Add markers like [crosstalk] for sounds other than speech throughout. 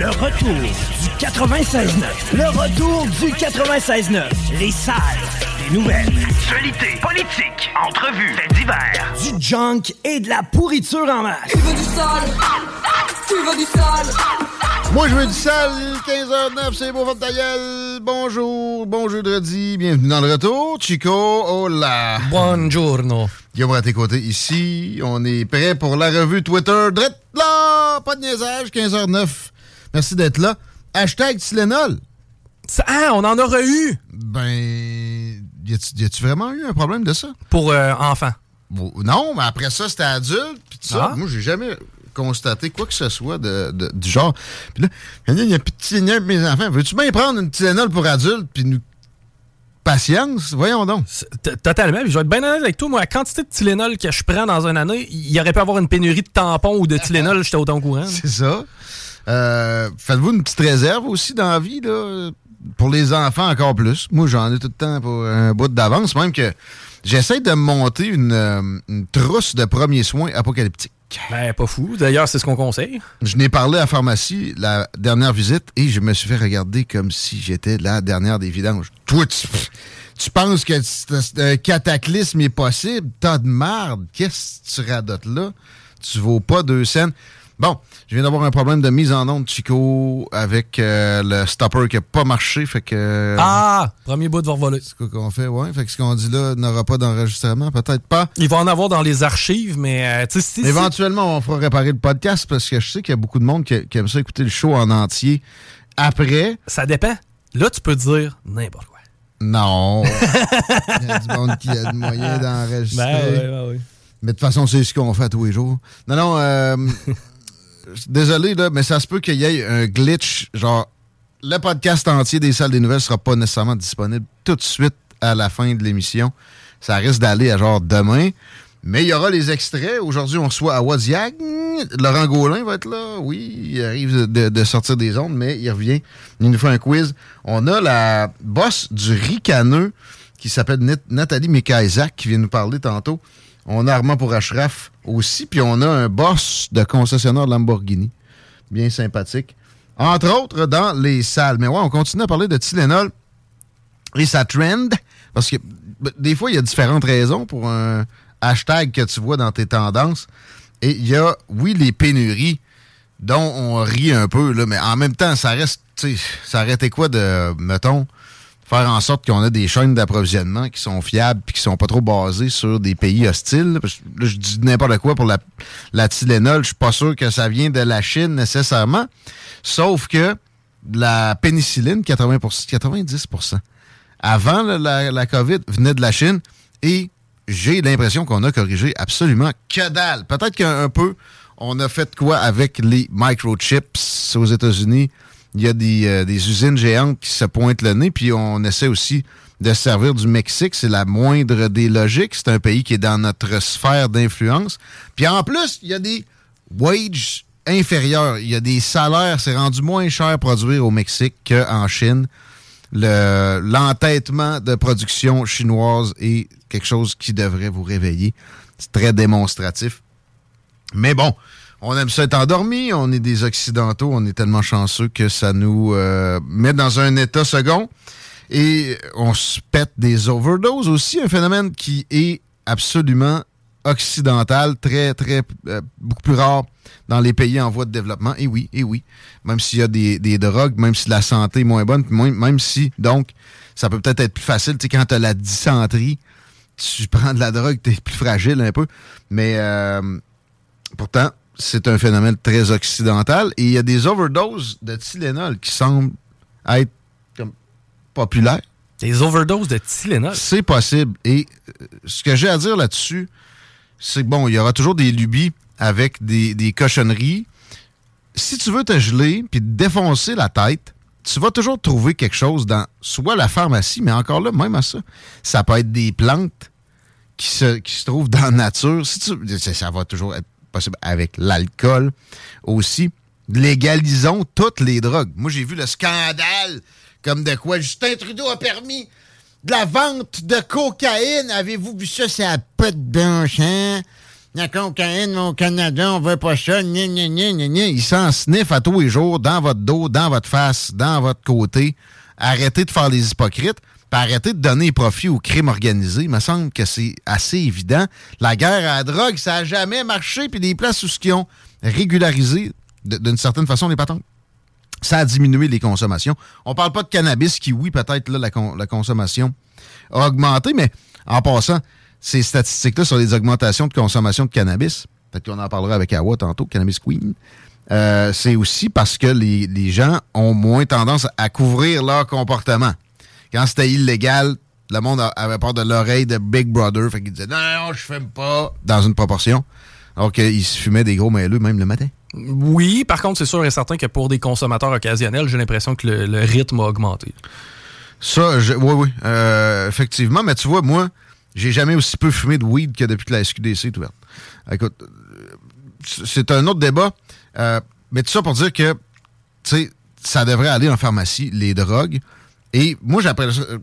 le retour du 96.9. Le retour du 96.9. Les salles des nouvelles. Actualité, politique, entrevues, faits divers. Du junk et de la pourriture en masse. Tu veux du sale? Tu veux du sale? Moi, je veux du sale. 15h09, c'est beau, votre gueule. Bonjour, bon jeudi. Bienvenue dans le retour. Chico, hola. Buongiorno. Guillaume à tes côtés ici. On est prêt pour la revue Twitter. Drette là! Pas de niaisage, 15h09. Merci d'être là. Hashtag Tylenol. Ah, on en aurait eu. Ben, y a-tu y a-tu vraiment eu un problème de ça? Pour euh, enfants. Bon, non, mais après ça, c'était adulte. Puis tout ça, Ah. moi, j'ai jamais constaté quoi que ce soit de, de- du genre. Puis là, il y a petit pour mes enfants. Veux-tu bien prendre une Tylenol pour adultes puis nous. Patience? Voyons donc. Totalement. Puis je vais être bien honnête avec toi. Moi, la quantité de Tylenol que je prends dans une année, il y aurait pu avoir une pénurie de tampons ou de Tylenol, [laughs] j'étais autant au courant. C'est ça. Euh, Faites-vous une petite réserve aussi dans la vie, là, pour les enfants encore plus. Moi, j'en ai tout le temps pour un bout d'avance, même que j'essaie de me monter une, euh, une trousse de premiers soins apocalyptiques. Ben, pas fou. D'ailleurs, c'est ce qu'on conseille. Je n'ai parlé à la pharmacie la dernière visite et je me suis fait regarder comme si j'étais la dernière des vidanges. Toi, tu, tu penses que un cataclysme est possible? T'as de merde. Qu'est-ce que tu radotes là? Tu vaux pas deux scènes. Bon, je viens d'avoir un problème de mise en onde, Chico, avec euh, le stopper qui n'a pas marché. Fait que. Ah! Premier bout de voler. C'est quoi qu'on fait? Ouais. Fait que ce qu'on dit là n'aura pas d'enregistrement. Peut-être pas. Il va en avoir dans les archives, mais euh, tu sais, si- Éventuellement, on fera réparer le podcast parce que je sais qu'il y a beaucoup de monde qui, qui aime ça écouter le show en entier. Après, ça dépend. Là, tu peux dire n'importe quoi. non. [laughs] Il y a du monde qui a de moyens d'enregistrer. Ben, ouais, ouais. Mais de toute façon, c'est ce qu'on fait tous les jours. Non, non, euh, [laughs] désolé, là, mais ça se peut qu'il y ait un glitch. Genre, le podcast entier des salles des nouvelles sera pas nécessairement disponible tout de suite à la fin de l'émission. Ça risque d'aller à genre demain. Mais il y aura les extraits. Aujourd'hui, on reçoit à Wadiag. Laurent Gaulin va être là. Oui, il arrive de, sortir des ondes, mais il revient. Il nous fait un quiz. On a la boss du ricaneux qui s'appelle Nat- Nathalie Mekaisak qui vient nous parler tantôt. On a Armand pour Ashraf aussi. Puis on a un boss de concessionnaire Lamborghini. Bien sympathique. Entre autres, dans les salles. Mais ouais, on continue à parler de Tylenol et sa trend. Parce que des fois, il y a différentes raisons pour un hashtag que tu vois dans tes tendances. Et il y a, oui, les pénuries dont on rit un peu, mais en même temps, ça reste, ça arrêtait quoi de, mettons, faire en sorte qu'on a des chaînes d'approvisionnement qui sont fiables puis qui sont pas trop basées sur des pays hostiles. Là, je dis n'importe quoi pour la, la Tylenol. Je suis pas sûr que ça vient de la Chine nécessairement. Sauf que la pénicilline, 80 90% avant là, la, la COVID, venait de la Chine et j'ai l'impression qu'on a corrigé absolument que dalle. Peut-être qu'un un peu, on a fait quoi avec les microchips aux États-Unis? Il y a des, euh, des usines géantes qui se pointent le nez, puis on essaie aussi de se servir du Mexique. C'est la moindre des logiques. C'est un pays qui est dans notre sphère d'influence. Puis en plus, il y a des wages inférieurs. Il y a des salaires. C'est rendu moins cher à produire au Mexique qu'en Chine le- l'entêtement de production chinoise est quelque chose qui devrait vous réveiller. C'est très démonstratif. Mais bon, on aime ça être endormi, on est des Occidentaux, on est tellement chanceux que ça nous euh, met dans un état second. Et on se pète des overdoses aussi, un phénomène qui est absolument occidentale, très, très, euh, beaucoup plus rare dans les pays en voie de développement. Et oui, et oui. Même s'il y a des, des, drogues, même si la santé est moins bonne, même si, donc, ça peut peut-être être plus facile. Tu sais, quand tu as la dysenterie, tu prends de la drogue, tu es plus fragile un peu. Mais euh, pourtant, c'est un phénomène très occidental. Et il y a des overdoses de Tylenol qui semblent être comme, populaires. Des overdoses de Tylenol? C'est possible. Et euh, ce que j'ai à dire là-dessus, c'est bon, il y aura toujours des lubies avec des, des cochonneries. Si tu veux te geler puis te défoncer la tête, tu vas toujours trouver quelque chose dans soit la pharmacie, mais encore là, même à ça, ça peut être des plantes qui se, qui se trouvent dans la nature. Si tu, ça va toujours être possible avec l'alcool aussi. Légalisons toutes les drogues. Moi, j'ai vu le scandale comme de quoi Justin Trudeau a permis de la vente de cocaïne. Avez-vous vu ça? C'est à peu de hein? La cocaïne au Canada, on veut pas ça. Gna, gna, Il s'en sniffe à tous les jours, dans votre dos, dans votre face, dans votre côté. Arrêtez de faire les hypocrites, puis arrêtez de donner profit au crime organisé. Il me semble que c'est assez évident. La guerre à la drogue, ça n'a jamais marché, puis des places où ce qui ont régularisé, d'une certaine façon, les patentes ça a diminué les consommations. On parle pas de cannabis qui, oui, peut-être là, la, consommation a augmenté, mais en passant, ces statistiques-là sur les augmentations de consommation de cannabis, peut-être qu'on en parlera avec Awa tantôt, Cannabis Queen, euh, c'est aussi parce que les, gens ont moins tendance à couvrir leur comportement. Quand c'était illégal, le monde avait peur de l'oreille de Big Brother, fait qu'ils disaient non, non, je fume pas, dans une proportion. Alors qu'ils se fumaient des gros mailleux même le matin. Oui, par contre, c'est sûr et certain que pour des consommateurs occasionnels, j'ai l'impression que le, rythme a augmenté. Ça, oui, oui, euh, effectivement. Mais tu vois, moi, j'ai jamais aussi peu fumé de weed que depuis que la SQDC est ouverte. Écoute, c'est un autre débat. Euh, mais tout ça pour dire que, tu sais, ça devrait aller en pharmacie, les drogues. Et moi, j'appelle ça, euh,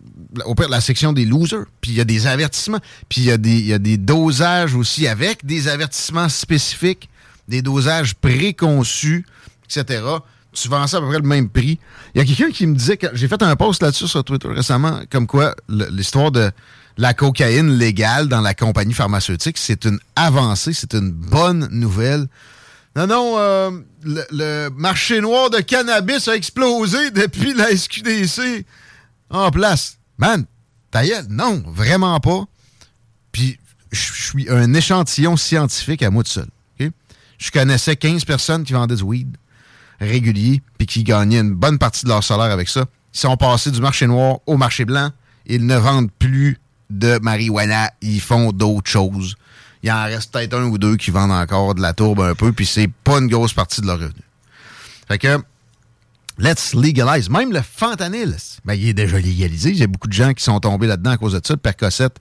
au pire, la section des losers. Puis il y a des avertissements. Puis il y, y, a des dosages aussi avec des avertissements spécifiques des dosages préconçus, etc. Tu vends ça à peu près le même prix. Il y a quelqu'un qui me disait que j'ai fait un post là-dessus sur Twitter récemment, comme quoi l'histoire de la cocaïne légale dans la compagnie pharmaceutique, c'est une avancée, c'est une bonne nouvelle. Non, non, euh, le, marché noir de cannabis a explosé [laughs] depuis la SQDC en place. Man, ta non, vraiment pas. Puis, je suis un échantillon scientifique à moi tout seul je connaissais 15 personnes qui vendaient du weed régulier puis qui gagnaient une bonne partie de leur salaire avec ça. Ils sont passés du marché noir au marché blanc. Ils ne vendent plus de marijuana. Ils font d'autres choses. Il en reste peut-être un ou deux qui vendent encore de la tourbe un peu, puis c'est pas une grosse partie de leur revenu. Fait que, let's legalize. Même le fentanyl, ben, il est déjà légalisé. Il y a beaucoup de gens qui sont tombés là-dedans à cause de ça, de percocette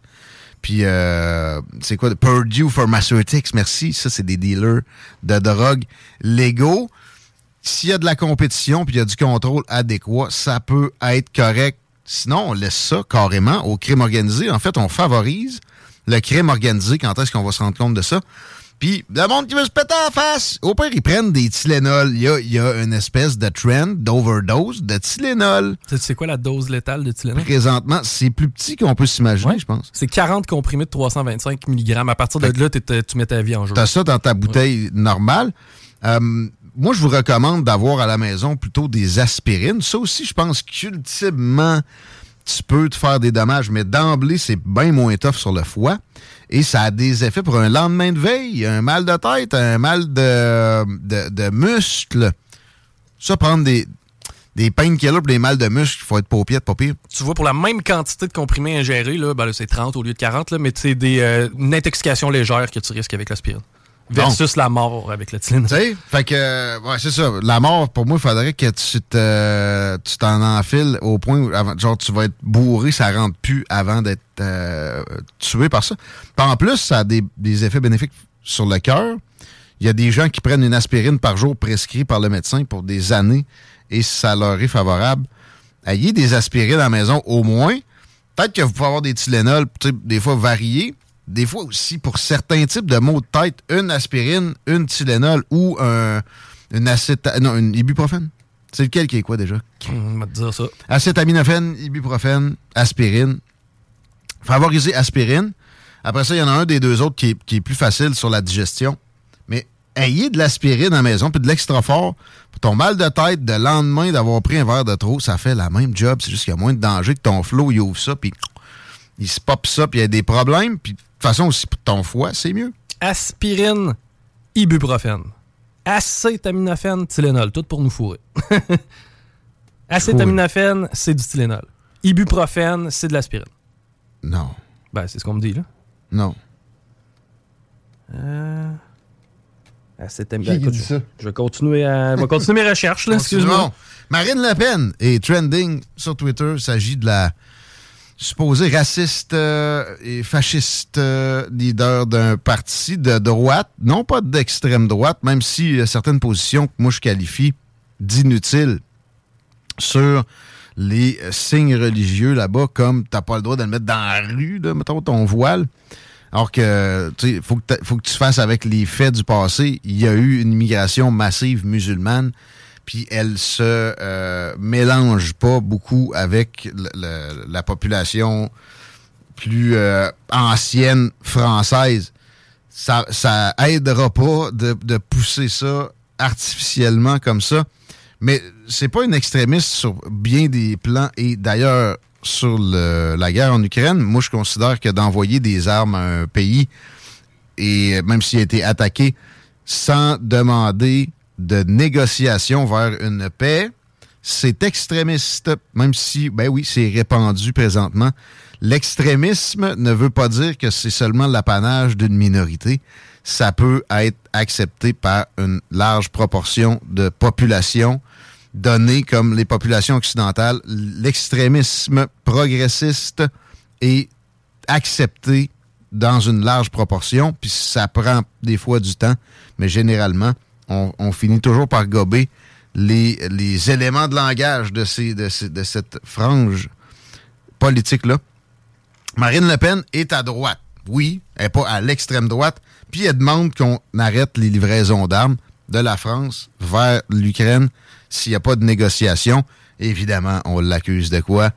puis, euh, c'est quoi? Purdue Pharmaceutics, merci. Ça, c'est des dealers de drogue légaux. S'il y a de la compétition puis il y a du contrôle adéquat, ça peut être correct. Sinon, on laisse ça carrément au crime organisé. En fait, on favorise le crime organisé. Quand est-ce qu'on va se rendre compte de ça? Puis, le monde qui veut se péter en face, au pire, ils prennent des Tylenol. Il y a, il y a une espèce de trend d'overdose de Tylenol. C'est quoi la dose létale de Tylenol? Présentement, c'est plus petit qu'on peut s'imaginer, je pense. C'est 40 comprimés de 325 mg. À partir de là, tu mets ta vie en jeu. T'as ça dans ta bouteille normale. Euh, moi, je vous recommande d'avoir à la maison plutôt des aspirines. Ça aussi, je pense qu'ultimement, tu peux te faire des dommages, mais d'emblée, c'est bien moins tough sur le foie. Et ça a des effets pour un lendemain de veille, un mal de tête, un mal de, de. Ça, prendre des, des painkillers pour des mal de muscles, il faut être paupiette, pas pire. Tu vois, pour la même quantité de comprimés ingérés, là, ben c'est 30 au lieu de 40, là, mais c'est des, euh, une intoxication légère que tu risques avec l'aspirine versus la mort avec la Tylenol. Tu fait que, ouais, c'est ça. La mort, pour moi, il faudrait que tu tu t'en enfiles au point où, genre, tu vas être bourré, ça rentre plus avant d'être euh, tué par ça. En plus, ça a des, effets bénéfiques sur le cœur. Il y a des gens qui prennent une aspirine par jour prescrite par le médecin pour des années et ça leur est favorable. Ayez des aspirines à la maison au moins. Peut-être que vous pouvez avoir des Tylenol, des fois variés, des fois aussi, pour certains types de maux de tête, une aspirine, une Tylenol ou un, une acéta... non, une ibuprofène. C'est lequel qui est quoi déjà? On va te dire ça. Acétaminophène, ibuprofène, aspirine. Favoriser aspirine. Après ça, il y en a un des deux autres qui est, plus facile sur la digestion. Mais ayez de l'aspirine à la maison, puis de l'extra fort, pour ton mal de tête, de lendemain d'avoir pris un verre de trop, ça fait la même job. C'est juste qu'il y a moins de danger que ton flot, il ouvre ça, puis il se pop ça, puis il y a des problèmes. Puis de toute façon, aussi pour ton foie, c'est mieux. Aspirine, ibuprofène. Acétaminophène, Tylenol, tout pour nous fourrer. [laughs] Acétaminophène, c'est du Tylenol. Ibuprofène, c'est de l'aspirine. Non. Ben, c'est ce qu'on me dit, là. Non. Euh... Acétaminophène. Je, je vais continuer, à... vais continuer mes recherches, là, excuse-moi. Marine Le Pen est trending sur Twitter. Il s'agit de la supposée raciste euh, et fasciste euh, leader d'un parti de droite, non pas d'extrême droite, même si certaines positions que moi je qualifie d'inutiles sur les signes religieux là-bas, comme t'as pas le droit de le mettre dans la rue, là, mettons ton voile. Alors que, tu faut que, faut que tu fasses avec les faits du passé. Il y a eu une immigration massive musulmane, puis elle se euh, mélange pas beaucoup avec la population plus euh, ancienne française. Ça, ça aidera pas de, de pousser ça artificiellement comme ça. Mais c'est pas une extrémiste sur bien des plans. Et d'ailleurs, sur la guerre en Ukraine, moi, je considère que d'envoyer des armes à un pays, et même s'il a été attaqué, sans demander de négociation vers une paix, c'est extrémiste, même si, ben oui, c'est répandu présentement. L'extrémisme ne veut pas dire que c'est seulement l'apanage d'une minorité ça peut être accepté par une large proportion de population donnée comme les populations occidentales. L'extrémisme progressiste est accepté dans une large proportion, puis ça prend des fois du temps, mais généralement, on, finit toujours par gober les, les éléments de langage de, ces, de, de cette frange politique-là. Marine Le Pen est à droite. Oui, elle n'est pas à l'extrême droite, puis elle demande qu'on arrête les livraisons d'armes de la France vers l'Ukraine s'il n'y a pas de négociation. Évidemment, on l'accuse de quoi?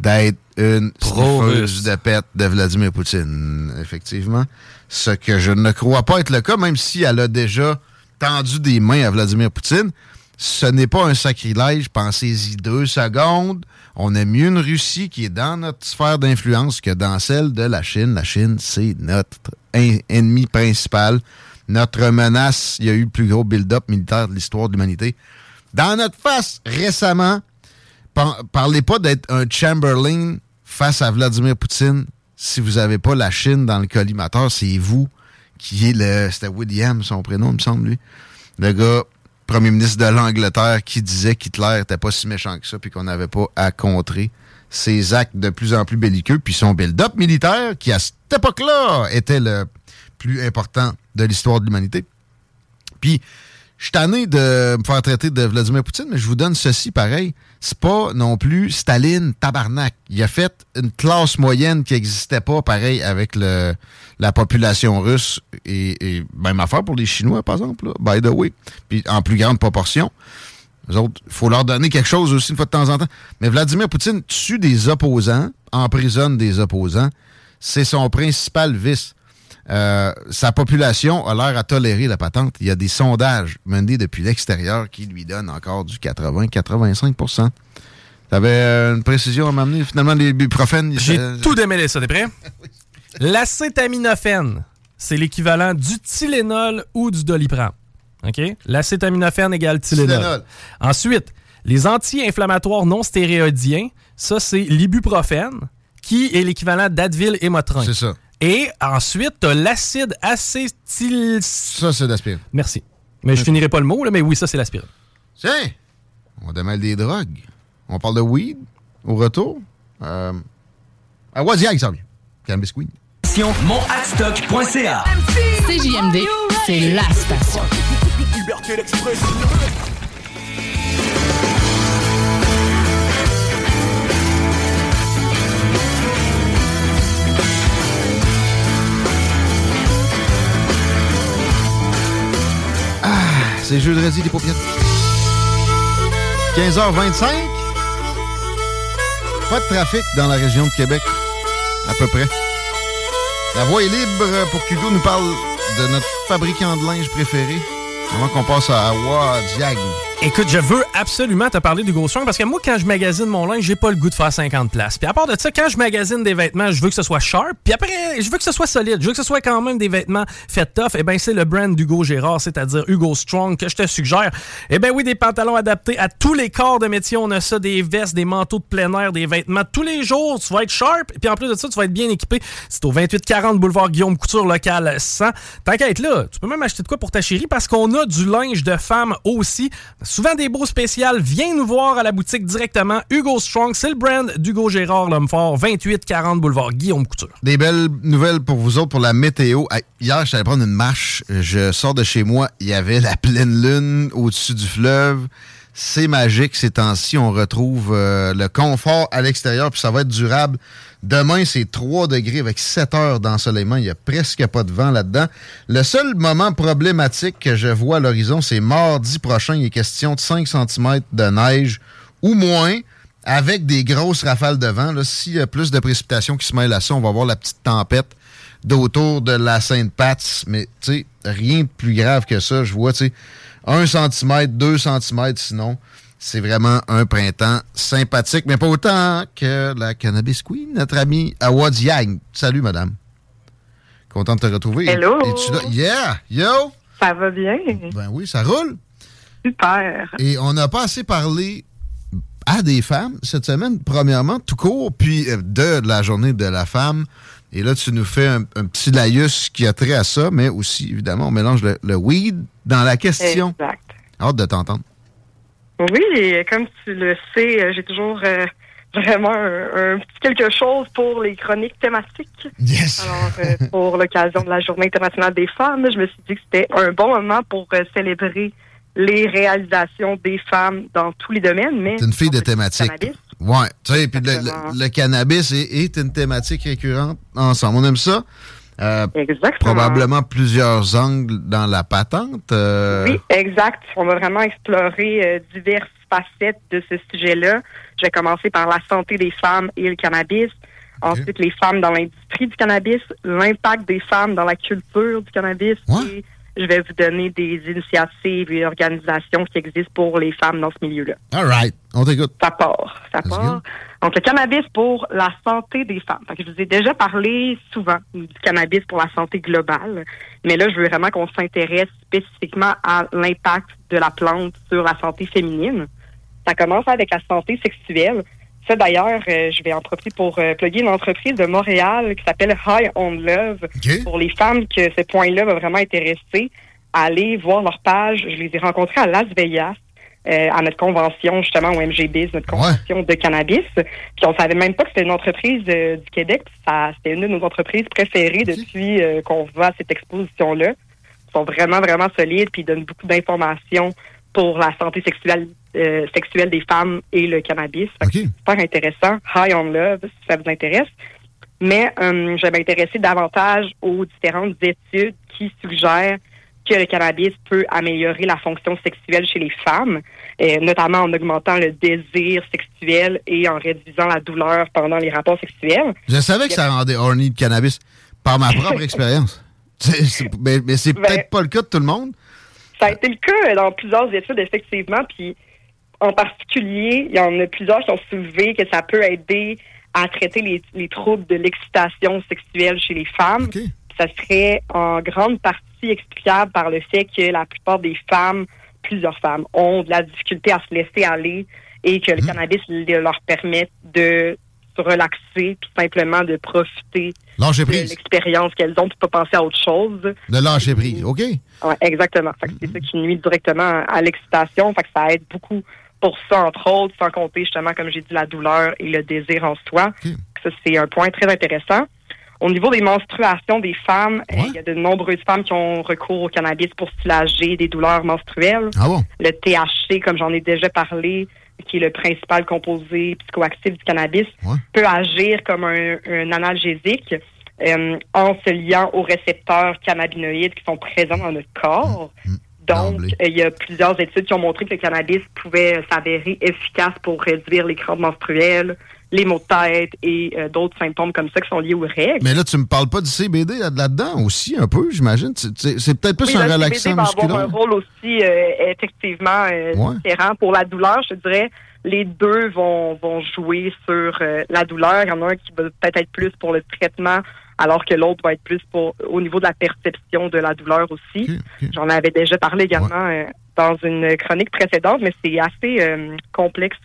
D'être une snifferuse de pète de Vladimir Poutine, effectivement. Ce que je ne crois pas être le cas, même si elle a déjà tendu des mains à Vladimir Poutine. Ce n'est pas un sacrilège, pensez-y deux secondes. On a mieux une Russie qui est dans notre sphère d'influence que dans celle de la Chine. La Chine, c'est notre ennemi principal. Notre menace, il y a eu le plus gros build-up militaire de l'histoire de l'humanité. Dans notre face, récemment, parlez pas d'être un Chamberlain face à Vladimir Poutine si vous n'avez pas la Chine dans le collimateur. C'est vous qui est le... C'était William, son prénom, il me semble, lui. Le gars premier ministre de l'Angleterre qui disait qu'Hitler n'était pas si méchant que ça, puis qu'on n'avait pas à contrer ses actes de plus en plus belliqueux, puis son build-up militaire, qui à cette époque-là était le plus important de l'histoire de l'humanité. Puis je suis tanné de me faire traiter de Vladimir Poutine, mais je vous donne ceci pareil. C'est pas non plus Staline tabarnak. Il a fait une classe moyenne qui n'existait pas, pareil, avec le, la population russe et, même affaire pour les Chinois, par exemple, by the way. Puis en plus grande proportion. Les autres, faut leur donner quelque chose aussi une fois de temps en temps. Mais Vladimir Poutine tue des opposants, emprisonne des opposants. C'est son principal vice. Euh, sa population a l'air à tolérer la patente. Il y a des sondages menés depuis l'extérieur qui lui donnent encore du 80-85% T'avais euh, une précision à m'amener? Finalement, les. J'ai tout démêlé ça, t'es prêt? [laughs] L'acétaminophène, c'est l'équivalent du Tylenol ou du Doliprane. OK? L'acétaminophène égale Tylenol. Ensuite, les anti-inflammatoires non stéroïdiens, ça, c'est l'ibuprofène, qui est l'équivalent d'Advil et Motrin. C'est ça. Et ensuite, tu as l'acide acétyl... Ça, c'est l'aspirine. Merci. Mais je finirai pas le mot, là, mais oui, ça, c'est l'aspirine. Tiens, on démêle des drogues. On parle de weed au retour. Euh, à Wazia, il s'en vient. Cannabis Queen. Monadstock.ca CJMD, c'est la station. C'est jeudi, les paupières. 15h25. Pas de trafic dans la région de Québec. À peu près. La voix est libre pour qu'Hugo nous parle de notre fabricant de linge préféré. Avant qu'on passe à Awa. Écoute, je veux absolument te parler du Ghost Strong parce que moi, quand je magasine mon linge, j'ai pas le goût de faire 50 places. Puis à part de ça, quand je magasine des vêtements, je veux que ce soit sharp. Puis après, je veux que ce soit solide. Je veux que ce soit quand même des vêtements faits tough. Et eh ben c'est le brand d'Hugo Gérard, c'est-à-dire Hugo Strong, que je te suggère. Eh ben oui, des pantalons adaptés à tous les corps de métier. On a ça, des vestes, des manteaux de plein air, des vêtements tous les jours. Tu vas être sharp. Et puis en plus de ça, tu vas être bien équipé. C'est au 2840 boulevard Guillaume Couture, local 100. Tant qu'à être là, tu peux même acheter de quoi pour ta chérie parce qu'on a du linge de femme aussi. Souvent des beaux spéciaux viens nous voir à la boutique directement. Hugo Strong, c'est le brand d'Hugo Gérard L'Homme Fort, 2840 boulevard Guillaume Couture. Des belles nouvelles pour vous autres pour la météo. Hier, je prendre une marche. Je sors de chez moi, il y avait la pleine lune au-dessus du fleuve. C'est magique ces temps-ci. On retrouve euh, le confort à l'extérieur, puis ça va être durable Demain, c'est 3 degrés avec 7 heures d'ensoleillement. Il n'y a presque pas de vent là-dedans. Le seul moment problématique que je vois à l'horizon, c'est mardi prochain. Il est question de 5 cm de neige ou moins avec des grosses rafales de vent. S'il y a plus de précipitations qui se mêlent à ça, on va voir la petite tempête d'autour de la Sainte-Pat's. Mais, rien de plus grave que ça. Je vois, tu sais, 1 cm, 2 cm sinon c'est vraiment un printemps sympathique, mais pas autant que la Cannabis Queen, notre amie Awa Yang. Salut, madame. Content de te retrouver. Hello. Yeah! Yo! Ça va bien? Ben oui, ça roule. Super. Et on n'a pas assez parlé à des femmes cette semaine, premièrement, tout court, puis euh, de la journée de la femme. Et là, tu nous fais un, petit laïus qui a trait à ça, mais aussi, évidemment, on mélange le, le weed dans la question. Exact. Hâte de t'entendre. Oui, comme tu le sais, euh, j'ai toujours euh, [laughs] vraiment un, petit quelque chose pour les chroniques thématiques. Yes. Alors, euh, [laughs] pour l'occasion de la Journée internationale des femmes, je me suis dit que c'était un bon moment pour célébrer les réalisations des femmes dans tous les domaines. Mais c'est une fille de thématique. Ouais, tu sais, puis le, cannabis est, est, une thématique récurrente ensemble. On aime ça. Euh, probablement plusieurs angles dans la patente. Euh. Oui, exact. On va vraiment explorer euh, diverses facettes de ce sujet-là. Je vais commencer par la santé des femmes et le cannabis. Ensuite, les femmes dans l'industrie du cannabis, l'impact des femmes dans la culture du cannabis. Et je vais vous donner des initiatives et organisations qui existent pour les femmes dans ce milieu-là. All right. On t'écoute. Ça part. Ça part. Donc, le cannabis pour la santé des femmes. je vous ai déjà parlé souvent du cannabis pour la santé globale, mais là, je veux vraiment qu'on s'intéresse spécifiquement à l'impact de la plante sur la santé féminine. Ça commence avec la santé sexuelle. Ça, d'ailleurs, euh, je vais en profiter pour euh, plugger une entreprise de Montréal qui s'appelle High on Love. Pour les femmes que ce point-là va vraiment intéresser, aller voir leur page. Je les ai rencontrées à Las Vegas. Euh, à notre convention, justement, au MGBIS, notre convention de cannabis. Puis on savait même pas que c'était une entreprise du Québec. C'était une de nos entreprises préférées depuis qu'on va à cette exposition-là. Ils sont vraiment, vraiment solides, puis ils donnent beaucoup d'informations pour la santé sexuelle, euh, sexuelle des femmes et le cannabis. Okay. Super intéressant. High on Love, si ça vous intéresse. Mais euh, je vais m'intéresser davantage aux différentes études qui suggèrent que le cannabis peut améliorer la fonction sexuelle chez les femmes, euh, notamment en augmentant le désir sexuel et en réduisant la douleur pendant les rapports sexuels. Je savais que ça rendait horny de cannabis par ma propre [laughs] expérience. mais, c'est ben peut-être pas le cas de tout le monde. Ça a été le cas dans plusieurs études, effectivement, puis en particulier, il y en a plusieurs qui ont soulevé que ça peut aider à traiter les, troubles de l'excitation sexuelle chez les femmes. Ça serait en grande partie explicable par le fait que la plupart des femmes, plusieurs femmes, ont de la difficulté à se laisser aller et que le mhm. cannabis leur permet de se relaxer puis simplement de profiter de l'expérience qu'elles ont pour pas penser à autre chose. De lâcher prise, OK? Oui, exactement. c'est ça qui nuit directement à l'excitation. Fait que ça aide beaucoup pour ça, entre autres, sans compter justement, comme j'ai dit, la douleur et le désir en soi. Ça, c'est un point très intéressant. Au niveau des menstruations des femmes, euh, il y a de nombreuses femmes qui ont recours au cannabis pour soulager des douleurs menstruelles. Ah bon? Le THC, comme j'en ai déjà parlé, qui est le principal composé psychoactif du cannabis, peut agir comme un, analgésique euh, en se liant aux récepteurs cannabinoïdes qui sont présents dans notre corps. Mm. Mm. Donc, euh, il y a plusieurs études qui ont montré que le cannabis pouvait s'avérer efficace pour réduire les crampes menstruelles, les maux de tête et euh, d'autres symptômes comme ça qui sont liés aux règles. Mais là, tu me parles pas du CBD là-dedans aussi, un peu, j'imagine. C'est peut-être plus un relaxant musculaire. CBD va avoir un rôle aussi euh, effectivement euh, différent pour la douleur. Je dirais, les deux vont, vont jouer sur la douleur. Il y en a un qui va peut-être être plus pour le traitement alors que l'autre va être plus pour au niveau de la perception de la douleur aussi. J'en avais déjà parlé également dans une chronique précédente, mais c'est assez euh, complexe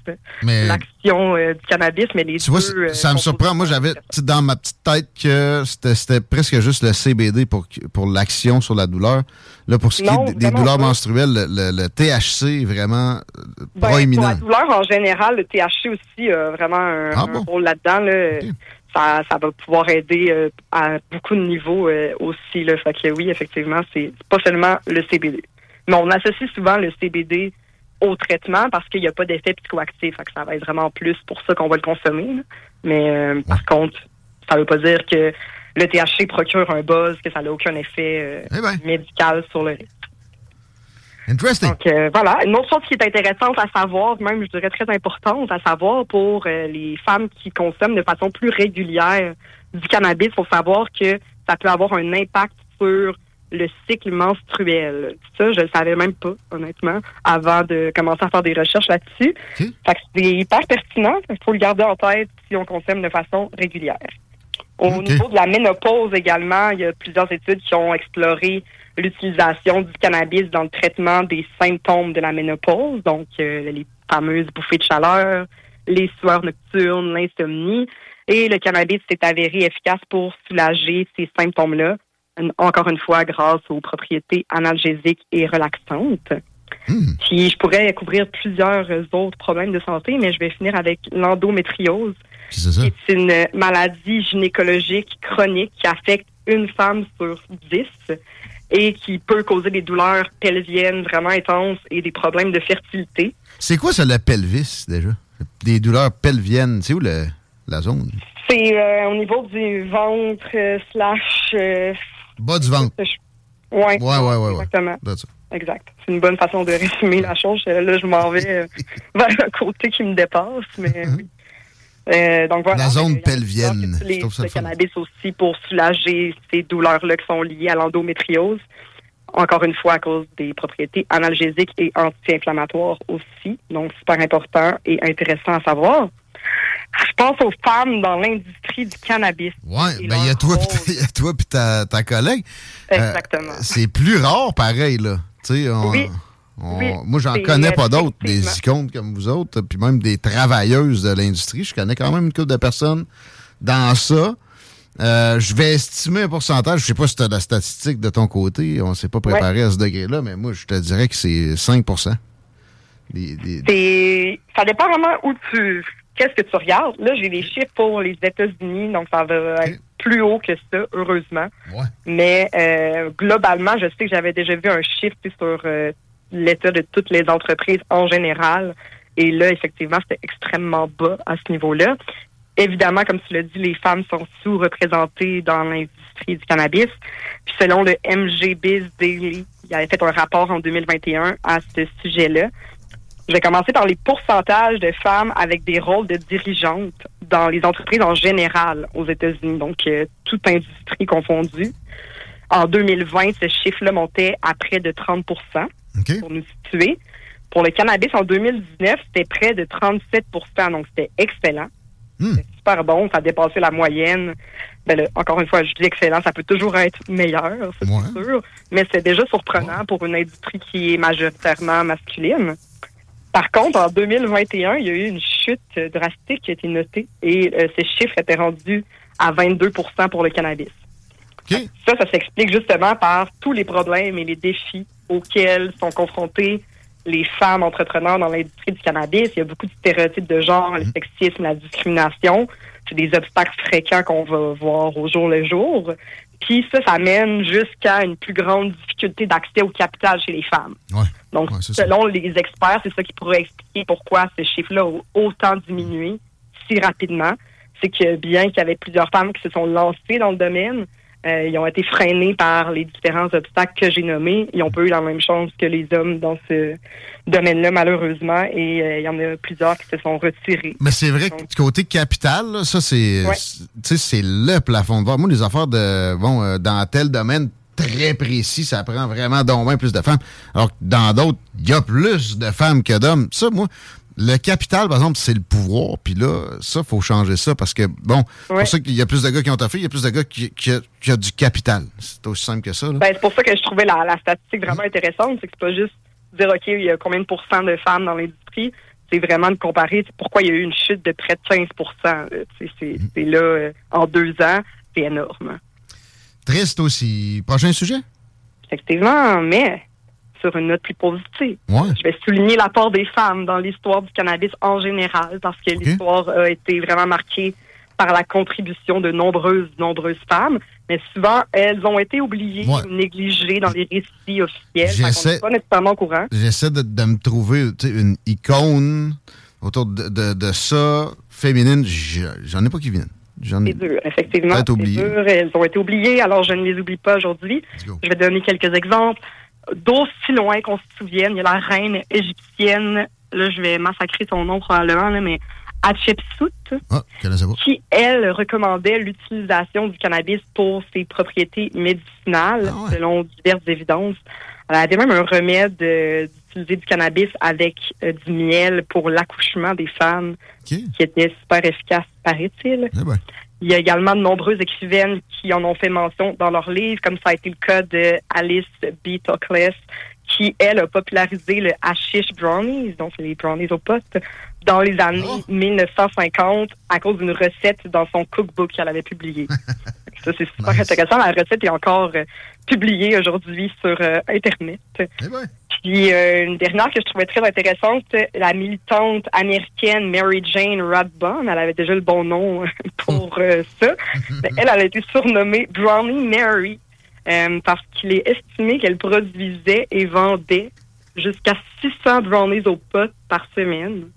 l'action euh, du cannabis, mais les tu vois, euh, ça me surprend. Moi, j'avais dans ma petite tête que c'était presque juste le CBD pour pour l'action sur la douleur. Là, pour ce qui est des douleurs menstruelles, le, THC est vraiment ben, proéminent. Pour la douleur en général, le THC aussi a vraiment un, ah rôle là-dedans. Ça, ça, va pouvoir aider à beaucoup de niveaux aussi. Là. Fait que oui, effectivement, c'est pas seulement le CBD. Mais on associe souvent le CBD au traitement parce qu'il n'y a pas d'effet psychoactif. Fait que ça va être vraiment plus pour ça qu'on va le consommer. Mais euh, par contre, ça ne veut pas dire que le THC procure un buzz, que ça n'a aucun effet euh, eh ben. médical sur le risque. Interesting. Donc euh, voilà, une autre chose qui est intéressante à savoir, même je dirais très importante à savoir pour les femmes qui consomment de façon plus régulière du cannabis, il faut savoir que ça peut avoir un impact sur le cycle menstruel. Ça, je le savais même pas, honnêtement, avant de commencer à faire des recherches là-dessus. Fait que c'est hyper pertinent. Il faut le garder en tête si on consomme de façon régulière. Au niveau de la ménopause également, il y a plusieurs études qui ont exploré l'utilisation du cannabis dans le traitement des symptômes de la ménopause, donc euh, les fameuses bouffées de chaleur, les sueurs nocturnes, l'insomnie. Et le cannabis s'est avéré efficace pour soulager ces symptômes-là encore une fois grâce aux propriétés analgésiques et relaxantes. Hmm. Puis je pourrais couvrir plusieurs autres problèmes de santé, mais je vais finir avec l'endométriose, qui est une maladie gynécologique chronique qui affecte une femme sur dix et qui peut causer des douleurs pelviennes vraiment intenses et des problèmes de fertilité. C'est quoi ça, la pelvis, déjà? Des douleurs pelviennes, c'est où la zone? C'est euh, au niveau du ventre euh, slash euh, Bas du ventre. Oui. Ouais, ouais. Exactement. Exact. C'est une bonne façon de résumer la chose. Là, je m'en vais euh, [laughs] vers un côté qui me dépasse, mais oui. Euh, donc voilà. La zone pelvienne. Les, le cannabis aussi pour soulager ces douleurs-là qui sont liées à l'endométriose. Encore une fois, à cause des propriétés analgésiques et anti-inflammatoires aussi. Donc, super important et intéressant à savoir. Je pense aux femmes dans l'industrie du cannabis. Oui, ben il y a toi et ta, ta collègue. Euh, Exactement. c'est plus rare, pareil, là. oui. Moi, j'en connais pas d'autres, des icônes comme vous autres, puis même des travailleuses de l'industrie. Je connais quand même une couple de personnes dans ça. Euh, je vais estimer un pourcentage. Je sais pas si tu as la statistique de ton côté. On s'est pas préparé à ce degré-là, mais moi, je te dirais que c'est 5% Ça dépend vraiment où tu qu'est-ce que tu regardes? Là, j'ai les chiffres pour les États-Unis, donc ça va être plus haut que ça, heureusement. Mais euh, globalement, je sais que j'avais déjà vu un chiffre sur euh, l'état de toutes les entreprises en général. Et là, effectivement, c'était extrêmement bas à ce niveau-là. Évidemment, comme tu l'as dit, les femmes sont sous-représentées dans l'industrie du cannabis. Puis selon le MGBiz Daily, il avait fait un rapport en 2021 à ce sujet-là. Je vais commencer par les pourcentages de femmes avec des rôles de dirigeantes dans les entreprises en général aux États-Unis, donc euh, toute industrie confondue. En 2020, ce chiffre-là montait à près de 30% pour nous situer. Pour le cannabis, en 2019, c'était près de 37% donc c'était excellent. Hmm. super bon, ça a dépassé la moyenne. Ben encore une fois, je dis excellent, ça peut toujours être meilleur, c'est sûr, mais c'est déjà surprenant pour une industrie qui est majoritairement masculine. Par contre, en 2021, il y a eu une chute drastique qui a été notée et euh, ces chiffres étaient rendus à 22 pour le cannabis. Ça, ça s'explique justement par tous les problèmes et les défis auxquels sont confrontés les femmes entrepreneurs dans l'industrie du cannabis. Il y a beaucoup de stéréotypes de genre, le mhm. sexisme, la discrimination. C'est des obstacles fréquents qu'on va voir au jour le jour. Puis ça, ça mène jusqu'à une plus grande difficulté d'accès au capital chez les femmes. Donc, selon les experts, c'est ça qui pourrait expliquer pourquoi ce chiffre-là a autant diminué si rapidement. C'est que bien qu'il y avait plusieurs femmes qui se sont lancées dans le domaine, Euh, ils ont été freinés par les différents obstacles que j'ai nommés. Ils n'ont pas eu la même chance que les hommes dans ce domaine-là, malheureusement, et euh, il y en a plusieurs qui se sont retirés. Mais c'est vrai que du côté capital, ça, c'est c'est le plafond de verre. Moi, les affaires de, bon, euh, dans tel domaine très précis, ça prend vraiment d'au moins plus de femmes. Alors que dans d'autres, il y a plus de femmes que d'hommes. Ça, moi, le capital, par exemple, c'est le pouvoir. Puis là, ça, faut changer ça parce que, bon, c'est pour ça qu'il y a plus de gars qui ont taffé, il y a plus de gars qui, qui, ont du capital. C'est aussi simple que ça. Ben, c'est pour ça que je trouvais la, statistique vraiment intéressante. C'est que c'est pas juste dire, OK, il y a combien de pourcents de femmes dans l'industrie? C'est vraiment de comparer pourquoi il y a eu une chute de près de 15% C'est là, euh, en deux ans, c'est énorme. Triste aussi. Prochain sujet? Effectivement, mais sur une note plus positive. Je vais souligner l'apport des femmes dans l'histoire du cannabis en général, parce que l'histoire a été vraiment marquée par la contribution de nombreuses, nombreuses femmes, mais souvent, elles ont été oubliées ou négligées dans les récits officiels. J'essaie, pas nécessairement au courant. J'essaie de, me trouver une icône autour de, de, ça, féminine. J'en ai pas qui viennent. C'est dur, effectivement. Elles ont été oubliées, alors je ne les oublie pas aujourd'hui. Je vais donner quelques exemples d'aussi loin qu'on se souvienne, il y a la reine égyptienne, là je vais massacrer son nom probablement, mais Hatshepsut, ah, qui, elle, recommandait l'utilisation du cannabis pour ses propriétés médicinales, ah selon diverses évidences. Elle avait même un remède euh, d'utiliser du cannabis avec euh, du miel pour l'accouchement des femmes, qui était super efficace, paraît-il. Eh ben. Il y a également de nombreuses écrivaines qui en ont fait mention dans leurs livres, comme ça a été le cas de Alice B. Toklas, qui, elle, a popularisé le hashish brownies, donc les brownies au poste, dans les années 1950 à cause d'une recette dans son cookbook qu'elle avait publié. [laughs] ça, c'est super intéressant. La recette est encore euh, publiée aujourd'hui sur euh, Internet. Eh ben. Puis euh, une dernière que je trouvais très intéressante, la militante américaine Mary Jane Radbon, elle avait déjà le bon nom [laughs] pour euh, ça. [laughs] elle, elle a été surnommée Brownie Mary parce qu'il est estimé qu'elle produisait et vendait jusqu'à 600 brownies au pot par semaine.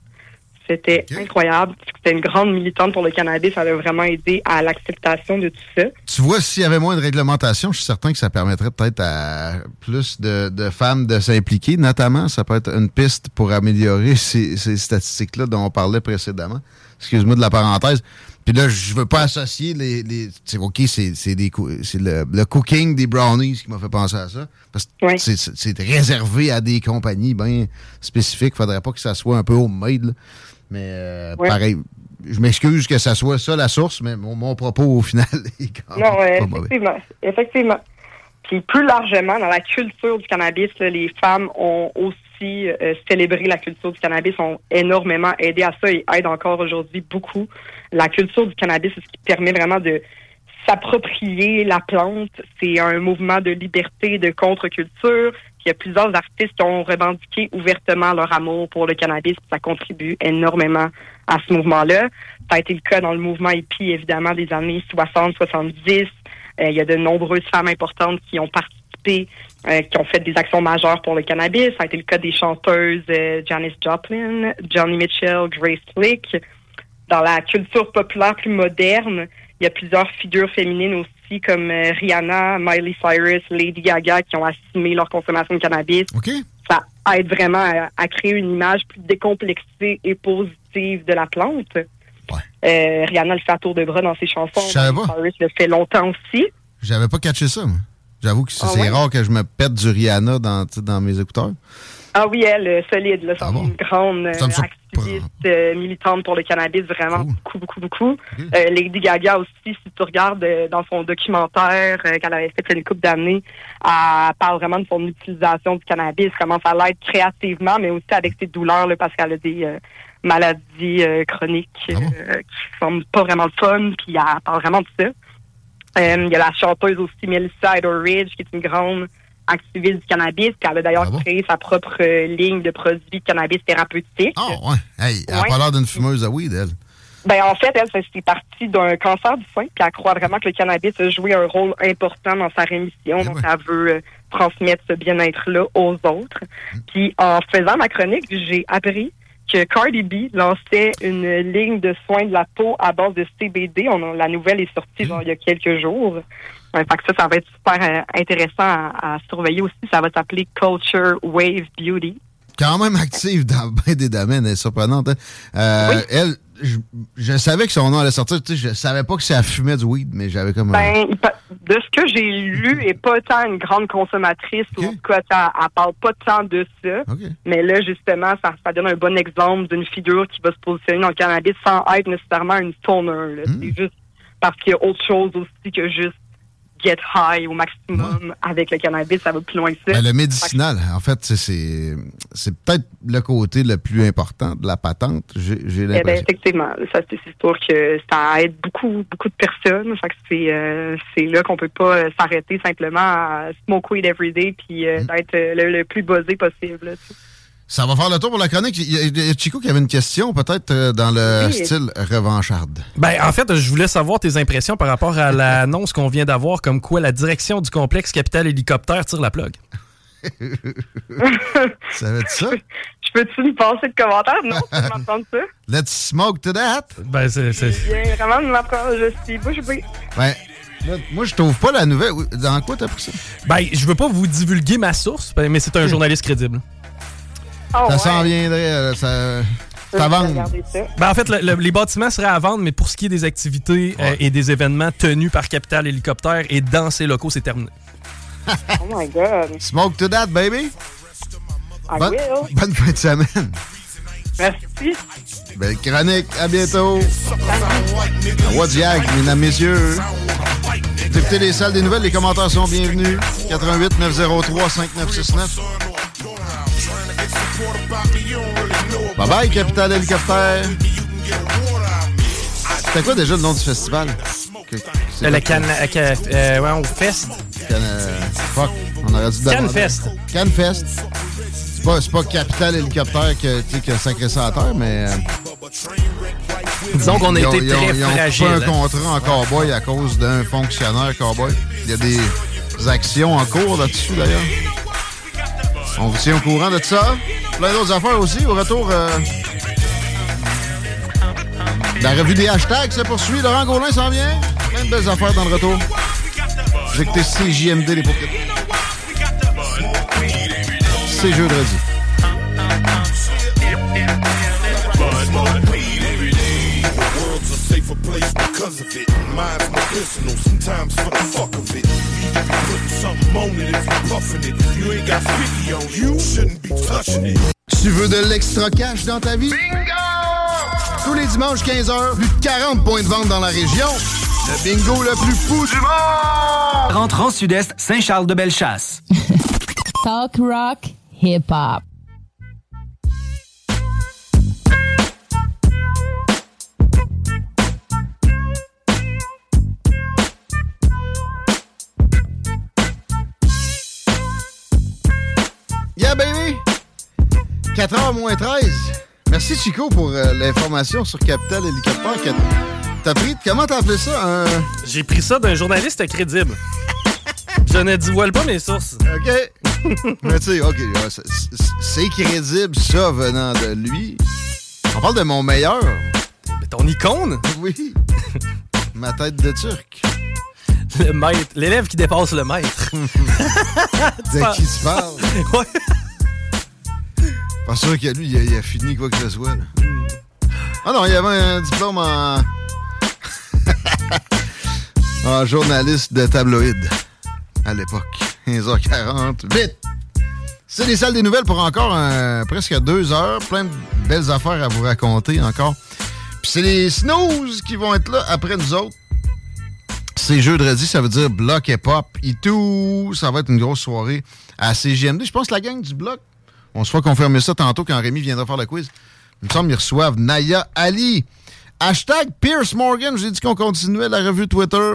C'était incroyable. C'était une grande militante pour le cannabis. Ça a vraiment aidé à l'acceptation de tout ça. Tu vois, s'il y avait moins de réglementation, je suis certain que ça permettrait peut-être à plus de, femmes de s'impliquer. Notamment, ça peut être une piste pour améliorer [laughs] ces, statistiques-là dont on parlait précédemment. Excuse-moi de la parenthèse. Puis là, je veux pas associer les. les c'est OK, c'est le, le, cooking des brownies qui m'a fait penser à ça. Parce que c'est réservé à des compagnies bien spécifiques. Faudrait pas que ça soit un peu homemade. Mais euh, pareil, je m'excuse que ça soit ça la source, mais mon, propos au final [laughs] est quand même non, pas effectivement, effectivement. Puis plus largement, dans la culture du cannabis, les femmes ont aussi euh, célébré la culture du cannabis, ont énormément aidé à ça et aident encore aujourd'hui beaucoup. La culture du cannabis, c'est ce qui permet vraiment de s'approprier la plante. C'est un mouvement de liberté, de contre-culture. Il y a plusieurs artistes qui ont revendiqué ouvertement leur amour pour le cannabis. Ça contribue énormément à ce mouvement-là. Ça a été le cas dans le mouvement hippie, évidemment, des années 60-70. Euh, il y a de nombreuses femmes importantes qui ont participé, euh, qui ont fait des actions majeures pour le cannabis. Ça a été le cas des chanteuses euh, Janis Joplin, Johnny Mitchell, Grace Slick. Dans la culture populaire plus moderne, il y a plusieurs figures féminines aussi comme euh, Rihanna, Miley Cyrus, Lady Gaga qui ont assumé leur consommation de cannabis. Ça aide vraiment à, créer une image plus décomplexée et positive de la plante. Euh, Rihanna le fait à tour de bras dans ses chansons. Miley Cyrus le fait longtemps aussi. J'avais pas catché ça, J'avoue que c'est ah rare que je me pète du Rihanna dans, dans mes écouteurs. Ah oui, elle, euh, solide. Là, c'est ah une grande euh, activiste euh, militante pour le cannabis, vraiment beaucoup, beaucoup, beaucoup. Lady Gaga aussi, si tu regardes dans son documentaire qu'elle avait fait une couple d'années, elle parle vraiment de son utilisation du cannabis, comment ça l'aide créativement, mais aussi avec ses douleurs, là, parce qu'elle a des maladies chroniques ah qui sont pas vraiment le fun, puis elle parle vraiment de ça. Il y a la chanteuse aussi, Melissa Edoridge, qui est une grande activiste du cannabis, puis elle a d'ailleurs ah créé sa propre euh, ligne de produits de cannabis thérapeutique. Ah oh, ouais. Hey, elle a pas l'air d'une fumeuse à weed, elle. Ben, en fait, elle, c'est partie d'un cancer du sein, puis elle croit vraiment que le cannabis a joué un rôle important dans sa rémission. Eh donc, elle veut euh, transmettre ce bien-être-là aux autres. Mm. Puis, en faisant ma chronique, j'ai appris que Cardi B lançait une ligne de soins de la peau à base de CBD. On la nouvelle est sortie mm. il y a quelques jours. Fait que ça, ça va être super euh, intéressant à, surveiller aussi. Ça va s'appeler Culture Wave Beauty. Quand même active dans bien des domaines, elle est surprenante. Hein. Euh, elle, je, savais que son nom allait sortir. Tu sais, je savais pas que ça fumait du weed, mais j'avais comme. Ben, de ce que j'ai lu, [laughs] et pas tant une grande consommatrice ou quoi, elle, parle pas tant de ça. Mais là, justement, ça, ça donne un bon exemple d'une figure qui va se positionner dans le cannabis sans être nécessairement une toner. Hmm. C'est juste parce qu'il y a autre chose aussi que juste get high au maximum avec le cannabis, ça va plus loin que ça. Ben, le médicinal, en fait, c'est peut-être le côté le plus important de la patente, j'ai eh ben, l'impression. effectivement, ça c'est sûr que ça aide beaucoup beaucoup de personnes. c'est euh, là qu'on peut pas euh, s'arrêter simplement à smoke weed every day puis euh, mm. d'être le, plus buzzé possible. Ça va faire le tour pour la chronique. Il y a Chico qui avait une question, peut-être euh, dans le style revancharde. Ben, en fait, je voulais savoir tes impressions par rapport à l'annonce qu'on vient d'avoir, comme quoi la direction du complexe Capital Hélicoptère tire la plug. [laughs] ça va être ça? Je peux-tu me passer de commentaires? Non, tu m'entends ça? [laughs] Let's smoke to that. Ben, c'est. vraiment de m'apprendre. Je suis bouche bée. Ben, moi, je trouve pas la nouvelle. Dans quoi t'as pris ça? Ben, je veux pas vous divulguer ma source, mais c'est un journaliste crédible. Oh, ça s'en viendrait. Ça... Ça vend. Ben, en fait, les bâtiments seraient à vendre, mais pour ce qui est des activités euh, et des événements tenus par Capital Hélicoptère et dans ces locaux, c'est terminé. [laughs] oh my God. Smoke to that, baby. I bonne, will. bonne fin de semaine. Merci. Belle chronique. À bientôt. Wadiag, mesdames, messieurs? Écoutez les salles des nouvelles. Les commentaires sont bienvenus. 88 903 5969. Bye bye, Capital Hélicoptère. C'était quoi déjà le nom du festival? C'est le Can... Euh, euh, ouais, Fest. Can... Euh, fuck, on aurait dû Can Fest. Can Fest. C'est pas, pas Capital Hélicoptère qui, qui a sacré ça à terre, mais... Euh, Disons qu'on a été très Ils ont fragile, pas un hein. contrat en cowboy à cause d'un fonctionnaire cowboy. Il y a des actions en cours là-dessus, d'ailleurs. On vous tient au courant de ça. Plein d'autres affaires aussi. Au retour, euh, la revue des hashtags se poursuit. Laurent Gaulin s'en vient. Plein de belles affaires dans le retour. Écouté CJMD, les paupières. C'est jeudi. Place because of it. Mine's more personal, sometimes for the fuck of it. You can be putting something on it if you're puffing it. You ain't got 50 on you, shouldn't be touching it. Tu veux de l'extra cash dans ta vie? Bingo! Tous les dimanches 15h, plus de 40 points de vente dans la région. Le bingo le plus fou du monde! Rentre en sud-est, Saint-Charles-de-Bellechasse. [laughs] Talk rock, hip-hop. 4h moins 13. Merci, Chico, pour euh, l'information sur Capital Hélicoptère. T'as pris, comment t'as appelé ça? J'ai pris ça d'un journaliste crédible. [laughs] Je ne dévoile pas mes sources. OK. Mais tu sais, OK, c'est crédible, ça, venant de lui. On parle de mon meilleur. Mais ton icône? Oui. [laughs] Ma tête de turc. Le maître. L'élève qui dépasse le maître. [laughs] de qui tu parles? ouais. Pas sûr que lui, il a, fini quoi que ce soit. Ah non, il avait un diplôme en. [laughs] en journaliste de tabloïd à l'époque. 15h40. Vite! C'est les salles des nouvelles pour encore presque deux heures. Plein de belles affaires à vous raconter encore. Puis c'est les snooze qui vont être là après nous autres. C'est jeudi, ça veut dire bloc et pop et tout. Ça va être une grosse soirée à CGMD. Je pense que la gang du bloc on se fera confirmer ça tantôt quand Rémi viendra faire le quiz. Il me semble qu'ils reçoivent Naya Ali. Hashtag Pierce Morgan. J'ai dit qu'on continuait la revue Twitter.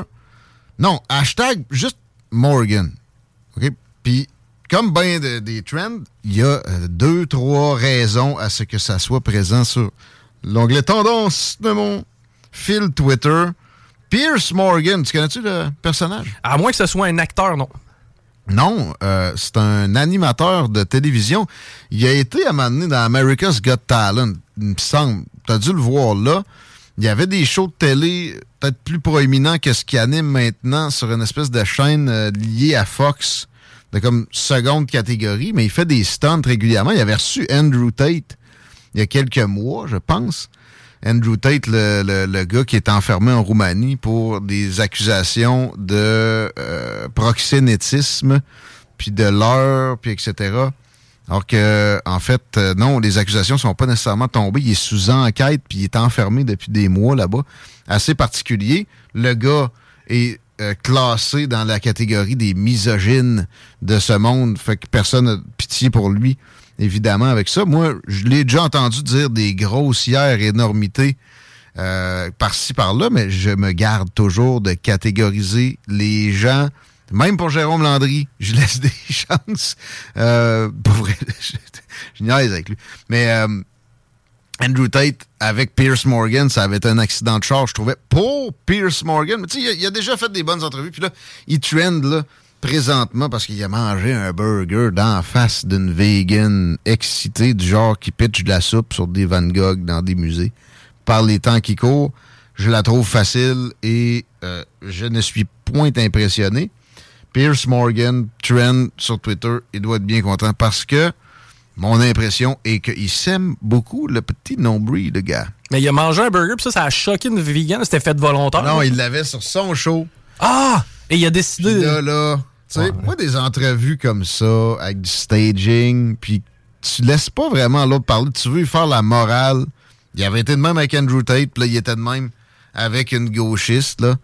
Non, hashtag juste Morgan. OK? Puis, comme bien des trends, il y a euh, deux, trois raisons à ce que ça soit présent sur l'onglet tendance de mon fil Twitter. Pierce Morgan, tu connais-tu le personnage? À moins que ce soit un acteur, non. Non, euh, c'est un animateur de télévision. Il a été à dans America's Got Talent, il me semble. Tu as dû le voir là. il y avait des shows de télé peut-être plus proéminents que ce qui anime maintenant sur une espèce de chaîne euh, liée à Fox, comme seconde catégorie, mais il fait des stunts régulièrement. Il avait reçu Andrew Tate il y a quelques mois, je pense. Andrew Tate, le, gars qui est enfermé en Roumanie pour des accusations de euh, proxénétisme, puis de l'heure, puis etc. Alors que, en fait, euh, non, les accusations sont pas nécessairement tombées. Il est sous enquête, puis il est enfermé depuis des mois là-bas. Assez particulier. Le gars est euh, classé dans la catégorie des misogynes de ce monde. Fait que personne n'a pitié pour lui, évidemment, avec ça. Moi, je l'ai déjà entendu dire des grossières énormités euh, par-ci, par-là, mais je me garde toujours de catégoriser les gens même pour Jérôme Landry, je laisse [laughs] des chances. Euh, pour vrai, [laughs] je, je niaise avec lui. Mais euh, Andrew Tate avec Pierce Morgan, ça avait été un accident de char, je trouvais, pour Pierce Morgan. Mais tu sais, il, a déjà fait des bonnes entrevues. Puis là, il trend là, présentement parce qu'il a mangé un burger d'en face d'une vegan excitée du genre qui pitch de la soupe sur des Van Gogh dans des musées. Par les temps qui courent, je la trouve facile et euh, je ne suis point impressionné. Pierce Morgan, trend sur Twitter, il doit être bien content parce que mon impression est qu'il sème beaucoup le petit nombril, le gars. Mais il a mangé un burger, puis ça, ça a choqué une vegan. C'était fait volontaire. Non, il l'avait sur son show. Ah! Et il a décidé. Puis là, là. Tu sais, moi, des entrevues comme ça, avec du staging, puis tu laisses pas vraiment l'autre parler. Tu veux lui faire la morale. Il avait été de même avec Andrew Tate, puis là, il était de même avec une gauchiste, là.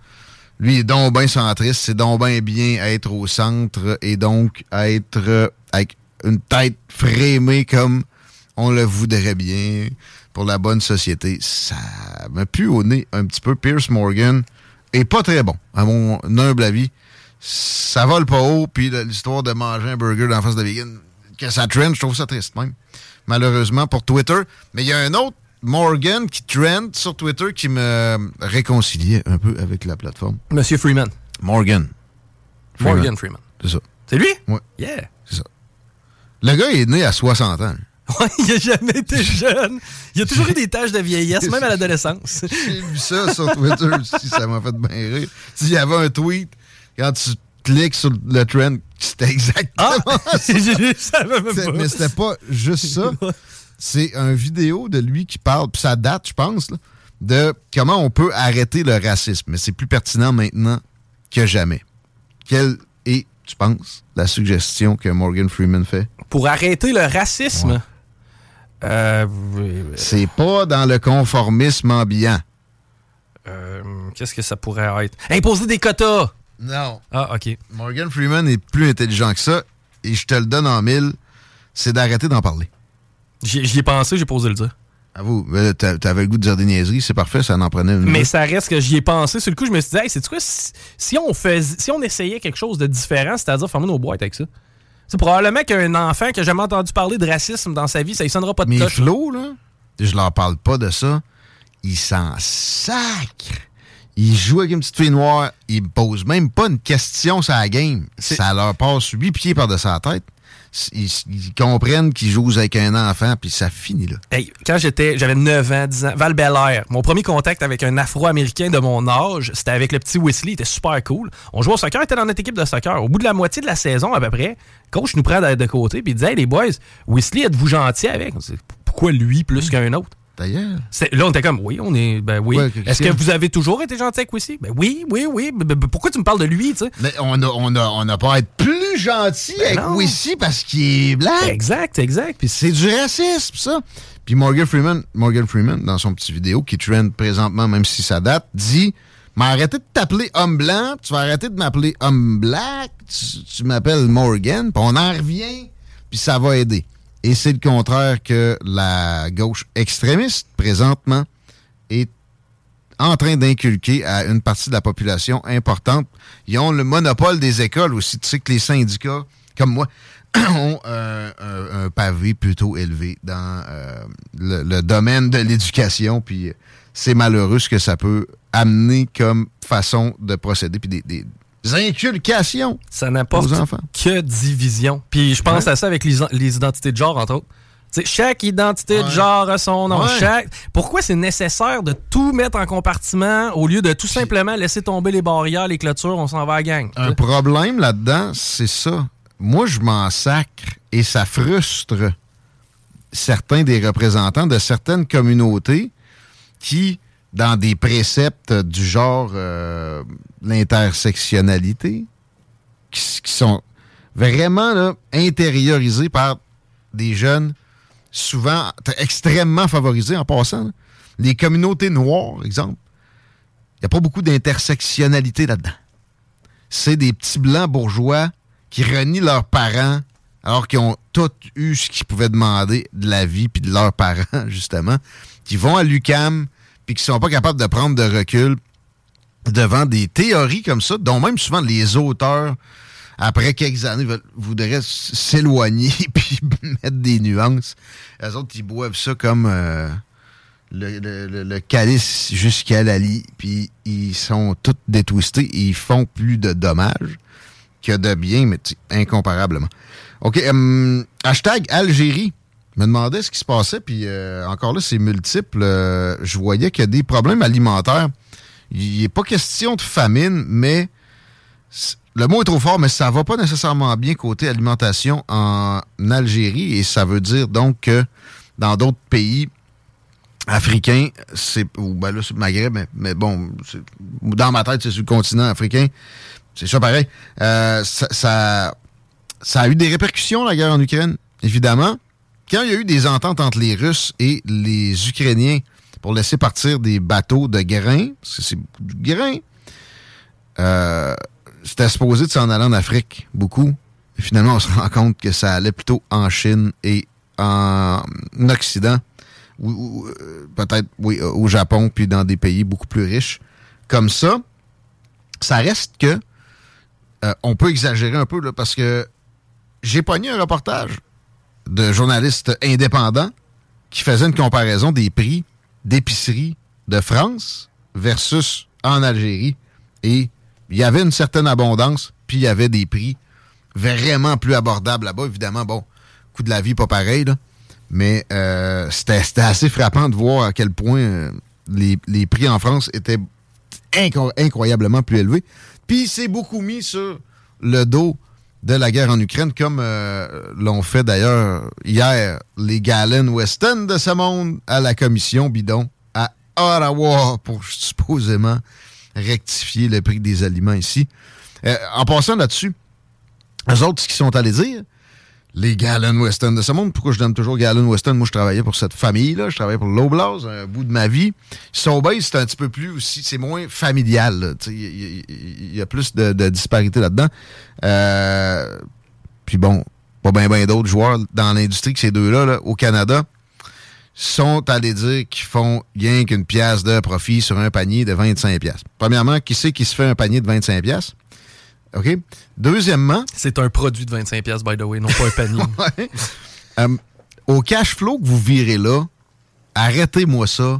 Lui, il est donc bien centriste, c'est donc bien bien être au centre et donc être euh, avec une tête frémée comme on le voudrait bien pour la bonne société. Ça me pue au nez un petit peu. Pierce Morgan est pas très bon, à mon humble avis. Ça vole pas haut, puis l'histoire de manger un burger dans la face de vegan, que ça trend, je trouve ça triste même. Malheureusement pour Twitter. Mais il y a un autre Morgan qui trend sur Twitter qui me réconciliait un peu avec la plateforme. Monsieur Freeman. Morgan. Morgan Freeman. C'est ça. C'est lui? Oui. Yeah. C'est ça. Le gars est né à 60 ans. [laughs] Ouais, il a jamais été jeune. Il a toujours eu des tâches de vieillesse, même à l'adolescence. [laughs] J'ai vu ça sur Twitter aussi, ça m'a fait bien rire. S'il y avait un tweet, quand tu cliques sur le trend, c'était exactement ah! [laughs] ça. [laughs] Je Mais c'était pas juste ça. [laughs] c'est un vidéo de lui qui parle, puis ça date, je pense, de comment on peut arrêter le racisme. Mais c'est plus pertinent maintenant que jamais. Quelle est, tu penses, la suggestion que Morgan Freeman fait? Pour arrêter le racisme? Euh, c'est pas dans le conformisme ambiant. Euh, qu'est-ce que ça pourrait être? Imposer des quotas! Non. Ah, OK. Morgan Freeman est plus intelligent que ça, et je te le donne en mille, c'est d'arrêter d'en parler. J'y ai pensé, j'ai posé le dire. À vous, t'avais le goût de dire des niaiseries, c'est parfait, ça en prenait une. Mais ça reste que j'y ai pensé. Sur le coup, je me suis dit, hey, c'est quoi, si, on si on essayait quelque chose de différent, c'est-à-dire fermer nos boîtes avec ça. C'est probablement qu'un enfant qui a jamais entendu parler de racisme dans sa vie, ça ne sonnera pas de Mais Flo, là, je leur parle pas de ça. Il s'en sacre. Il joue avec une petite fille noire. Il pose même pas une question sur la game. Ça leur passe huit pieds par-dessus la tête ils, comprennent qu'ils jouent avec un enfant, puis ça finit là. quand j'étais, j'avais 9 ans, 10 ans, Val Belair, mon premier contact avec un Afro-Américain de mon âge, c'était avec le petit Wesley, il était super cool. On jouait au soccer, il était dans notre équipe de soccer. Au bout de la moitié de la saison, à peu près, coach nous prend de, côté, puis il disait, hey, les boys, Wesley, êtes-vous gentil avec? Pourquoi lui plus qu'un autre? D'ailleurs. Là, on était comme, oui, on est. Ben oui. Est-ce que vous avez toujours été gentil avec Wissy? Ben oui, oui, oui. pourquoi tu me parles de lui, tu sais? Mais on n'a on a, on a pas à être plus gentil ben avec Wissy parce qu'il est blanc. Exact, exact. Puis c'est du racisme, ça. Puis Morgan Freeman, Morgan Freeman, dans son petit vidéo qui trend présentement, même si ça date, dit Mais arrêtez de t'appeler homme blanc, tu vas arrêter de m'appeler homme black, tu, tu m'appelles Morgan, puis on en revient, puis ça va aider. Et c'est le contraire que la gauche extrémiste, présentement, est en train d'inculquer à une partie de la population importante. Ils ont le monopole des écoles aussi. Tu sais que les syndicats, comme moi, [clears throat] ont un, pavé plutôt élevé dans euh, le, domaine de l'éducation. Puis c'est malheureux ce que ça peut amener comme façon de procéder. Puis des, inculcations. Ça n'apporte que division. Puis je pense à ça avec les, identités de genre, entre autres. chaque identité de genre a son nom. Chaque... Pourquoi c'est nécessaire de tout mettre en compartiment au lieu de tout simplement laisser tomber les barrières, les clôtures, on s'en va à la gang? Un problème là-dedans, c'est ça. Moi, je m'en sacre et ça frustre certains des représentants de certaines communautés qui, dans des préceptes du genre euh, l'intersectionnalité, qui, sont vraiment intériorisés par des jeunes souvent extrêmement favorisés en passant. Les communautés noires, exemple, il n'y a pas beaucoup d'intersectionnalité là-dedans. C'est des petits blancs bourgeois qui renient leurs parents alors qu'ils ont tous eu ce qu'ils pouvaient demander de la vie puis de leurs parents, [laughs] justement, qui vont à l'UCAM puis qui sont pas capables de prendre de recul devant des théories comme ça, dont même souvent les auteurs, après quelques années, voudraient s'éloigner [laughs] puis mettre des nuances. Les autres, ils boivent ça comme euh, le, calice jusqu'à la lit, puis ils sont tous détwistés et ils font plus de dommages que de bien, mais incomparablement. OK. Euh, hashtag Algérie. Me demandais ce qui se passait, puis euh, encore là, c'est multiple. Euh, je voyais qu'il y a des problèmes alimentaires. Il n'est pas question de famine, mais le mot est trop fort, mais ça va pas nécessairement bien côté alimentation en Algérie, et ça veut dire donc que dans d'autres pays africains, c'est ou ben là, c'est Maghreb, mais, mais bon, dans ma tête, c'est sur le continent africain. C'est ça pareil. ça, ça a eu des répercussions, la guerre en Ukraine, évidemment. Quand il y a eu des ententes entre les Russes et les Ukrainiens pour laisser partir des bateaux de grains, parce que c'est du grain, euh, c'était supposé de s'en aller en Afrique, beaucoup. Et finalement, on se rend compte que ça allait plutôt en Chine et en Occident, ou, euh, peut-être oui, au Japon, puis dans des pays beaucoup plus riches. Comme ça, ça reste que euh, on peut exagérer un peu là, parce que j'ai pogné un reportage de journalistes indépendants qui faisait une comparaison des prix d'épicerie de France versus en Algérie. Et il y avait une certaine abondance, puis il y avait des prix vraiment plus abordables là-bas. Évidemment, bon, coût de la vie pas pareil, là, mais euh, c'était assez frappant de voir à quel point euh, les, les, prix en France étaient incroyablement plus élevés. Puis c'est beaucoup mis sur le dos de la guerre en Ukraine, comme euh, l'ont fait d'ailleurs hier les Galen Weston de ce monde à la commission bidon à Ottawa pour supposément rectifier le prix des aliments ici. Euh, en passant là-dessus, les autres, qu'ils sont allés dire, les Galen Weston de ce monde. Pourquoi je donne toujours Galen Weston? Moi, je travaillais pour cette famille-là. Je travaillais pour l'Oblast un bout de ma vie. Sobeys, c'est un petit peu plus aussi, c'est moins familial. Il y, a plus de, disparité là-dedans. Euh, puis bon, pas bien ben, d'autres joueurs dans l'industrie que ces deux-là, au Canada, sont allés dire qu'ils font rien qu'une pièce de profit sur un panier de 25 pièces. Premièrement, qui c'est qui se fait un panier de 25 pièces? OK? Deuxièmement... C'est un produit de 25 pièces by the way, non pas un panier. [laughs] Euh, au cash flow que vous virez là, arrêtez-moi ça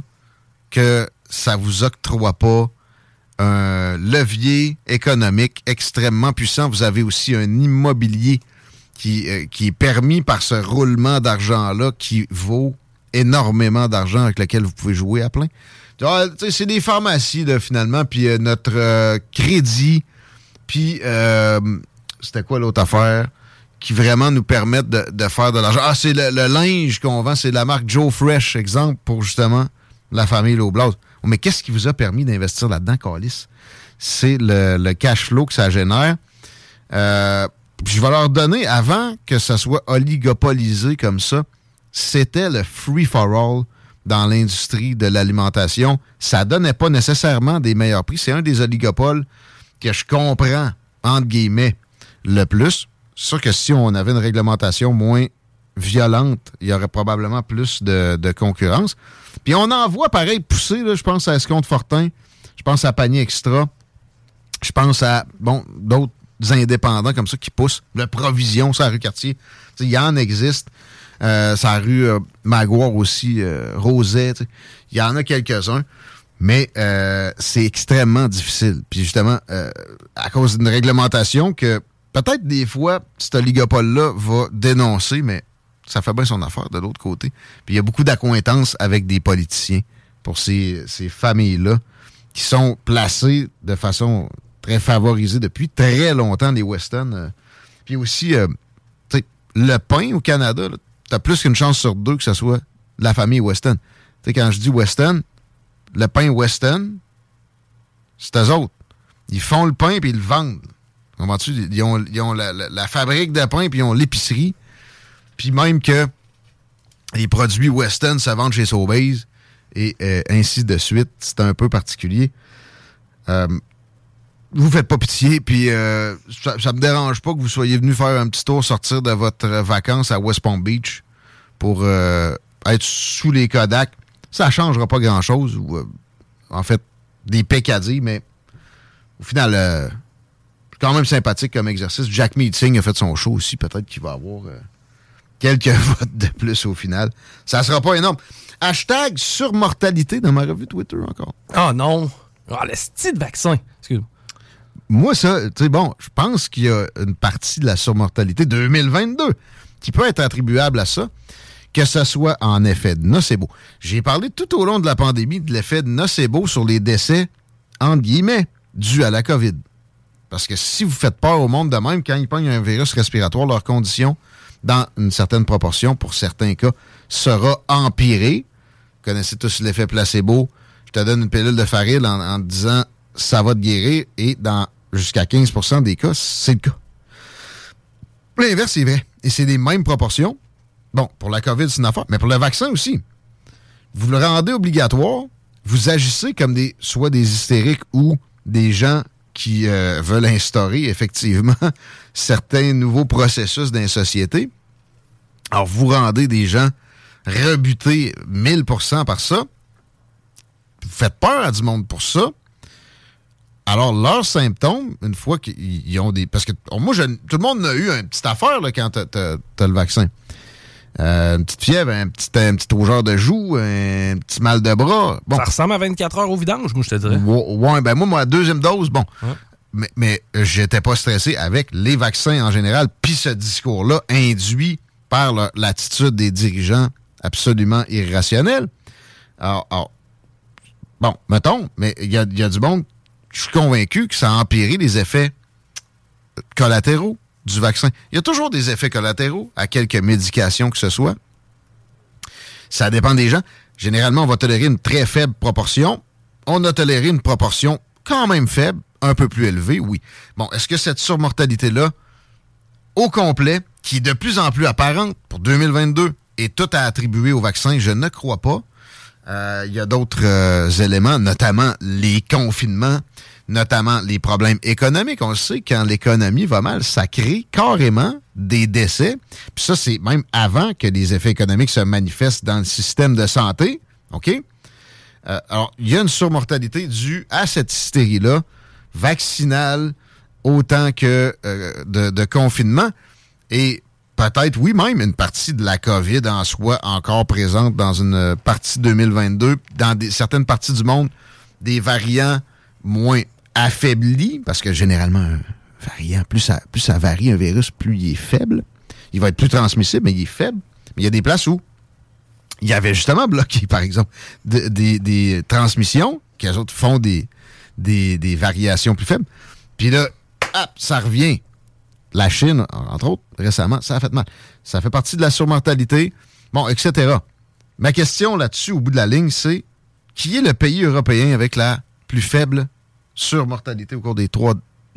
que ça vous octroie pas un levier économique extrêmement puissant. Vous avez aussi un immobilier qui, euh, qui est permis par ce roulement d'argent-là qui vaut énormément d'argent avec lequel vous pouvez jouer à plein. C'est des pharmacies, finalement, puis euh, notre crédit puis, euh, c'était quoi l'autre affaire? Qui vraiment nous permettent de, faire de l'argent? Ah, c'est le, linge qu'on vend, c'est la marque Joe Fresh, exemple, pour justement la famille Loblaws. Mais qu'est-ce qui vous a permis d'investir là-dedans, Calis? C'est le, cash flow que ça génère. Euh, je vais leur donner, avant que ça soit oligopolisé comme ça, c'était le free-for-all dans l'industrie de l'alimentation. Ça donnait pas nécessairement des meilleurs prix. C'est un des oligopoles que je comprends, entre guillemets, le plus. C'est sûr que si on avait une réglementation moins violente, il y aurait probablement plus de, concurrence. Puis on en voit pareil pousser, je pense à Escompte Fortin, je pense à Panier Extra, je pense à bon d'autres indépendants comme ça qui poussent. Le Provision, ça rue Quartier. Il y en existe. Euh, ça rue euh, Maguire aussi, euh. Il y en a quelques-uns mais euh, c'est extrêmement difficile. Puis justement, euh, à cause d'une réglementation que peut-être des fois, cet oligopole-là va dénoncer, mais ça fait bien son affaire de l'autre côté. Puis il y a beaucoup d'accointances avec des politiciens pour ces, ces familles-là qui sont placées de façon très favorisée depuis très longtemps, les Weston. Euh. Puis aussi, euh, le pain au Canada, tu as plus qu'une chance sur deux que ce soit la famille Weston. sais, quand je dis Weston, le pain Weston, c'est eux autres. Ils font le pain puis ils le vendent. Comprends-tu? Ils ont, ils ont la, fabrique de pain puis ils ont l'épicerie. Puis même que les produits Weston se vendent chez Sobeys et euh, ainsi de suite. C'est un peu particulier. Euh, vous faites pas pitié, puis euh, ça, ça, me dérange pas que vous soyez venu faire un petit tour, sortir de votre vacances à West Palm Beach pour être sous les Kodak. Ça changera pas grand-chose. ou en fait, des peccadilles, mais au final, euh, quand même sympathique comme exercice. Jack Meeting a fait son show aussi. Peut-être qu'il va avoir euh, quelques [laughs] votes de plus au final. Ça sera pas énorme. Hashtag surmortalité dans ma revue Twitter encore. Oh non! Oh, le style vaccin. Excuse-moi. Moi, ça, tu sais, bon, je pense qu'il y a une partie de la surmortalité 2022 qui peut être attribuable à ça, que ce soit en effet de nocebo. J'ai parlé tout au long de la pandémie de l'effet de nocebo sur les décès, entre guillemets, dû à la COVID. Parce que si vous faites peur au monde de même, quand ils pognent un virus respiratoire, leur condition, dans une certaine proportion, pour certains cas, sera empirée. Vous connaissez tous l'effet placebo. Je te donne une pilule de farine en, disant ça va te guérir et dans jusqu'à 15% des cas, c'est le cas. L'inverse, c'est vrai. Et c'est des mêmes proportions. Bon, pour la COVID, c'est une affaire, mais pour le vaccin aussi. Vous le rendez obligatoire, vous agissez comme soit des hystériques ou des gens qui euh, veulent instaurer effectivement [laughs] certains nouveaux processus dans les sociétés. Alors, vous rendez des gens rebutés 1000% par ça. Vous faites peur à du monde pour ça. Alors, leurs symptômes, une fois qu'ils ont des... Parce que moi, tout le monde a eu une petite affaire quand tu as, le vaccin. Euh, une petite fièvre, un petit, un petit rougeur de joue, un petit mal de bras. Bon. Ça ressemble à 24 heures au vidange, moi, je te dirais. Ouais, ben moi, ma deuxième dose, bon. Mais, mais j'étais pas stressé avec les vaccins en général, puis ce discours-là induit par l'attitude des dirigeants absolument irrationnelle. Alors, bon, mettons, mais il y a, y a du monde, je suis convaincu que ça a empiré les effets collatéraux du vaccin. Il y a toujours des effets collatéraux à quelques médications que ce soit. Ça dépend des gens. Généralement, on va tolérer une très faible proportion. On a toléré une proportion quand même faible, un peu plus élevée, oui. Bon, est-ce que cette surmortalité-là, au complet, qui est de plus en plus apparente pour 2022, est tout à attribuer au vaccin? Je ne crois pas. Euh, il y a d'autres euh, éléments, notamment les confinements, notamment les problèmes économiques. On sait, quand l'économie va mal, ça crée carrément des décès. Puis ça, c'est même avant que les effets économiques se manifestent dans le système de santé. OK? Euh, alors, il y a une surmortalité due à cette hystérie-là, vaccinale, autant que euh, de, confinement. Et peut-être, oui, même une partie de la COVID en soi encore présente dans une partie 2022, dans certaines parties du monde, des variants moins affaibli, parce que généralement, un variant, plus ça, plus ça varie un virus, plus il est faible. Il va être plus transmissible, mais il est faible. Mais il y a des places où il y avait justement bloqué, par exemple, des transmissions qui, autres, font des, des, variations plus faibles. Puis là, hop, ça revient. La Chine, entre autres, récemment, ça a fait mal. Ça fait partie de la surmortalité, bon, etc. Ma question là-dessus, au bout de la ligne, c'est qui est le pays européen avec la plus faible surmortalité au cours des trois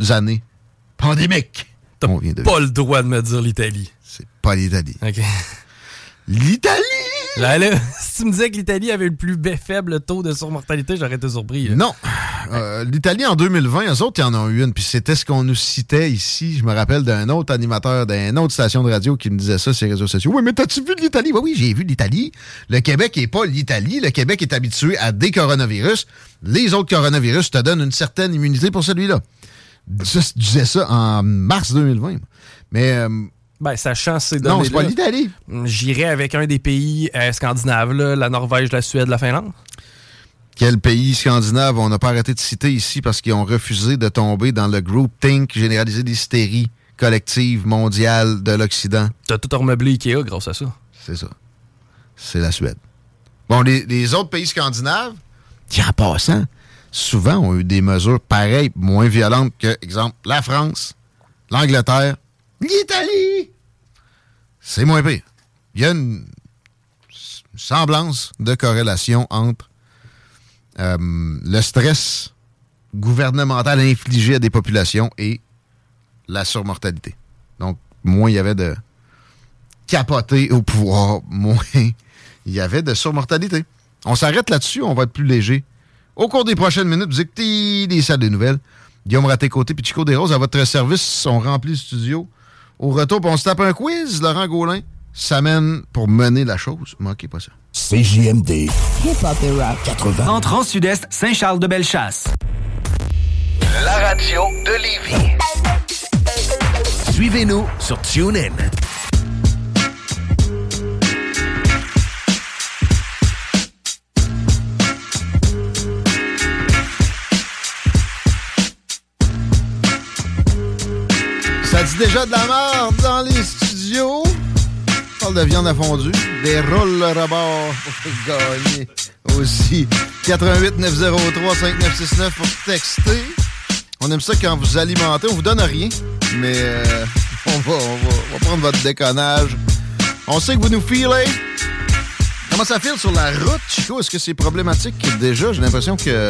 années pandémiques. T'as pas le droit de me dire l'Italie. C'est pas l'Italie. OK. L'Italie! Là, [laughs] si tu me disais que l'Italie avait le plus faible taux de surmortalité, j'aurais été surpris. Non. Euh, L'Italie, en 2020, eux autres, ils en ont eu une. Puis c'était ce qu'on nous citait ici. Je me rappelle d'un autre animateur d'une autre station de radio qui me disait ça sur les réseaux sociaux. Oui, mais t'as-tu vu l'Italie? Oui, oui, j'ai vu l'Italie. Le Québec n'est pas l'Italie. Le Québec est habitué à des coronavirus. Les autres coronavirus te donnent une certaine immunité pour celui-là. Je disais ça en mars 2020. Mais... Euh, ben, sachant ces données Non, c'est pas l'Italie. J'irais avec un des pays euh, scandinaves, la Norvège, la Suède, la Finlande. Quel pays scandinave on n'a pas arrêté de citer ici parce qu'ils ont refusé de tomber dans le group think généralisé d'hystérie collective mondiale de l'Occident? T'as tout remeublé Ikea grâce à ça. c'est ça. C'est la Suède. Bon, les, autres pays scandinaves, qui en passant, souvent ont eu des mesures pareilles, moins violentes que, exemple, la France, l'Angleterre, l'Italie. C'est moins pire. Il y a une semblance de corrélation entre euh, le stress gouvernemental infligé à des populations et la surmortalité. Donc, moins il y avait de capoter au pouvoir, [laughs] moins il y avait de surmortalité. On s'arrête là-dessus, on va être plus léger. Au cours des prochaines minutes, vous écoutez des salles des nouvelles. Guillaume Raté-Côté et Chico Desroses à votre service sont remplis le studio. Au retour, on se tape un quiz. Laurent Gaulin s'amène pour mener la chose. Manquez pas ça. CJMD. Hip-hop et rock. 80. En sud-est, Saint-Charles-de-Bellechasse. La radio de Lévis. Suivez-nous sur TuneIn. Déjà de la merde dans les studios. Parle de viande à fondu. Des rôles rebord pour [laughs] gagner aussi. 88 903 5969 pour texter. On aime ça quand vous alimentez. On vous donne rien, mais euh, [laughs] on, va, on, va, on va prendre votre déconnage. On sait que vous nous filez. Comment ça file sur la route, Chico? Est-ce que c'est problématique déjà? J'ai l'impression que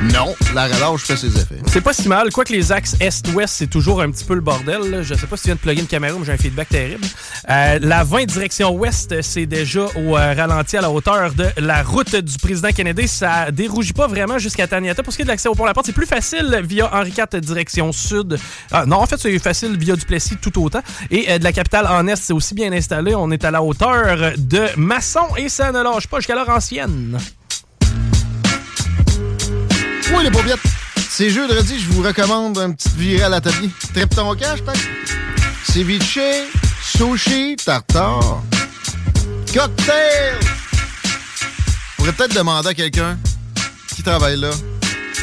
non, la relâche fait ses effets. C'est pas si mal. Quoique les axes est-ouest, c'est toujours un petit peu le bordel. Je sais pas si tu viens de plugger une caméra, mais j'ai un feedback terrible. Euh, la 20 direction ouest, c'est déjà au euh, ralenti à la hauteur de la route du président Kennedy. Ça dérougit pas vraiment jusqu'à Taniata. Pour ce qui est de l'accès au pont-la-porte, c'est plus facile via Henri IV direction sud. Ah, non, en fait, c'est facile via Duplessis tout autant. Et euh, de la capitale en est, c'est aussi bien installé. On est à la hauteur de Masson et ça ne lâche pas jusqu'à l'heure ancienne. Oui, les paupiètes. C'est jeudi, je vous recommande un petit virée à l'atelier. Trip ton cash, peut-être? Ceviche, sushi, tartare, cocktail. Je pourrais peut-être demander à quelqu'un qui travaille là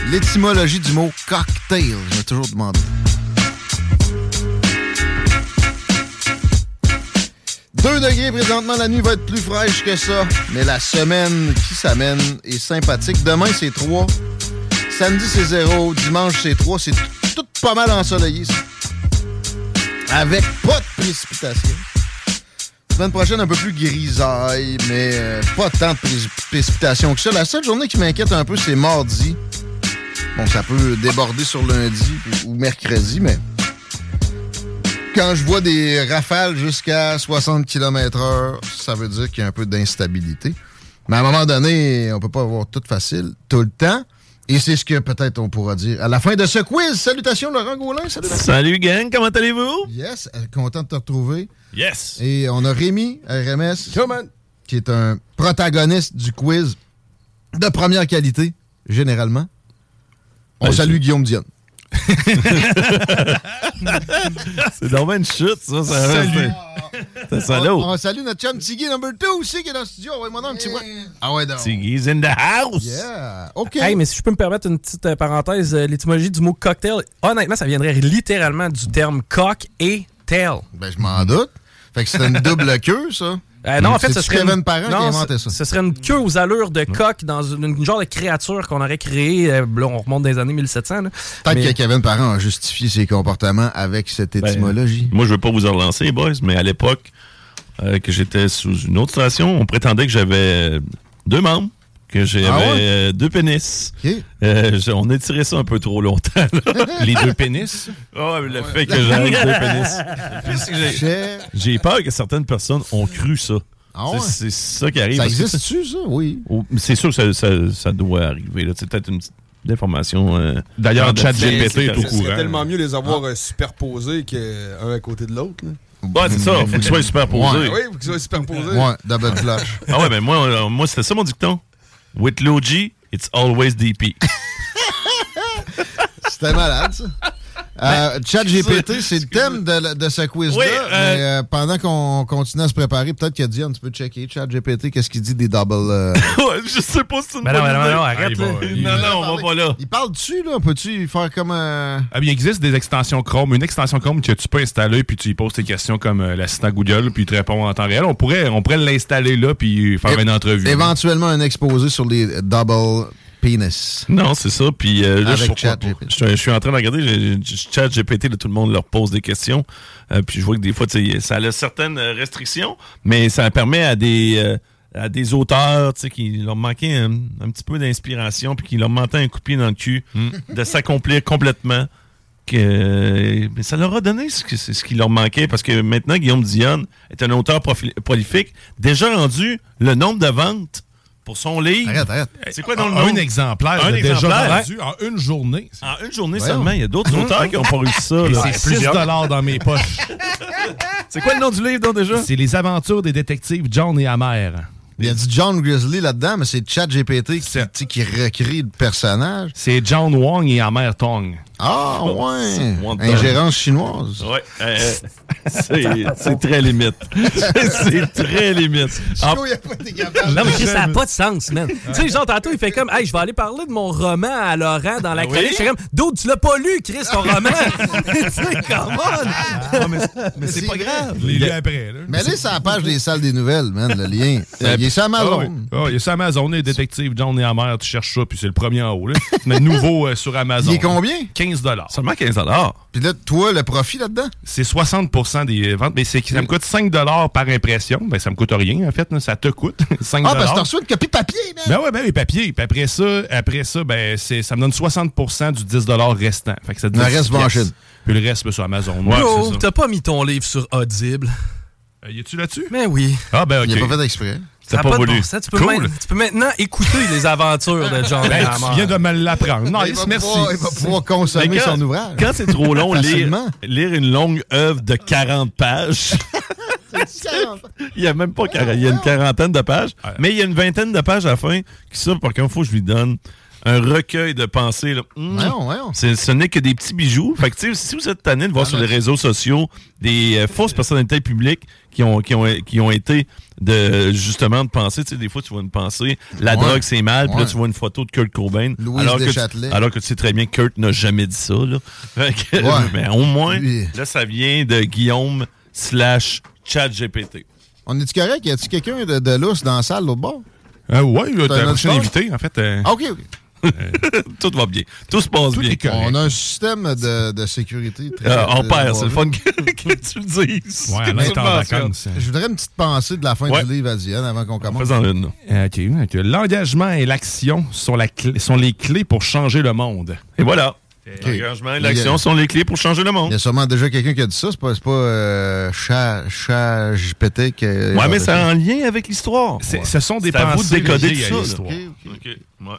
l'étymologie du mot cocktail. Je toujours demander. 2 degrés présentement, la nuit va être plus fraîche que ça. Mais la semaine qui s'amène est sympathique. Demain, c'est 3. Samedi, c'est 0. Dimanche, c'est 3. C'est tout pas mal ensoleillé, ça. Avec pas de précipitation. Semaine prochaine, un peu plus grisaille, mais euh, pas tant de précipitation que ça. La seule journée qui m'inquiète un peu, c'est mardi. Bon, ça peut déborder sur lundi ou mercredi, mais quand je vois des rafales jusqu'à 60 km/h, ça veut dire qu'il y a un peu d'instabilité. Mais à un moment donné, on peut pas avoir tout facile tout le temps. Et c'est ce que peut-être on pourra dire à la fin de ce quiz. Salutations, Laurent Gaulin. Salut, Salut gang, comment allez-vous? Yes, euh, content de te retrouver. Yes. Et on a Rémi, RMS, qui est un protagoniste du quiz de première qualité, généralement. On ben, salue Guillaume Dion. [laughs] c'est normal une chute, ça. ça Salut. C'est On, on salue notre chum Tiggy number 2 aussi qui est dans le studio. Ouais, moi un petit Ah ouais, donc. Tiggy's in the house. Yeah. OK. Hey, mais si je peux me permettre une petite euh, parenthèse, euh, l'étymologie du mot cocktail, honnêtement, ça viendrait littéralement du terme cock et tail. Ben, je m'en doute. Fait que c'est une double queue, ça. Euh, non, en fait, ce serait. Kevin Parent qui a inventé ça. Ce serait une queue aux allures de coq dans une, genre de créature qu'on aurait créée. Euh, là, on remonte des années 1700. Peut-être que Kevin Parent a justifié ses comportements avec cette ben, étymologie. moi, je veux pas vous en relancer, boys, mais à l'époque euh, que j'étais sous une autre station, on prétendait que j'avais deux membres que j'avais ah deux pénis. on a tiré ça un peu trop longtemps. [laughs] Les deux pénis? [laughs] Oh, le fait que j'avais deux pénis. [laughs] J'ai? Peur que certaines personnes ont cru ça. Ah c'est ça qui arrive. Ça existe-tu, ça? Oui. C'est sûr que ça, ça, doit arriver. C'est peut-être une petite déformation. Euh, D'ailleurs, chat GPT est au courant. C'est tellement mieux les avoir ah. euh, superposés qu'un à côté de l'autre. Ouais, c'est ça. Faut qu'ils soient superposés. Oui, faut qu'ils soient superposés. Ouais, double flash. ah ouais, mais moi, moi c'était ça mon dicton? With Logi, it's always DP. [laughs] C'était malade, ça. Euh, Chat GPT, c'est le thème de, de ce quiz-là. Oui, mais euh, pendant qu'on continue à se préparer, peut-être que Dion, tu peux checker Chat GPT, qu'est-ce qu'il dit des double. euh, [laughs] ouais, je sais pas si c'est une Ben non, bonne ben non, idée. non, arrête, Ah, là. il va- Non, non, on va pas là. Il parle dessus, là? Peux-tu faire comme. euh, Ah, bien, il existe des extensions Chrome. Une extension Chrome que tu peux installer, puis tu y poses tes questions comme euh, l'assistant Google, puis il te répond en temps réel. On pourrait, on pourrait l'installer là, puis faire é- une entrevue. Éventuellement, un exposé sur les double penis. Non, c'est ça. Puis euh, là, Avec je, je, je suis en train de regarder. j'ai- j'ai- Chat GPT, là, tout le monde leur pose des questions. Euh, puis je vois que des fois, ça a certaines restrictions, mais ça permet à des euh, à des auteurs, qui leur manquait un, un petit peu d'inspiration, puis qui leur manquait un coup de pied dans le cul, de s'accomplir complètement. Que, mais ça leur a donné ce, que- ce qui leur manquait, parce que maintenant, Guillaume Dionne est un auteur prolifique, déjà rendu le nombre de ventes pour son livre. Arrête, arrête. C'est quoi dans le un nombre? exemplaire, Un exemplaire. vendu en une journée. En une journée seulement, il y a d'autres auteurs qui n'ont pas réussi ça. C'est 6 dans mes poches. [laughs] C'est quoi le nom du livre, donc, déjà? C'est Les aventures des détectives John et Amer. Il y a du John Grizzly là-dedans, mais c'est Chat GPT qui, qui recrée le personnage. C'est John Wong et Amer Tong. Ah, ouais. Ingérence chinoise. Ouais, euh, [laughs] c'est très limite. [laughs] c'est très limite. En- Chico, il a pas été capable. Non, mais Chris, ça n'a pas de sens, man. tu sais, genre, tantôt, il fait comme, hey, je vais aller parler de mon roman à Laurent dans la Ah oui? chronique. Je comme, d'autres, tu l'as pas lu, Chris, ton roman. [laughs] tu sais, come on. Mais c'est pas grave. Je l'ai lu après. Là. Mais allez sur la page des salles des nouvelles, man, le lien. Euh, Il est sur Amazon. Ah oui. Ah, il est sur Amazon, les détectives John et Amer, tu cherches ça, puis c'est le premier en haut. Là. Mais nouveau euh, sur Amazon. Il est combien? 15 Seulement 15 Puis là, toi, le profit là-dedans? C'est 60% des ventes. Mais c'est, ça me coûte 5 par impression. Ben, ça me coûte rien, en fait. là. Ça te coûte [laughs] 5 Ah, parce que t'as reçu une copie papier, man. Ben ouais, ben les papiers. Puis après ça, après ça, ben c'est, ça me donne 60% du 10 restant. Fait que ça te Le donne reste 10 va en pièces. Chine. Puis le reste, ben, sur Amazon. Bro, Ouais, ça. t'as pas mis ton livre sur Audible? Euh, y es-tu là-dessus? Mais oui. Ah, ben ok. Il a pas fait exprès. Ça pas de voulu. Tu peux, Cool. tu peux maintenant écouter les aventures de John [laughs] Ben, Hammer. tu viens de me l'apprendre. il, Nice, merci. pouvoir, il va pouvoir consommer quand- son ouvrage. Quand c'est trop long, lire, Facilement. lire une longue œuvre de 40 pages. [laughs] il y a même pas 40, il y a une quarantaine de pages, mais il y a une vingtaine de pages à la fin qui ça, par contre, faut que je lui donne un recueil de pensées. Là. Voyons, voyons. C'est- Ce n'est que des petits bijoux. Fait que, tu sais, si vous êtes tanné de voir sur les réseaux sociaux des euh, fausses personnalités publiques qui ont, qui ont, qui ont été de justement de penser, tu sais, des fois tu vois une pensée, la Ouais. drogue c'est mal, puis là tu vois une photo de Kurt Cobain. Louise alors, que tu, alors que tu sais très bien que Kurt n'a jamais dit ça. Là. [laughs] Que, Ouais. mais au moins, Lui. là ça vient de Guillaume slash chat GPT. On est-tu correct? Y a-tu quelqu'un de, de lousse dans la salle, l'autre bord? Euh, ouais, là, T'as un invité, en fait. euh, Ah, OK, OK. [laughs] Tout va bien. Tout se passe bien. On a un système de, de sécurité très... Euh, on perd, c'est le fun que, [laughs] que tu le dises. Ouais, est en vacances. Je voudrais une petite pensée de la fin Ouais. du livre à Diane avant qu'on commence. Fais-en une. Euh, OK. L'engagement et l'action sont, la clé- sont les clés pour changer le monde. Et voilà. OK. L'engagement et l'action sont les clés pour changer le monde. Il y a sûrement déjà quelqu'un qui a dit ça. C'est pas, pas euh, chat, qui a- Ouais, mais c'est en lien avec l'histoire. C'est- Ce sont des C'est à vous de pensées décoder tout ça. Ouais.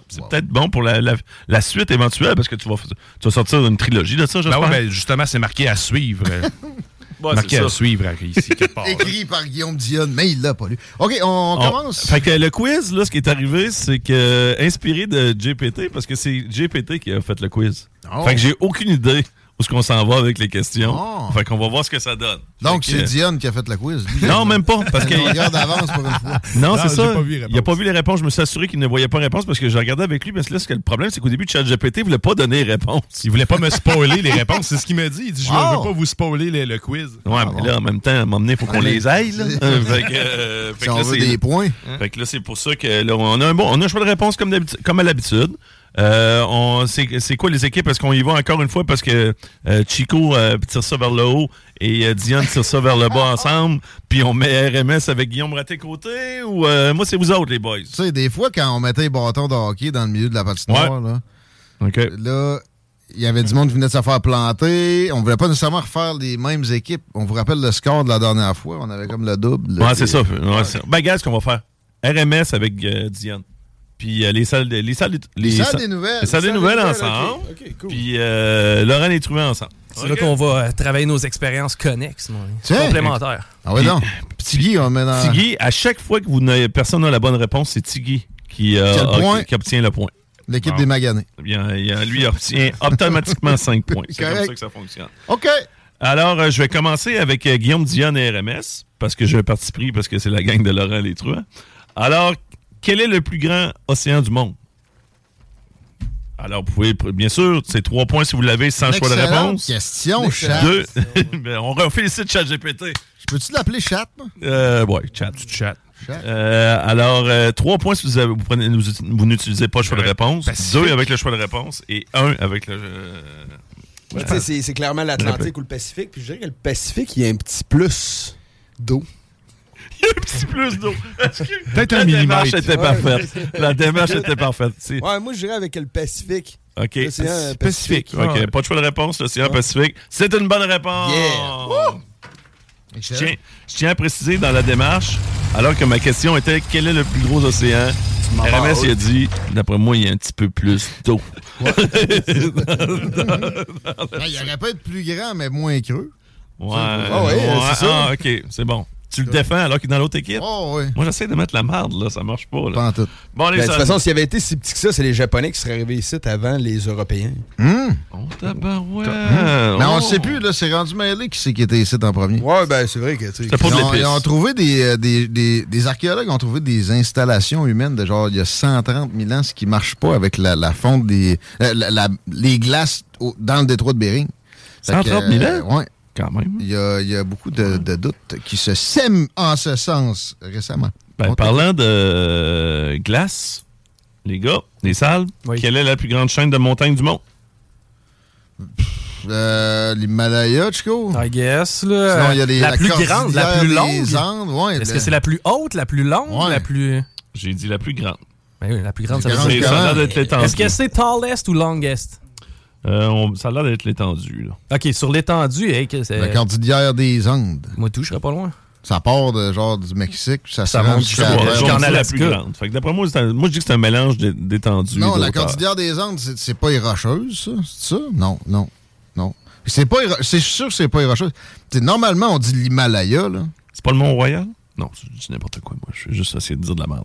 C'est peut-être bon pour la, la, la suite éventuelle parce que tu vas, tu vas sortir une trilogie de ça, Ben j'espère. ouais, ben, justement, c'est marqué à suivre. [laughs] euh, Ouais, marqué c'est à suivre euh, ici, quelque [laughs] part. là. Écrit par Guillaume Dionne, mais il l'a pas lu. OK, on, on On- commence. Fait que le quiz, là, ce qui est arrivé, c'est que, inspiré de GPT, parce que c'est GPT qui a fait le quiz. Oh. Fait que j'ai aucune idée où est-ce qu'on s'en va avec les questions? Oh. Fait qu'on va voir ce que ça donne. Donc, c'est Dionne qui a fait le quiz. lui. Non, même pas, parce [laughs] que... Regarde d'avance pour une fois. Non, Non, c'est ça. pas vu les réponses. il a pas vu les réponses. Je me suis assuré qu'il ne voyait pas les réponses parce que j'ai regardé avec lui. Parce que là, ce que le problème, c'est qu'au début, ChatGPT ne voulait pas donner les réponses. Il voulait pas me spoiler les réponses, c'est ce qu'il m'a dit. Il dit Je ne Oh. veux pas vous spoiler le, le quiz. Ouais, mais bon. là, en même temps, à un moment donné, il faut qu'on les aille. Là. [laughs] Fait que, euh, fait Si que on là, veut c'est- des points. Fait que là, c'est pour ça que là, on a un bon, on a un choix de réponse comme à l'habitude. Euh, c'est, quoi les équipes? Est-ce qu'on y va encore une fois parce que euh, Chico euh, tire ça vers le haut et Diane tire ça vers le bas ensemble, puis on met RMS avec Guillaume Raté-Côté ou moi, c'est vous autres, les boys? Tu sais, des fois, quand on mettait les bâtons de hockey dans le milieu de la patinoire, là, OK. là, il y avait du monde qui venait de se faire planter. On voulait pas nécessairement refaire les mêmes équipes. On vous rappelle le score de la dernière fois. On avait comme le double. Ouais, c'est ça. Ouais, ben, regarde ce qu'on va faire. RMS avec Diane. Puis euh, les salles, de- les salles, des- Les salles sa- des nouvelles. Les salles des nouvelles ok. ensemble. Cool. Puis euh, Laurent les trouvé ensemble. C'est là qu'on va euh, travailler nos expériences connexes, complémentaires. Ah ouais, non. Petit Guy, on met dans... Tiggy, à chaque fois que vous n'avez personne n'a la bonne réponse, c'est Tiggy qui, euh, a point. qui obtient le point. L'équipe Bon. des Maganés. Bien, y a- lui obtient automatiquement 5 [laughs] points. C'est comme ça que ça fonctionne. OK. Alors, euh, je vais commencer avec euh, Guillaume Dionne et RMS, parce que j'ai un parti pris, parce que c'est la gang de Laurent Létruant. Alors, quel est le plus grand océan du monde? Alors, vous pouvez, bien sûr, c'est trois points si vous l'avez sans choix de réponse. question, Chat. Deux. [laughs] Ben, on refélicite ChatGPT. Je peux-tu l'appeler chat, moi? Euh, ouais, chat. Chat. Euh, alors, euh, trois points si vous, avez- vous, prenez- vous, vous n'utilisez pas le choix de réponse. Pacifique. Deux avec le choix de réponse et un avec le. euh, Ouais, tu sais, c'est- c'est clairement l'Atlantique ou le Pacifique. Puis je dirais que le Pacifique, il y a un petit plus d'eau. [laughs] Il y a un petit plus d'eau. Peut-être La un démarche millimètre. était Ouais, parfaite. c'est- La démarche [laughs] était parfaite. C'est- Ouais, moi, je dirais avec le Pacifique. OK. L'océan Pacifique. Pacifique. OK. Ouais. Pas de choix de réponse, l'océan Pacifique. C'est une bonne réponse. Yeah. Je tiens, je tiens à préciser dans la démarche, alors que ma question était quel est le plus gros océan? RMS il a dit d'après moi, il y a un petit peu plus d'eau. Ah, [laughs] il aurait pas être plus grand, mais moins creux. Ouais. Ah ouais, ouais, c'est ça. Ah, OK, c'est bon. Tu le défends alors qu'il est dans l'autre équipe? Oh, oui. Moi, j'essaie de mettre la marde, là. Ça marche pas, là. Pas en tout. Bon, les Ben, de toute façon, s'il avait été si petit que ça, c'est les Japonais qui seraient arrivés ici avant les Européens. Hum. Oh, tabarouette. Mais on ne sait plus, là, c'est rendu mêlé qui c'est qui était ici en premier. Ouais, ben c'est vrai que tu pas de Ils ont, l'épice. ils ont trouvé des, euh, des, des, des archéologues ont trouvé des installations humaines de genre il y a 130 000 ans, ce qui marche pas avec la, la fonte des euh, la- la- les glaces au- dans le détroit de Bering. Fait que, 130 000 ans? euh, ouais. Quand même. Il y a, il y a beaucoup de, de doutes qui se sèment en ce sens récemment. Ben, parlant de euh, glace, les gars, les salles, quelle est la plus grande chaîne de montagnes du monde? Euh, L'Himalaya, Chico? I guess, là. Sinon, il y a les- la, la plus grande, la plus longue. Andes, ouais, Est-ce le- que c'est la plus haute, la plus longue, Ouais. la plus. J'ai dit la plus grande. Ben oui, la plus grande, ça veut dire. Est-ce que c'est tallest ou longest? Euh, on- ça a l'air d'être l'étendue, là. Ok, sur l'étendue, hey, que c'est. La cordillère des Andes. Moi, tout, je serais pas loin. Ça part de genre du Mexique, puis ça, Ça se monte jusqu'à la jusqu'en plus grande. Fait que d'après moi, un- moi, je dis que c'est un mélange d'é- d'étendue. Non, la cordillère des Andes, c'est c'est pas les Rocheuses, ça? C'est ça? Non, non, non. C'est pas c'est sûr que c'est pas les Rocheuses. T'sais, normalement, on dit l'Himalaya, là. C'est pas le Mont-Royal? Non, je dis n'importe quoi, moi. Je vais juste essayer de dire de la merde.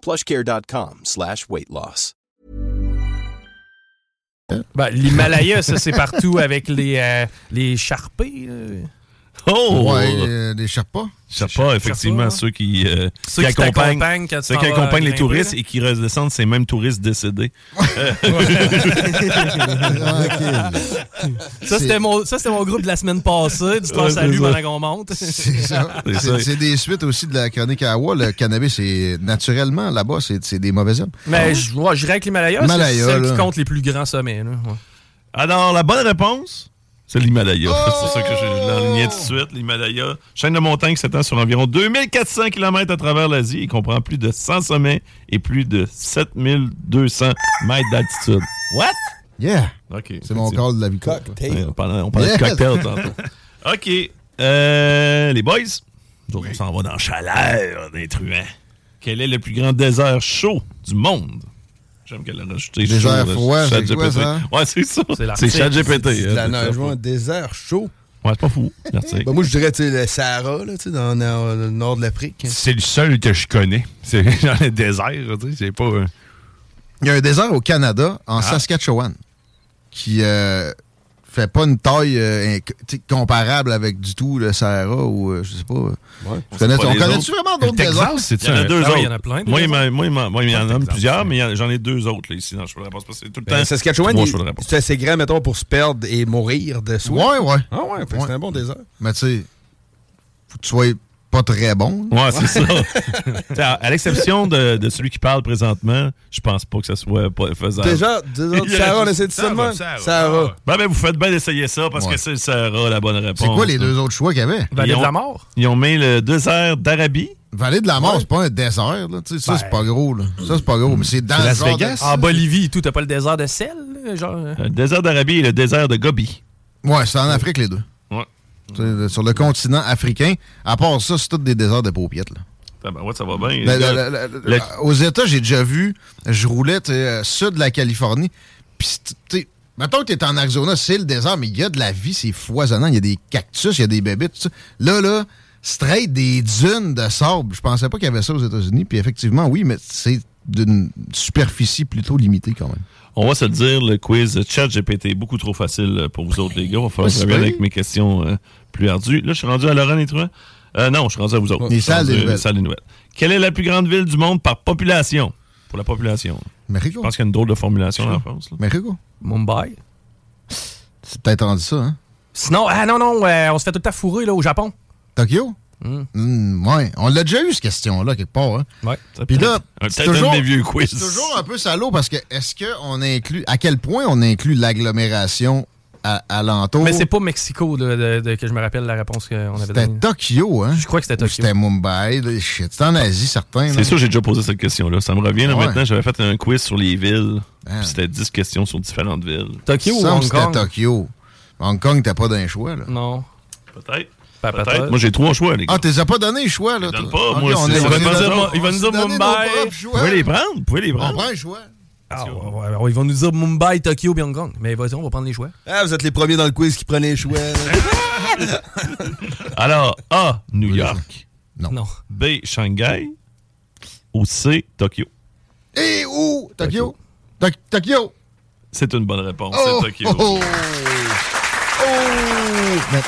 plushcare.com slash weight loss. Ben, L'Himalaya, ça, c'est partout avec les, euh, les charpés. là. Oh! Ouais, euh, des Sherpas. Sherpas, effectivement, ceux qui, euh, Ceux qui qui accompagnent, quand ceux qui accompagnent les touristes là. et qui redescendent ces mêmes touristes décédés. [laughs] Euh, [laughs] Ça, c'était mon, ça, c'était mon groupe de la semaine passée. Du temps Ouais, salut pendant qu'on monte. [laughs] C'est ça. C'est des suites aussi de la chronique à Awa. Le cannabis, c'est naturellement, là-bas, c'est c'est des mauvais hommes. Mais je ouais, je dirais que l'Himalaya, c'est celle là. qui compte les plus grands sommets. là. Ouais. Alors, la bonne réponse, c'est l'Himalaya. C'est ça que je l'enlignais tout de suite. L'Himalaya, chaîne de montagne qui s'étend sur environ 2400 km à travers l'Asie. Il comprend plus de 100 sommets et plus de 7200 mètres d'altitude. What? Yeah. OK. C'est mon call de la vie. Ouais, on parlait, on parlait Yes. de cocktail tantôt. [laughs] OK. Euh, les boys, nous on s'en va dans la chaleur des truands. Quel est le plus grand désert chaud du monde? J'aime qu'elle a rajouté Désert chaud, froid, c'est quoi, ça? Ouais, c'est ça. C'est C'est l'Arctique. ChatGPT. C'est la hein, neige, un désert chaud. Ouais, c'est pas fou. Ben, moi, je dirais tu sais, le Sahara, là, tu sais, dans, dans le nord de l'Afrique. C'est le seul que je connais. [laughs] C'est dans le désert, tu sais, c'est pas... euh, Il y a un désert au Canada, en Ah. Saskatchewan, qui euh, fait pas une taille euh, comparable avec du tout le Sahara ou euh, je sais pas. Tu connais- pas on autres. vraiment d'autres Le Texas, déserts? c'est-tu Il y en a deux Ah oui, autres. il y en a plein, Moi, il y en a plusieurs, mais j'en ai deux autres là, ici dans le de réponse. parce que C'est tout le Ben, temps. Saskatchewan, c'est assez grand, mettons, pour se perdre et mourir de soif. Ouais, ouais. Ah ouais, c'est un bon désert. Mais tu sais, faut que tu sois pas très bon. Ouais, c'est ça. [laughs] À à l'exception de, de celui qui parle présentement, je pense pas que ça soit pas faisable. Déjà, déjà, [laughs] Sarah, on essaie de ça de même. Sarah. Ben, ben, vous faites bien d'essayer ça parce Ouais. que c'est Sarah la bonne réponse. C'est quoi les deux autres choix qu'il y avait? Ils ont- Ils ont mis le désert d'Arabie. Vallée de la mort, c'est pas un désert, là. Tu sais, ça, c'est pas gros, là. Ça, c'est pas gros, mais c'est dans Las genre Vegas? de- En Bolivie et tout, t'as pas le désert de sel, là, genre? euh? Le désert d'Arabie et le désert de Gobi. Ouais, c'est en Afrique, les deux. Sur le continent africain, à part ça, c'est tous des déserts de paupiètes, là. Ah ben ouais, ça va bien. Le- Aux États, j'ai déjà vu, je roulais euh, sud de la Californie, puis mettons que t'es en Arizona, c'est le désert, mais il y a de la vie, c'est foisonnant, il y a des cactus, il y a des bébés, tout ça. Là, là, straight des dunes de sable. Je pensais pas qu'il y avait ça aux États-Unis, puis effectivement, oui, mais c'est d'une superficie plutôt limitée quand même. On va se le dire, le quiz chat GPT est beaucoup trop facile pour vous autres, les gars. Il va falloir Ouais, que je revienne avec mes questions euh, plus ardues. Là, je suis rendu à Laurent et toi? Euh, non, je suis rendu à vous autres. Les salles des rendu- nouvelles. salles des nouvelles. Quelle est la plus grande ville du monde par population? Pour la population. Mexico. Je pense qu'il y a une drôle de formulation la France. là. Mexico. Mumbai. C'est peut-être rendu ça, hein? Sinon, ah non, non, euh, on se fait tout le temps fourrer là, au Japon. Tokyo? Hmm, ouais, on l'a déjà eu, cette question-là, quelque part. Hein? Ouais. Puis là, c'est un toujours, des vieux quiz. c'est toujours un peu salaud parce que est-ce qu'on inclut, à quel point on inclut l'agglomération à, alentour? Mais c'est pas Mexico de, de- de- que je me rappelle la réponse qu'on avait C'était donnée. Tokyo, hein? Je crois que c'était Tokyo. C'était Mumbai. C'était en Asie, certain. C'est sûr, j'ai déjà posé cette question-là. Ça me revient là, Ouais. maintenant. J'avais fait un quiz sur les villes. Ah. puis C'était 10 questions sur différentes villes. Tokyo ou Ça, Hong c'était Kong? Tokyo. Hong Kong, t'as pas d'un choix, là. Non. Peut-être. Peut-être. Moi, j'ai trois choix, les gars. Ah, t'es pas donné le choix, là. donne pas, moi, on est- il on va est nous dire- on il va nous s'est dire donné nos Mumbai. Vous pouvez les prendre? Vous pouvez les On prendre? prend un choix. Ah, ouais, ouais, ouais, ils vont nous dire Mumbai, Tokyo, Hong Kong. Mais vas-y, on va prendre les choix. Ah, vous êtes les premiers dans le quiz qui prenaient les choix. [laughs] Alors, A, New York. Non. Non. B, Shanghai. Ou C, Tokyo. Et où? Tokyo? Tok- Tokyo? C'est une bonne réponse. Oh! C'est Tokyo. Oh! Oh! Mais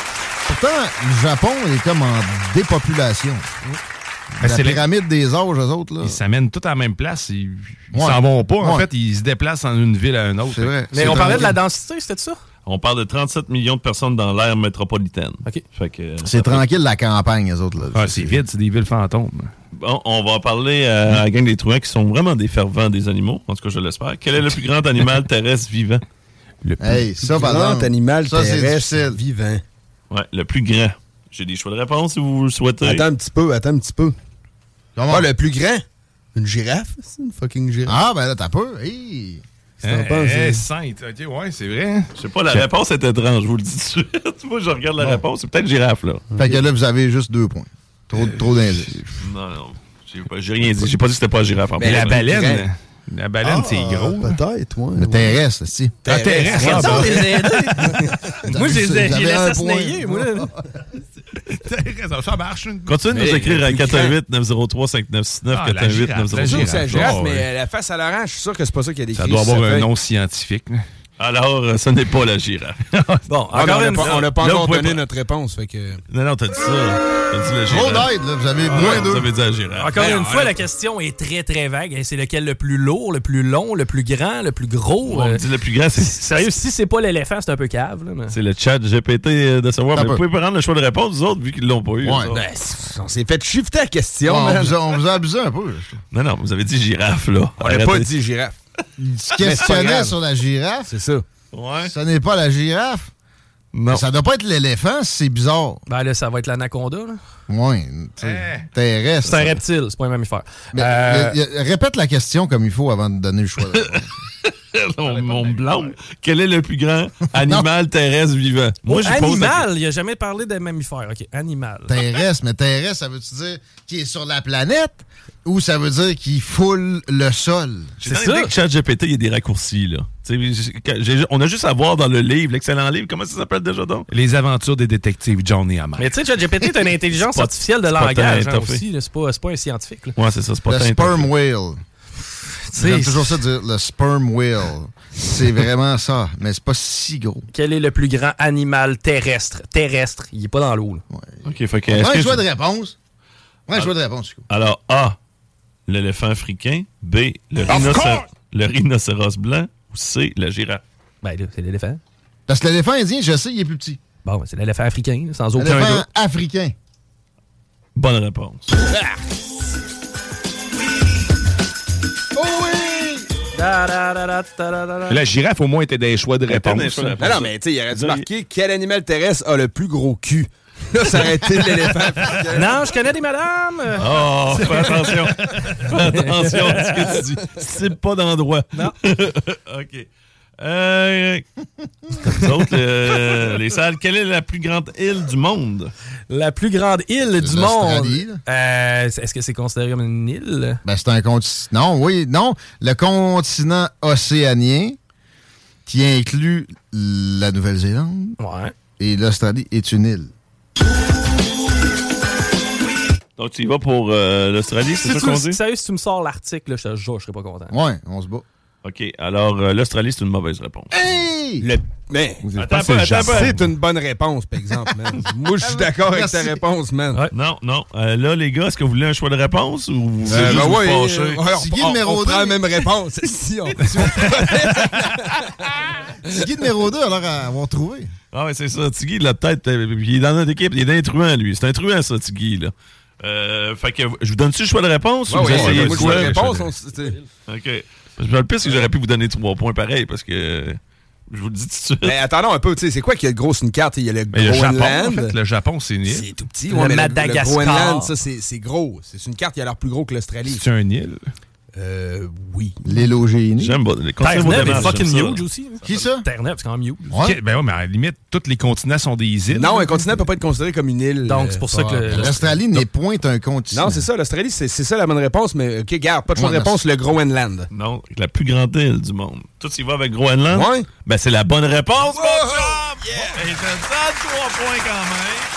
pourtant, le Japon est comme en dépopulation. Ben, la les- pyramide des âges, eux autres, là. Ils s'amènent tous à la même place. Ils Ouais. s'en vont pas. En Ouais. fait, ils se déplacent d'une ville à une autre. C'est vrai. Mais C'est on parlait de la densité, c'était ça? On parle de 37 millions de personnes dans l'ère métropolitaine. OK. Fait que, euh, C'est fait- tranquille, la campagne, eux autres. Là. Ah, c'est vide, c'est des villes fantômes. Bon, on va parler euh, à la gang des truands qui sont vraiment des fervents des animaux. En tout cas, je l'espère. Quel est le plus grand animal [laughs] terrestre vivant? Le plus- Hey, ça, Grand exemple, animal ça, c'est terrestre vivant. Ouais, le plus grand. J'ai des choix de réponse si vous le souhaitez. Attends un petit peu, attends un petit peu. Comment? Ah, le plus grand? Une girafe? C'est une fucking girafe. Ah, ben là, t'as peu. Hey. Eh, eh, hein? sainte. OK, ouais, c'est vrai. Je sais pas, la réponse est étrange, je vous le dis tout de suite. [laughs] Moi, je regarde la réponse. C'est peut-être girafe, là. Fait que là, vous avez juste deux points. Trop, trop d'indices. Non, non. J'ai pas- J'ai rien dit. J'ai pas dit que c'était pas la girafe. en Mais plus. la baleine, la baleine, c'est Ah, gros. Peut-être, ouais. Le terrestre, si. Ah, terrestre. Ah, [laughs] ça, bah. les aider. Moi, laissé un assassiner, point. moi. [laughs] Terrestre, Ça marche. une- Continue de nous écrire à plus 418 903 5969 Ah, la 418 girafe, la Je trouve que 903 c'est mais la face à l'orange, je suis sûr que c'est pas ça qu'il y a des Ça doit avoir un nom scientifique. Alors, euh, ce n'est pas la girafe. [laughs] Bon, Ah, encore on n'a une pas, fois. on n'a pas encore vous donné pas- notre réponse. Fait que... Non, non, t'as dit ça. T'as dit la Trop d'aide, là. Vous avez Ah, moins Vous deux. avez dit la girafe. Encore Ben, une fois, la question est très, très vague. C'est lequel le plus lourd, le plus long, le plus grand, le plus gros? On me Euh, dit le plus grand, c'est Sérieux, si c'est pas l'éléphant, c'est un peu cave. Là, mais- c'est le chat GPT euh, de savoir. T'as Mais vous pouvez prendre le choix de réponse, vous autres, vu qu'ils l'ont pas eu. Ouais. Ben, on s'est fait shifter la question, on, vous a, on vous a abusé un peu. Non, non, vous avez dit girafe, là. On n'a pas dit girafe. Il se questionnait sur la girafe. C'est ça. Ouais. Ce n'est pas la girafe. Non. Ça doit pas être l'éléphant, c'est bizarre. Ben là, ça va être l'anaconda. tu sais, Terrestre. C'est un reptile, c'est pas un mammifère. Mais, Euh, répète la question comme il faut avant de donner le choix. [laughs] mon, blanc. Quel est le plus grand [laughs] animal terrestre vivant? Moi, oh, je animal, il a jamais parlé de mammifère. OK, animal. terrestre, [laughs] mais terrestre, ça veut-tu dire qu'il est sur la planète ou ça veut dire qu'il foule le sol? Dans l'idée que ChatGPT, il y a des raccourcis, là. On a juste à voir dans le livre, l'excellent livre, comment ça s'appelle déjà donc? Les aventures des détectives Johnny Hammer. Mais tu sais, ChatGPT est une [laughs] intelligence pas- artificielle de langage hein, aussi. C'est pas, c'est pas un scientifique. là. Ouais, c'est ça, c'est pas Le sperm whale. J'aime toujours ça dire le sperm whale. C'est vraiment ça, mais c'est pas si gros. Quel est le plus grand animal terrestre? Terrestre, il est pas dans l'eau. OK, fait que... Ouais, choix de réponse. Ouais, choix de réponse. Alors, A, l'éléphant africain. B, le, rhinocéros- le rhinocéros blanc. Ou C, la girafe? Ben là, c'est l'éléphant. Parce que l'éléphant indien, je sais, il est plus petit. Bon, ben, c'est l'éléphant africain, sans aucun L'éléphant doute. africain. Bonne réponse. Oh oui! La girafe, au moins, était des choix de réponse. Non, non, mais tu sais, il aurait dû marquer quel animal terrestre a le plus gros cul. Là, ça aurait été l'éléphant. Non, je connais des madames. Oh, fais [laughs] attention. fais attention à ce que tu dis. C'est pas d'endroit. Non. [laughs] OK. Euh, nous autres, euh, les salles, quelle est la plus grande île du monde? La plus grande île du monde. Euh, Est-ce que c'est considéré comme une île? Ben, c'est un continent. Non, oui, non. Le continent océanien qui inclut la Nouvelle-Zélande Ouais. et l'Australie est une île. Donc, tu y vas pour euh, l'Australie, c'est Si ça qu'on dit? sérieux, si tu me sors l'article, je te jure, je serais pas content. Ouais, on se bat. OK. Alors, euh, l'Australie, c'est une mauvaise réponse. Hey! Le- Mais c'est une bonne réponse, par exemple, man. [laughs] Moi, je suis d'accord avec ta réponse, man. Non, non. Euh, là, les gars, est-ce que vous voulez un choix de réponse ou vous voulez Euh, juste ben vous ouais, euh, ouais, on, le numéro on prend la même réponse. [laughs] si on, [laughs] le numéro 2 alors à avoir trouvé? Ah ouais, c'est ça. Tiggy, la tête, euh, il est dans notre équipe. Il est un truand, lui. C'est un truand, ça, Tiggy, là. Euh, fait que je vous donne-tu le choix de réponse ou vous ouais, essayez moi, je quoi? la réponse. on. OK. Parce que le pire, c'est que j'aurais pu vous donner trois points pareil parce que je vous le dis tout de suite. Mais attendons un peu, tu sais, c'est quoi qu'il y a de gros sur une carte? Il y a le Mais le Japon, en Groenland. fait, le Japon, c'est une île. C'est tout petit. Le ouais, Madagascar. Le Groenland, ça, c'est c'est gros. C'est une carte qui a l'air plus gros que l'Australie. C'est une île. Euh, oui. L'île au génie. J'aime pas. Terre-Neuve est fucking ça. huge aussi. Qui ça? Terre-Neuve, c'est quand même huge. Ouais. Ok, Ben ouais, mais à la limite, tous les continents sont des îles. Non, un continent peut pas être considéré comme une île. Donc, euh, c'est pour ça que L'Australie n'est point un continent. Non, c'est ça, l'Australie, c'est ça la bonne réponse, mais OK, garde, pas de choix de Ouais, réponse, le Groenland. Non, la plus grande île du monde. Tout y va avec Groenland? Ouais. Ben, c'est la bonne réponse, mon Oh, chum! Et je te donne trois points quand même.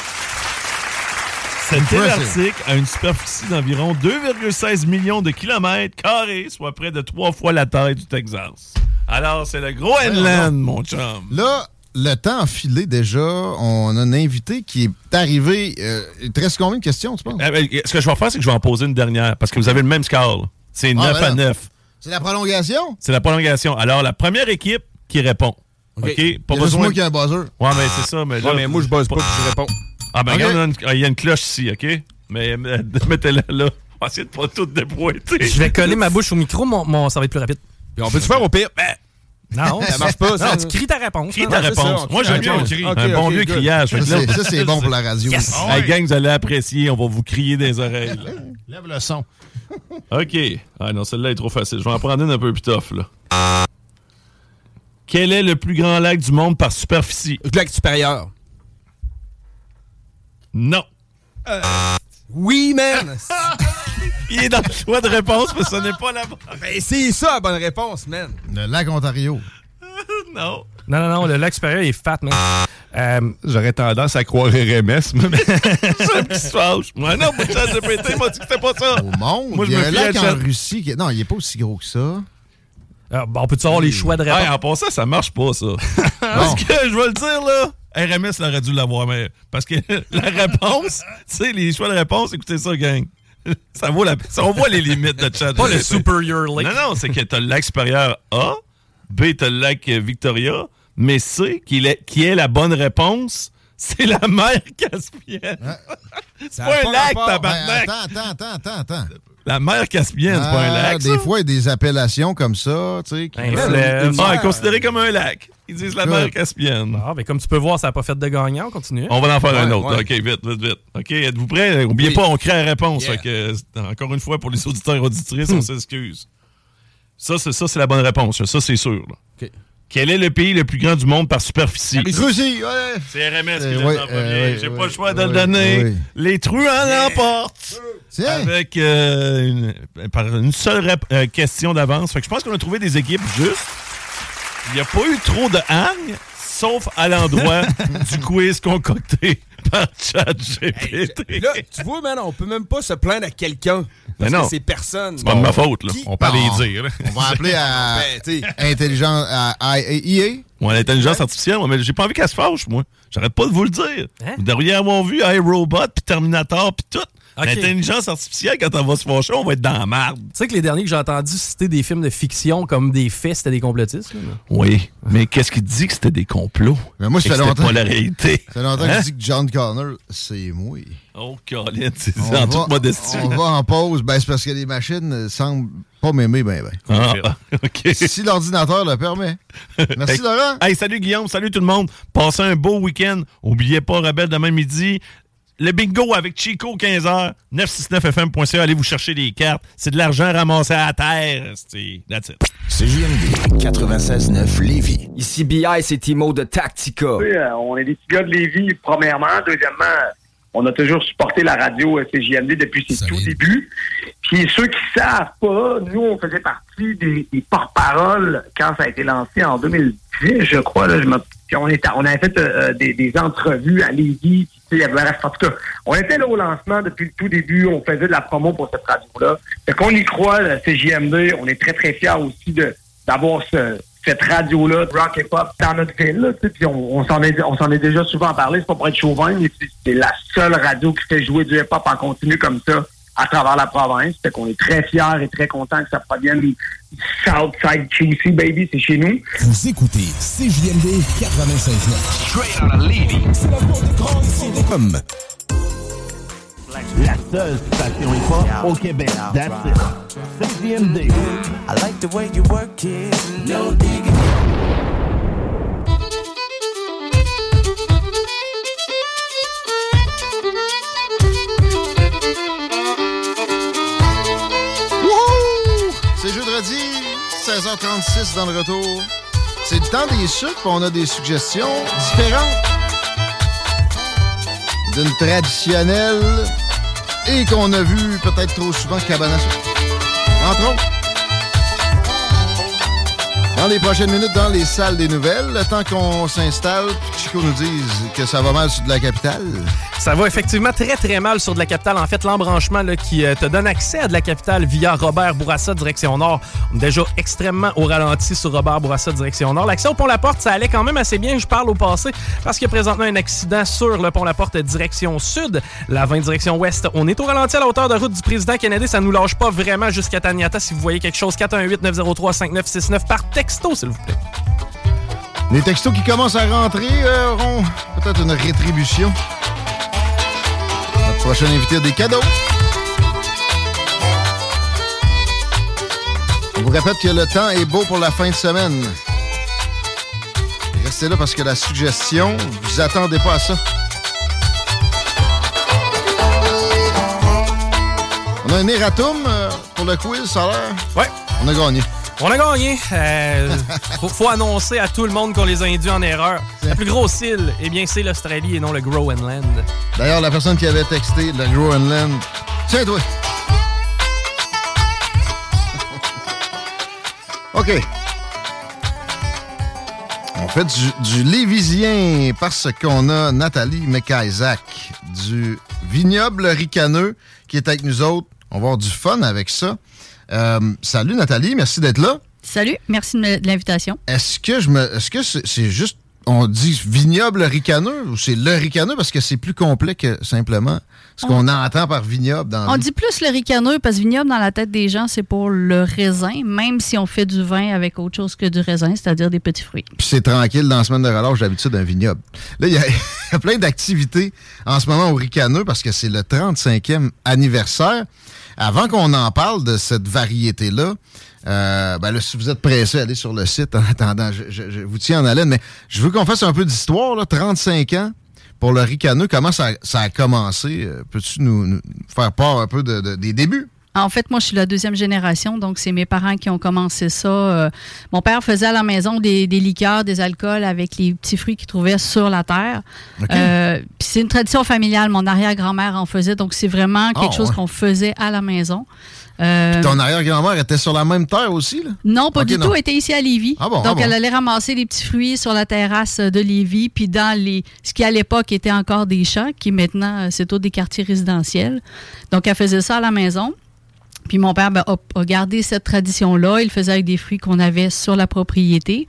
Impressive. arctique a une superficie d'environ 2,16 millions de kilomètres carrés, soit près de trois fois la taille du Texas. Alors, c'est le Groenland, mon chum. Là, le temps a filé déjà. On a un invité qui est arrivé. Euh, il te reste combien de questions, tu penses? Eh ben, ce que je vais faire, c'est que je vais en poser une dernière, parce que vous avez le même score. C'est 9 ben à non. 9. C'est la prolongation? C'est la prolongation. Alors, la première équipe qui répond. OK? Pas Il y a juste besoin. moi qui ai un buzzer. Ouais, mais c'est ça. Mais, là, Ouais, mais moi, je buzz pas, puis je réponds. Ah, ben, OK. regarde, il y a une- cloche ici, OK? Mais euh, [laughs] mettez-la là. On va essayer de pas tout dépointer. Je vais coller ma bouche au micro, mon, mon- ça va être plus rapide. Puis on peut-tu faire au pire? Ben, Non, [laughs] Ça marche pas, ça. Non, tu cries ta réponse. Crie ta réponse. ça, Moi, crie j'aime bien un bon OK, vieux good. criage. Ça, c'est- ça, c'est bon pour la radio. Yes! Hey, gang, vous allez apprécier. On va vous crier des oreilles. là. [laughs] Lève le son. OK. Ah non, celle-là est trop facile. Je vais en prendre une un peu plus tough, là. Quel est le plus grand lac du monde par superficie? Le lac supérieur. Non. Oui, man! [laughs] Il est dans le choix de réponse, mais ce n'est pas la bonne. ben, c'est ça la bonne réponse, man. Le lac Ontario. [laughs] Non. Non, non, non, le lac supérieur il est fat, man. Euh, J'aurais tendance à croire RMS, mais [laughs] C'est qui se fâche. Moi, non, moi, ChatGPT m'a dit que c'était pas ça. Au monde. Moi, je il y a un lac en Russie. Qui... Non, il n'est pas aussi gros que ça. ah, bon, on peut-tu avoir les choix de réponse? Hey, en passant, ça marche pas, ça. Parce que, je vais le dire, là, RMS aurait dû l'avoir, mais parce que [laughs] la réponse, tu sais, les choix de réponse, écoutez ça, gang. [laughs] Ça vaut la On voit les limites de chat. Pas le Superior Lake. Non, non, c'est que t'as le lac supérieur A, B, t'as le lac Victoria, mais C, qui est, qui est la bonne réponse, c'est la mer Caspienne. [laughs] c'est pas a un lac, tabarnak. Ben, attends, attends, attends, attends, attends. La mer Caspienne, c'est pas un Ah, lac, Des ça? fois, il y a des appellations comme ça, tu sais. qui- Un fleuve. Ah, considéré comme un lac. Ils disent la mer Caspienne. Ah, ben, comme tu peux voir, ça n'a pas fait de gagnant. On continue. On va en faire un autre. ouais. OK, vite, vite, vite. OK, êtes-vous prêts? N'oubliez Oui. pas, on crée la réponse. Yeah. Fait que, encore une fois, pour les auditeurs et auditrices, on s'excuse. Ça, c'est ça, c'est la bonne réponse. Ça, c'est sûr. là. Quel est le pays le plus grand du monde par superficie? Russie, ouais. C'est RMS qui Euh, l'a ouais, en premier. euh, J'ai ouais, pas le choix de le donner. Les truands l'emportent. Tiens. Avec euh, une, par une seule euh, question d'avance. Fait que je pense qu'on a trouvé des équipes justes. Il n'y a pas eu trop de hang, sauf à l'endroit [laughs] du quiz concocté par ChatGPT. là, tu vois, man, on peut même pas se plaindre à quelqu'un. Parce Mais non. que c'est personne. C'est pas de ma faute, là. Qui- On peut Non. les dire. là. On va appeler à [laughs] Ben, intelligence à, à IA. Ouais, l'intelligence artificielle, moi, mais j'ai pas envie qu'elle se fâche, moi. J'arrête pas de vous le dire. Hein? Vous devriez avoir vu iRobot, puis Terminator, puis tout. L'intelligence artificielle, quand elle va se fâcher, on va être dans la merde. Tu sais que les derniers que j'ai entendus citer des films de fiction comme des faits, c'était des complotistes. là. Oui, mais qu'est-ce qui dit que c'était des complots? Mais moi, ça fait longtemps. pas la réalité. Ça fait longtemps que Hein? je dis que John Connor, c'est moi. Oh, Colin, c'est On en va- toute modestie. On va en pause. Ben, c'est parce que les machines euh, semblent pas m'aimer, ben, ben. Ah, ah, [laughs] OK. Si l'ordinateur le permet. Merci, Hey, Laurent. Hey, salut Guillaume, salut tout le monde. Passez un beau week-end. Oubliez pas, Rebelle, demain midi. Le bingo avec Chico, 15h, 969fm.ca. Allez vous chercher des cartes. C'est de l'argent ramassé à terre. C'est that's it. CJMD 96.9 Lévis. Ici BI, c'est Timo de Tactica. Oui, euh, on est des petits gars de Lévis, premièrement. Deuxièmement, on a toujours supporté la radio euh, CJMD depuis ses tout débuts. Puis ceux qui savent pas, nous, on faisait partie des, des porte-paroles quand ça a été lancé en 2010, je crois. Là, je on, était, on avait fait euh, des, des entrevues à Lévis. En tout cas, on était là au lancement depuis le tout début. On faisait de la promo pour cette radio-là. Fait qu'on y croit, la CJMD. On est très, très fiers aussi d'avoir ce, cette radio-là, rock et pop, dans notre ville. Là, puis on, on s'en est, on s'en est déjà souvent parlé, c'est pas pour être chauvin, mais c'est la seule radio qui fait jouer du hip-hop en continu comme ça à travers la province. Fait qu'on est très fiers et très contents que ça provienne du Southside QC, baby, c'est chez nous. Vous écoutez CJMD 96.9. Straight out of Lévis. C'est la voix de grande CD.com. La seule station hip-hop au Québec. That's it. CJMD. I like the way you work it. No digging. C'est jeudi, 16h36 dans le retour. C'est le temps des sucres, on a des suggestions différentes. D'une traditionnelle et qu'on a vu peut-être trop souvent cabane à sucre. Entre autres. Dans les prochaines minutes, dans les salles des nouvelles, le temps qu'on s'installe, Chico nous dise que ça va mal sur de la capitale. Ça va effectivement très très mal sur de la capitale. En fait, l'embranchement qui euh, te donne accès à de la capitale via Robert Bourassa direction Nord, déjà extrêmement au ralenti sur Robert Bourassa direction Nord. L'accès au pont La Porte, ça allait quand même assez bien. Je parle au passé parce qu'il y a présentement un accident sur le pont La Porte direction Sud, la 20 direction Ouest. On est au ralenti à la hauteur de route du président Kennedy. Ça nous lâche pas vraiment jusqu'à Taniata. Si vous voyez quelque chose, 418 903 5969 par texto, s'il vous plaît. Les textos qui commencent à rentrer euh, auront peut-être une rétribution. Notre prochain invité a des cadeaux. On vous répète que le temps est beau pour la fin de semaine. Restez là parce que la suggestion, vous attendez pas à ça. On a un erratum euh, pour le quiz, ça a l'air? Ouais. On a gagné. On a gagné. Euh, faut, annoncer à tout le monde qu'on les a induits en erreur. La plus grosse île, eh bien, c'est l'Australie et non le Groenland. D'ailleurs, la personne qui avait texté le Groenland, tiens toi. [laughs] OK. On fait du, du Lévisien parce qu'on a Nathalie McIsaac du Vignoble Ricaneux qui est avec nous autres. On va avoir du fun avec ça. Euh, salut Nathalie, merci d'être là. Salut, merci de l'invitation. Est-ce que je me. Est-ce que c'est juste. On dit vignoble ricaneux ou c'est le ricaneux parce que c'est plus complet que simplement ce qu'on entend par vignoble dans On dit plus le ricaneux parce que vignoble dans la tête des gens, c'est pour le raisin, même si on fait du vin avec autre chose que du raisin, c'est-à-dire des petits fruits. Puis c'est tranquille dans la semaine de relâche d'habitude d'un vignoble. Là, il y, a- [laughs] il y a plein d'activités en ce moment au ricaneux parce que c'est le 35e anniversaire. Avant qu'on en parle de cette variété-là, euh, ben là, si vous êtes pressé, allez sur le site en attendant. Je, vous tiens en haleine, mais je veux qu'on fasse un peu d'histoire. là. 35 ans pour le ricaneux. Comment ça, ça a commencé? Euh, Peux-tu nous, faire part un peu de- des débuts? En fait, moi, je suis la deuxième génération, donc c'est mes parents qui ont commencé ça. Euh, mon père faisait à la maison des, liqueurs, des alcools avec les petits fruits qu'il trouvait sur la terre. Euh, puis c'est une tradition familiale. Mon arrière-grand-mère en faisait, donc c'est vraiment quelque Ah, chose ouais. qu'on faisait à la maison. Euh, Puis ton arrière-grand-mère était sur la même terre aussi, là? non, pas du non. tout. Elle était ici à Lévis. Ah bon, Donc, ah bon. elle allait ramasser les petits fruits sur la terrasse de Lévis, puis dans les, ce qui à l'époque était encore des champs, qui maintenant, c'est tout des quartiers résidentiels. Donc, elle faisait ça à la maison. Puis mon père ben, a, a gardé cette tradition-là. Il faisait avec des fruits qu'on avait sur la propriété.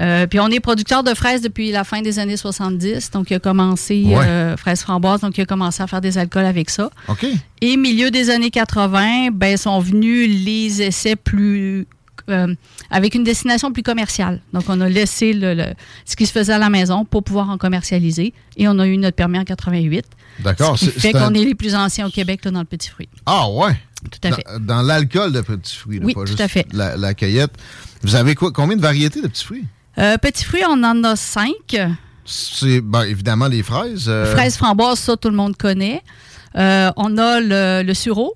Euh, puis on est producteur de fraises depuis la fin des années 70. Donc, il a commencé Ouais. euh, fraises framboises. Donc, il a commencé à faire des alcools avec ça. OK. Et milieu des années 80, ben, sont venus les essais plus euh, avec une destination plus commerciale. Donc, on a laissé le, le- ce qui se faisait à la maison pour pouvoir en commercialiser. Et on a eu notre permis en 88. D'accord. Ce qui fait un- qu'on est les plus anciens au Québec là, dans le petit fruit. Ah ouais? Tout à Dans- fait. Dans, l'alcool de petits fruits, là, Oui, pas tout juste à fait. La, la cueillette. Vous avez quoi, combien de variétés de petits fruits? Euh, petit fruit, on en a cinq. C'est ben, évidemment les fraises. euh, Fraises framboises, ça, tout le monde connaît. Euh, on a le, le sureau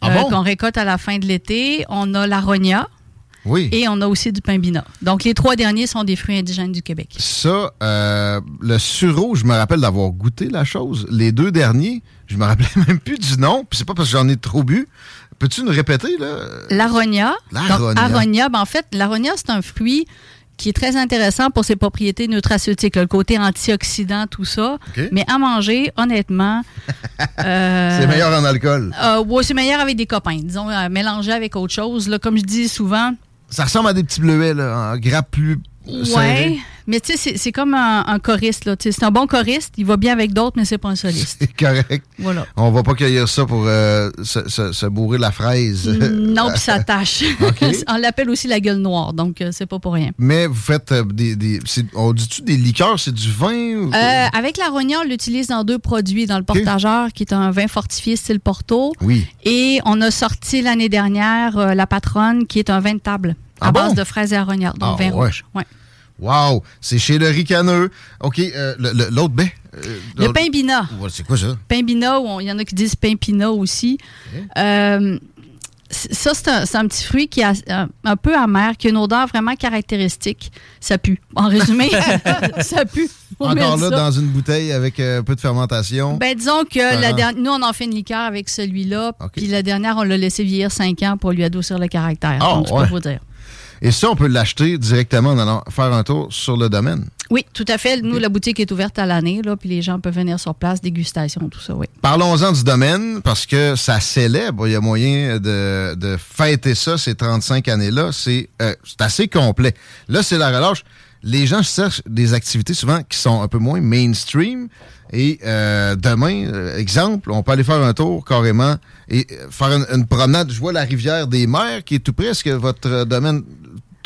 Ah euh, bon? qu'on récolte à la fin de l'été. On a la rogna. Oui. Et on a aussi du pain bina. Donc, les trois derniers sont des fruits indigènes du Québec. Ça, euh, le sureau, je me rappelle d'avoir goûté la chose. Les deux derniers, je me rappelais [laughs] même plus du nom. Puis c'est pas parce que j'en ai trop bu. Peux-tu nous répéter, là? L'aronia. L'aronia. Ben, en fait, l'aronia, c'est un fruit qui est très intéressant pour ses propriétés nutraceutiques, là, le côté antioxydant, tout ça. Mais à manger, honnêtement. [laughs] euh, C'est meilleur en alcool. euh, ouais, c'est meilleur avec des copains, disons, euh, mélangé avec autre chose. Là, comme je dis souvent, Ça ressemble à des petits bleuets, là, en grappe plus serré. Mais tu sais, c'est- comme un, un choriste. là. C'est un bon choriste, il va bien avec d'autres, mais c'est pas un soliste. C'est correct. Voilà. On va pas cueillir ça pour euh, se, se- se bourrer la fraise. non, puis ça tâche. [laughs] [laughs] On l'appelle aussi la gueule noire, donc euh, c'est pas pour rien. Mais vous faites euh, des. on dit-tu des liqueurs, c'est du vin? ou- Euh, avec la rogna, on l'utilise dans deux produits. Dans le portageur, qui est un vin fortifié style Porto. Oui. Et on a sorti l'année dernière la Patronne, qui est un vin de table à Ah bon? base de fraises et aronia, donc Ah, vin ouais. rouge. Ouais. Wow! C'est chez le ricaneux. OK, euh, l'autre baie. euh, Le pain bina. C'est quoi ça? Pain bina, il y en a qui disent pain aussi. Euh, ça, c'est un, petit fruit qui est un, un peu amer, qui a une odeur vraiment caractéristique. Ça pue. En résumé, [laughs] ça pue. On Encore là, ça. dans une bouteille avec un peu de fermentation. Ben, disons que la Ah. dernière, nous, on en fait une liqueur avec celui-là. Puis la dernière, on l'a laissé vieillir 5 ans pour lui adoucir le caractère. Ah, Donc, c'est ouais. pas vous dire. Et ça, on peut l'acheter directement en allant faire un tour sur le domaine. Oui, tout à fait. Nous, la boutique est ouverte à l'année, là, puis les gens peuvent venir sur place, dégustation, tout ça, oui. Parlons-en du domaine, parce que ça célèbre. Il y a moyen de, de fêter ça, ces 35 années-là. C'est euh, c'est assez complet. Là, c'est la relâche. Les gens cherchent des activités souvent qui sont un peu moins mainstream. Et euh, demain, euh, exemple, on peut aller faire un tour carrément et faire une, une promenade. Je vois la rivière des Mers qui est tout près. Est-ce que votre domaine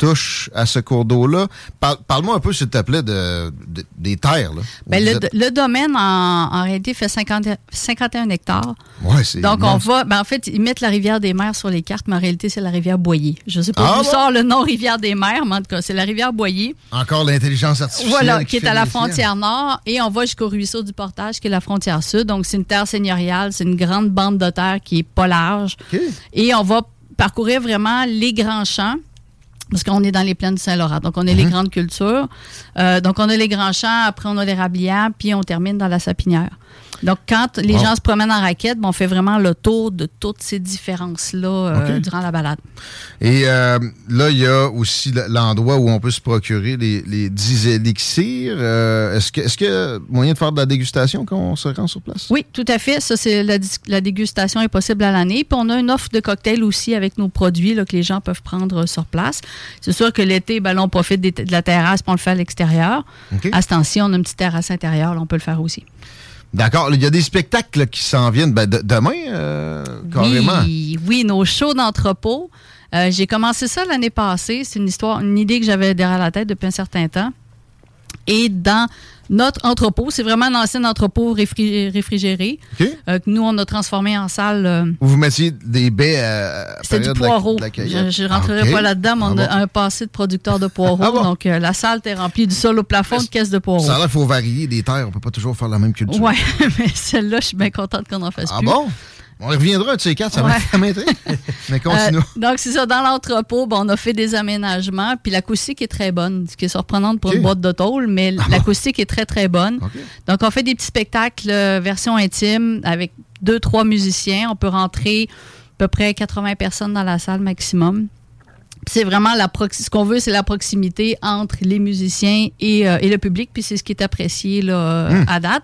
touche à ce cours d'eau-là? Parle- Parle-moi un peu, s'il te plaît, de, de- des terres. Là, Ben, le, êtes. le domaine, en, en réalité, fait 50 51 hectares. Ouais, c'est Donc, on va. Ben, en fait, ils mettent la rivière des Mers sur les cartes, mais en réalité, c'est la rivière Boyer. Je ne sais pas Ah d'où bon? sort le nom rivière des Mers, mais en tout cas, c'est la rivière Boyer. Encore l'intelligence artificielle. Voilà, qui est à la frontière nord. Et on va jusqu'au ruisseau du Portage, qui est la frontière sud. Donc, c'est une terre seigneuriale. C'est une grande bande de terre qui est pas large. Et on va parcourir vraiment les grands champs. Parce qu'on est dans les plaines du Saint-Laurent. Donc, on a les grandes cultures. Euh, donc, on a les grands champs, après, on a les rablières, puis on termine dans la sapinière. Donc, quand les Wow. gens se promènent en raquette, ben, on fait vraiment le tour de toutes ces différences-là euh, durant la balade. Et euh, là, il y a aussi l'endroit où on peut se procurer les, les 10 élixirs. Euh, Est-ce qu'il y a moyen de faire de la dégustation quand on se rend sur place? Oui, tout à fait. Ça, c'est la, dégustation est possible à l'année. Puis on a une offre de cocktails aussi avec nos produits là, que les gens peuvent prendre sur place. C'est sûr que l'été, ben, là, on profite des- de la terrasse on le fait à l'extérieur. À ce temps-ci, on a une petite terrasse intérieure, là, on peut le faire aussi. D'accord. Il y a des spectacles qui s'en viennent ben, de- demain, euh, carrément. Oui, oui, nos shows d'entrepôt. Euh, J'ai commencé ça l'année passée. C'est une histoire, une idée que j'avais derrière la tête depuis un certain temps. Et dans notre entrepôt, c'est vraiment un ancien entrepôt réfri- réfrigéré euh, que nous, on a transformé en salle. euh, vous mettiez des baies à, C'était du période de la- poireau. de la cueillette. je ne rentrerai Ah, pas là-dedans, mais on Ah a bon? un passé de producteur de poireaux. [laughs] Ah bon? Donc, euh, la salle était remplie du sol au plafond de caisses de poireaux. Ça l'air qu'il faut varier des terres. On peut pas toujours faire la même culture. Ouais, [laughs] mais celle-là, je suis bien contente qu'on en fasse Ah plus. bon? On reviendra à ces quatre, ça va [laughs] m'intéresser. Mais continue. Euh, donc, c'est ça, dans l'entrepôt, on a fait des aménagements, puis l'acoustique est très bonne, ce qui est surprenant pour une boîte de tôle, mais ah l'acoustique est très, très bonne. Donc, on fait des petits spectacles euh, version intime avec deux, trois musiciens. On peut rentrer à peu près 80 personnes dans la salle maximum. C'est vraiment la ce qu'on veut, c'est la proximité entre les musiciens et, euh, le public, puis c'est ce qui est apprécié là, hmm. à date.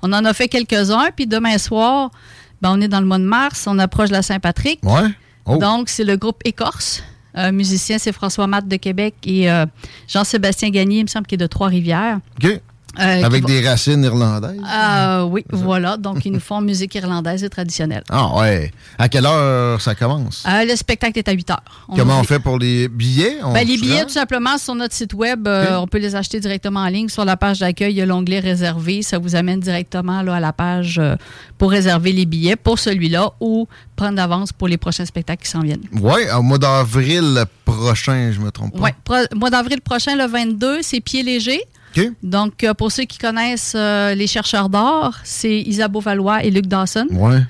On en a fait quelques-uns, puis demain soir, ben, on est dans le mois de mars, on approche de la Saint-Patrick. Ouais. Oh. Donc, c'est le groupe Écorce. Un musicien, c'est François Matt de Québec et euh, Jean-Sébastien Gagné, il me semble qu'il est de Trois-Rivières. Euh, Avec des racines irlandaises? Ah oui, voilà. Donc, ils nous font musique irlandaise et traditionnelle. Ah ouais. À quelle heure ça commence? Euh, le spectacle est à 8 heures. Comment on fait pour les billets? Ben, les billets, tout simplement, sur notre site web. On peut les acheter directement en ligne. Sur la page d'accueil, il y a l'onglet réservé. Ça vous amène directement là, à la page pour réserver les billets pour celui-là ou prendre d'avance pour les prochains spectacles qui s'en viennent. Oui, au mois d'avril prochain, je me trompe pas. Oui, mois d'avril prochain, le 22, c'est Pied Donc, euh, pour ceux qui connaissent euh, les chercheurs d'or, c'est Isabeau Valois et Luc Dawson. Ouais.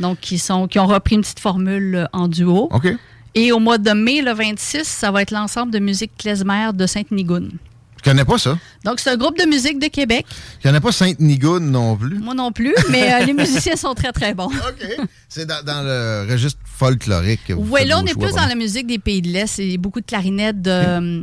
Donc, qui, sont, qui ont repris une petite formule euh, en duo. OK. Et au mois de mai, le 26, ça va être l'ensemble de musique klezmer de Sainte-Nigoune. Je connais pas ça. Donc, c'est un groupe de musique de Québec. Je connais pas Sainte-Nigoune non plus. Moi non plus, mais euh, les [laughs] musiciens sont très, très bons. OK. C'est dans, le registre folklorique. Oui, là, on est plus dans la musique des pays de l'Est. C'est beaucoup de clarinettes. De, euh,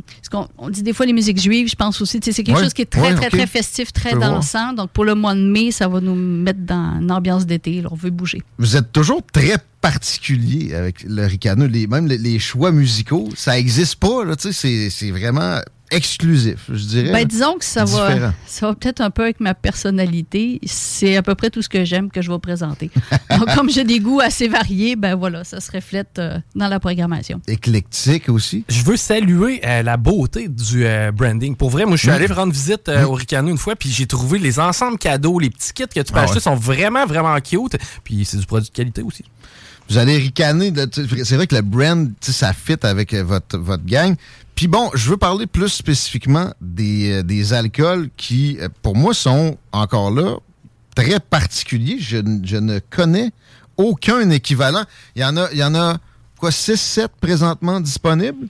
on dit des fois les musiques juives, je pense aussi. C'est quelque chose qui est très, très, très festif, très dansant. Donc, pour le mois de mai, ça va nous mettre dans une ambiance d'été. On veut bouger. Vous êtes toujours très particulier avec le Ricano. Les, même les, choix musicaux, ça n'existe pas. C'est vraiment exclusif, je dirais. Ben, disons que ça va, ça va peut-être un peu avec ma personnalité. C'est à peu près tout ce que j'aime que je vais présenter. [laughs] Donc, comme j'ai des goûts assez variés, ben voilà, ça se reflète euh, dans la programmation. Éclectique aussi. Je veux saluer euh, la beauté du euh, branding. Pour vrai, moi, je suis allé rendre visite au Ricano une fois, puis j'ai trouvé les ensembles cadeaux, les petits kits que tu peux ah acheter sont vraiment, vraiment cute. Puis c'est du produit de qualité aussi vous allez ricaner. C'est vrai que le brand, ça fit avec votre, votre gang. Puis bon, je veux parler plus spécifiquement des, euh, des alcools qui, euh, pour moi, sont encore là très particuliers. Je, je ne connais aucun équivalent. Il y en a, il y en a quoi, 6, 7 présentement disponibles?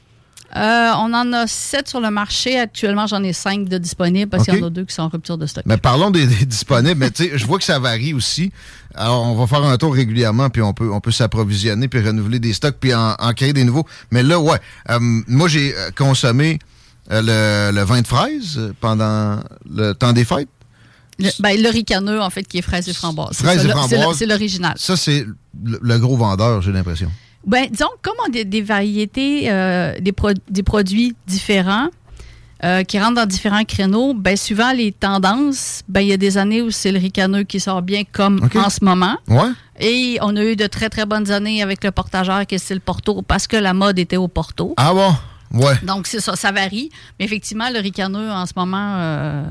Euh, on en a sept sur le marché. Actuellement, j'en ai cinq de disponibles parce qu'il y en a deux qui sont en rupture de stock. Mais parlons des, disponibles. Mais je vois que ça varie aussi. Alors, on va faire un tour régulièrement, puis on peut, on peut s'approvisionner, puis renouveler des stocks, puis en, créer des nouveaux. Mais là, ouais. Euh, moi, j'ai euh, consommé le, vin de fraise pendant le temps des fêtes. Le, ben, le ricaneux, en fait, qui est fraise et framboise. Fraise et framboise. C'est l'original. Ça, c'est le, gros vendeur, j'ai l'impression. Ben, disons, comme on a des variétés, euh, des, des, produits différents euh, qui rentrent dans différents créneaux, ben, suivant les tendances, ben, il y a des années où c'est le ricaneux qui sort bien, comme en ce moment. Ouais. Et on a eu de très, très bonnes années avec le portageur qui est le Porto parce que la mode était au Porto. Ah bon? Ouais. Donc, c'est ça, ça varie. Mais effectivement, le ricaneux, en ce moment, euh,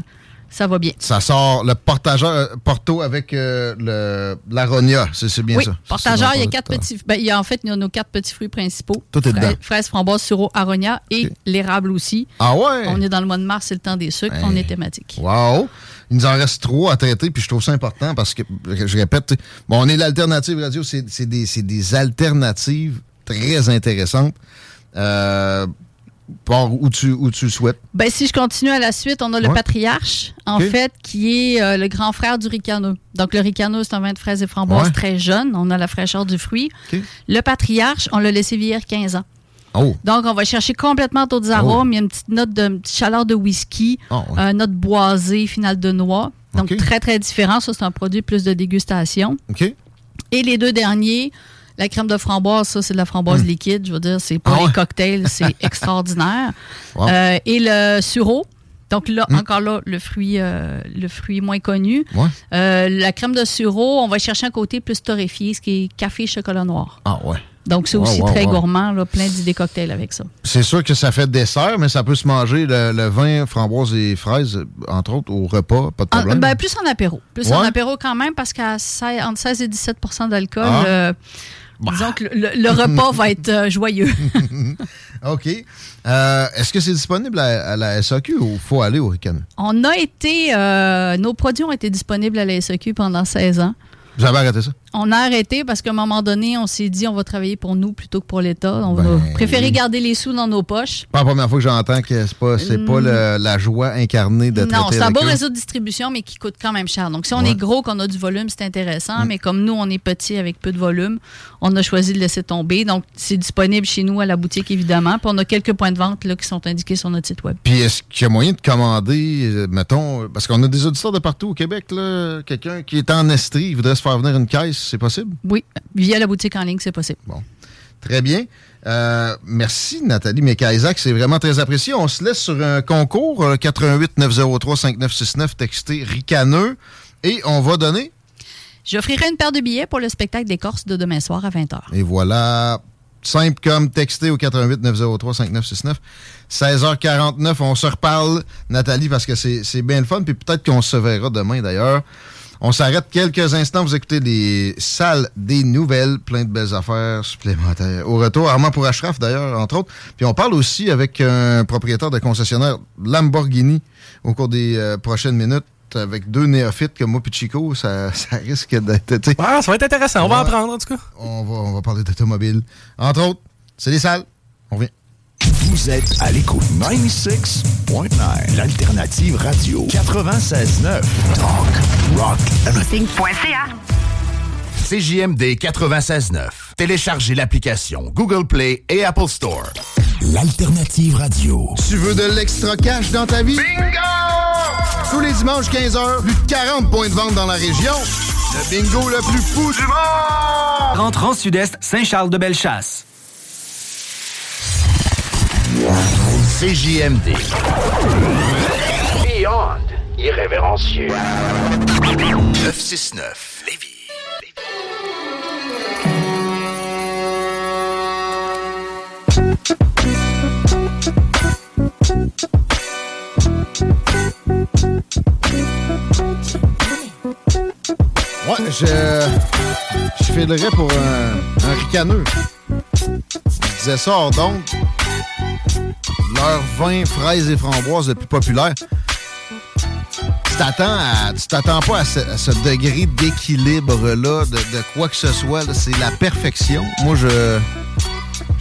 ça va bien. Ça sort le portageur euh, Porto avec euh, le l'aronia, c'est bien oui, ça. Portageur, il y a quatre petits ben, il y a en fait il y a nos quatre petits fruits principaux. Tout est dedans. Fraises, framboises, sureau, aronia et l'érable aussi. Ah ouais? On est dans le mois de mars, c'est le temps des sucres, on est thématique. Wow. Il nous en reste trop à traiter, puis je trouve ça important parce que, je répète, bon, on est l'alternative radio, c'est des, des alternatives très intéressantes. Euh, où tu, où tu souhaites? Ben, si je continue à la suite, on a le patriarche, en fait, qui est euh, le grand frère du ricano. Donc, le ricano, c'est un vin de fraises et framboises très jeune. On a la fraîcheur du fruit. Le patriarche, on l'a laissé vieillir 15 ans. Oh. Donc, on va chercher complètement d'autres oh. arômes. Il y a une petite note de chaleur de whisky, oh, une note boisée, finale de noix. Donc, très, très différent. Ça, c'est un produit plus de dégustation. Et les deux derniers, la crème de framboise, ça, c'est de la framboise hmm. liquide. Je veux dire, c'est pour ah les cocktails, [laughs] c'est extraordinaire. Euh, et le sureau, donc là, hmm. encore là, le fruit, euh, le fruit moins connu. Euh, la crème de sureau, on va chercher un côté plus torréfié, ce qui est café chocolat noir. Ah ouais. Donc, c'est aussi très gourmand, là, plein d'idées cocktails avec ça. C'est sûr que ça fait dessert, mais ça peut se manger le, vin, framboise et fraises, entre autres, au repas, pas de problème. ben, plus en apéro. Plus en apéro quand même, parce qu'à entre 16 et 17% d'alcool, ah. Disons que le, repas va être euh, joyeux. [laughs] OK. Euh, est-ce que c'est disponible à, la SAQ ou faut aller au Ricano? On a été. Euh, nos produits ont été disponibles à la SAQ pendant 16 ans. Vous avez arrêté ça? On a arrêté parce qu'à un moment donné, on s'est dit on va travailler pour nous plutôt que pour l'État. On va préférer garder les sous dans nos poches. Pas la première fois que j'entends que c'est pas, c'est pas le- la joie incarnée de Non, c'est un beau réseau de distribution, mais qui coûte quand même cher. Donc, si on Ouais. est gros, qu'on a du volume, c'est intéressant. Mm. Mais comme nous, on est petit avec peu de volume, on a choisi de laisser tomber. Donc, c'est disponible chez nous à la boutique, évidemment. Puis, on a quelques points de vente là, qui sont indiqués sur notre site Web. Puis est-ce qu'il y a moyen de commander, euh, mettons, parce qu'on a des auditeurs de partout au Québec, là, quelqu'un qui est en Estrie, il voudrait se faire venir une caisse, c'est possible? Oui, via la boutique en ligne, c'est possible. Bon. Très bien. Euh, merci, Nathalie Mekaisac. C'est vraiment très apprécié. On se laisse sur un concours, euh, 88 903 5969, texté ricaneux. Et on va donner, J'offrirai une paire de billets pour le spectacle des Corses de demain soir à 20h. et voilà, simple comme texté au 88 903 5969. 16h49, on se reparle, Nathalie, parce que c'est c'est bien le fun. Puis peut-être qu'on se verra demain, d'ailleurs. On s'arrête quelques instants. Vous écoutez les salles des nouvelles, plein de belles affaires supplémentaires. Au retour, Armand pour Ashraf, d'ailleurs, entre autres. Puis on parle aussi avec un propriétaire de concessionnaire Lamborghini au cours des euh, prochaines minutes. Avec deux néophytes comme moi et Chico, ça, [laughs] ça risque d'être... Ah, ça va être intéressant. On va Ouais. apprendre, en tout cas. On va, on va parler d'automobile. Entre autres, c'est les salles. On revient. Vous êtes à l'écoute 96.9, l'alternative radio 96.9. Talk, rock, Signe.ca. CJMD 96.9. Téléchargez l'application Google Play et Apple Store. L'alternative radio. Tu veux de l'extra cash dans ta vie? Bingo! Tous les dimanches 15h, plus de 40 points de vente dans la région. Le bingo le plus fou du monde! Rentrant Sud-Est, Saint-Charles-de-Bellechasse. CJMD. Beyond irrévérencieux. 969 Lévis. Ouais, je. Je filerais pour un, un ricaneux. Je disais ça d'onde. Leur vin fraises et framboises le plus populaire. Tu t'attends. Tu t'attends pas à ce, degré d'équilibre-là, de, de quoi que ce soit. C'est la perfection. Moi, je.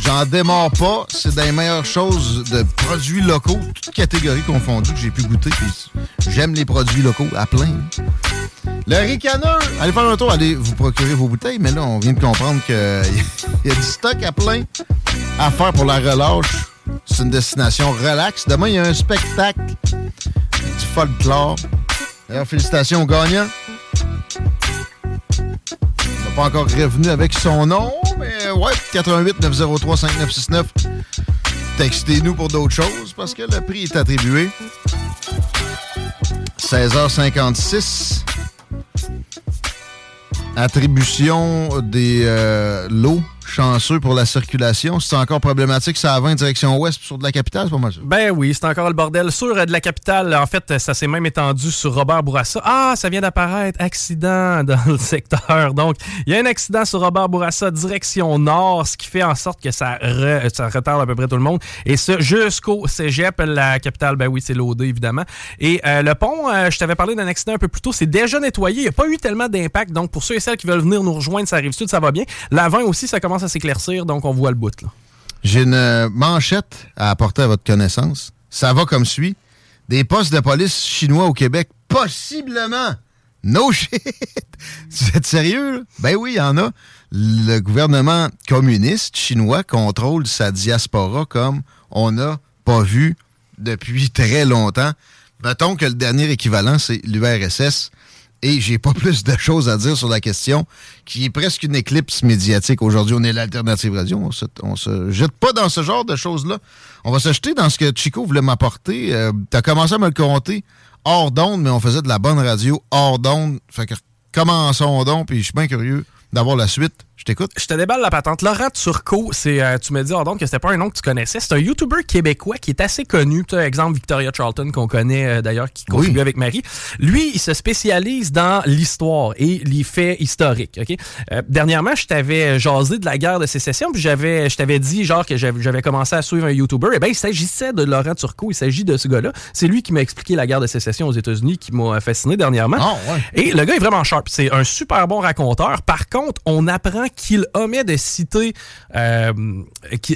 J'en démarre pas. C'est des meilleures choses de produits locaux, toutes catégories confondues, que j'ai pu goûter. J'aime les produits locaux à plein. Le ricaneux! Allez faire un tour, allez vous procurer vos bouteilles, mais là, on vient de comprendre qu'il [laughs] y a du stock à plein à faire pour la relâche. C'est une destination relax. Demain, il y a un spectacle du folklore. Félicitations aux gagnants. On n'a pas encore revenu avec son nom, mais ouais, 88 903 5969. Textez-nous pour d'autres choses parce que le prix est attribué. 16h56. Attribution des euh, lots chanceux pour la circulation. C'est encore problématique, ça va en direction ouest sur de la capitale, c'est pas mal. Ben oui, c'est encore le bordel. Sur euh, de la capitale, en fait, ça s'est même étendu sur Robert Bourassa. Ah, ça vient d'apparaître, accident [laughs] dans le secteur. Donc, il y a un accident sur Robert Bourassa, direction nord, ce qui fait en sorte que ça, ça retarde à peu près tout le monde. Et ce, jusqu'au cégep, la capitale, ben oui, c'est l'OD, évidemment. Et euh, le pont, euh, je t'avais parlé d'un accident un peu plus tôt, c'est déjà nettoyé. Il n'y a pas eu tellement d'impact. Donc, pour ceux et celles qui veulent venir nous rejoindre, ça arrive sud, ça va bien? L'avant aussi, ça commence à s'éclaircir, donc on voit le bout. J'ai une euh, manchette à apporter à votre connaissance. Ça va comme suit. Des postes de police chinois au Québec, possiblement. No shit! [laughs] Vous êtes sérieux? Ben oui, il y en a. Le gouvernement communiste chinois contrôle sa diaspora comme on n'a pas vu depuis très longtemps. Mettons que le dernier équivalent, c'est l'URSS. Et j'ai pas [laughs] plus de choses à dire sur la question, qui est presque une éclipse médiatique. Aujourd'hui, on est l'alternative radio. On se, on se jette pas dans ce genre de choses-là. On va se jeter dans ce que Chico voulait m'apporter. Euh, T'as commencé à me le compter hors d'onde, mais on faisait de la bonne radio hors d'onde. Fait que commençons donc, puis je suis bien curieux d'avoir la suite. Je t'écoute. Je te déballe la patente. Laurent Turcot, c'est, euh, tu me dis, donc que c'était pas un nom que tu connaissais. C'est un YouTuber québécois qui est assez connu. Tu exemple, Victoria Charlton, qu'on connaît euh, d'ailleurs, qui contribue avec Marie. Lui, il se spécialise dans l'histoire et les faits historiques. Ok? Euh, dernièrement, je t'avais jasé de la guerre de sécession, puis j'avais, je t'avais dit, genre, que j'avais commencé à suivre un YouTuber. Eh bien, il s'agissait de Laurent Turcot. Il s'agit de ce gars-là. C'est lui qui m'a expliqué la guerre de sécession aux États-Unis, qui m'a fasciné dernièrement. Ah, et le gars est vraiment sharp. C'est un super bon raconteur. Par contre, on apprend qu'il omet de citer, euh,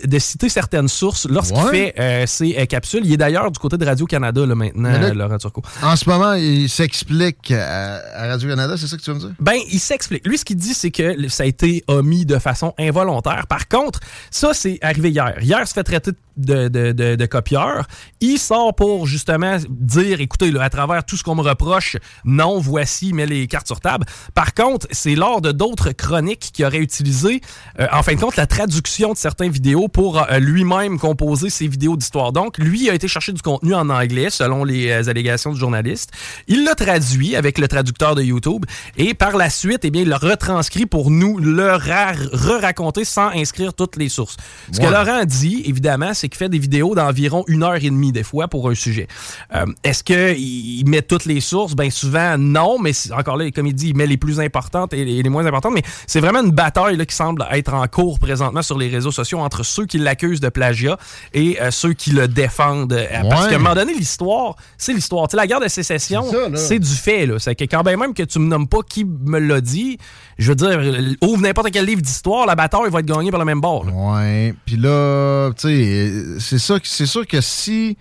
de citer certaines sources lorsqu'il fait euh, ses euh, capsules. Il est d'ailleurs du côté de Radio-Canada là, maintenant, Laurent Turcot. En ce moment, il s'explique à, Radio-Canada, c'est ça que tu veux me dire? Ben, il s'explique. Lui, ce qu'il dit, c'est que ça a été omis de façon involontaire. Par contre, ça, c'est arrivé hier. Hier, se fait traiter de, de, de, copieur. Il sort pour justement dire, écoutez, à travers tout ce qu'on me reproche, non, voici, met les cartes sur table. Par contre, c'est lors de d'autres chroniques qu'il aurait utilisé, euh, en fin de compte, la traduction de certaines vidéos pour euh, lui-même composer ses vidéos d'histoire. Donc, lui a été chercher du contenu en anglais, selon les euh, allégations du journaliste. Il l'a traduit avec le traducteur de YouTube et par la suite, eh bien, il l'a retranscrit pour nous le re-raconter sans inscrire toutes les sources. Ce que Laurent dit, évidemment, c'est qu'il fait des vidéos d'environ une heure et demie des fois pour un sujet. Est-ce qu'il met toutes les sources? Bien souvent, non, mais encore là, comme il dit, il met les plus importantes et les, moins importantes, mais c'est vraiment une bataille là, qui semble être en cours présentement sur les réseaux sociaux entre ceux qui l'accusent de plagiat et euh, ceux qui le défendent. Euh, parce qu'à un moment donné, l'histoire, c'est l'histoire. la guerre de sécession, c'est du fait. C'est que quand même que tu me nommes pas qui me l'a dit, je veux dire, ouvre n'importe quel livre d'histoire, la bataille va être gagnée par le même bord. Ouais. Puis là, tu sais, c'est ça, c'est sûr que si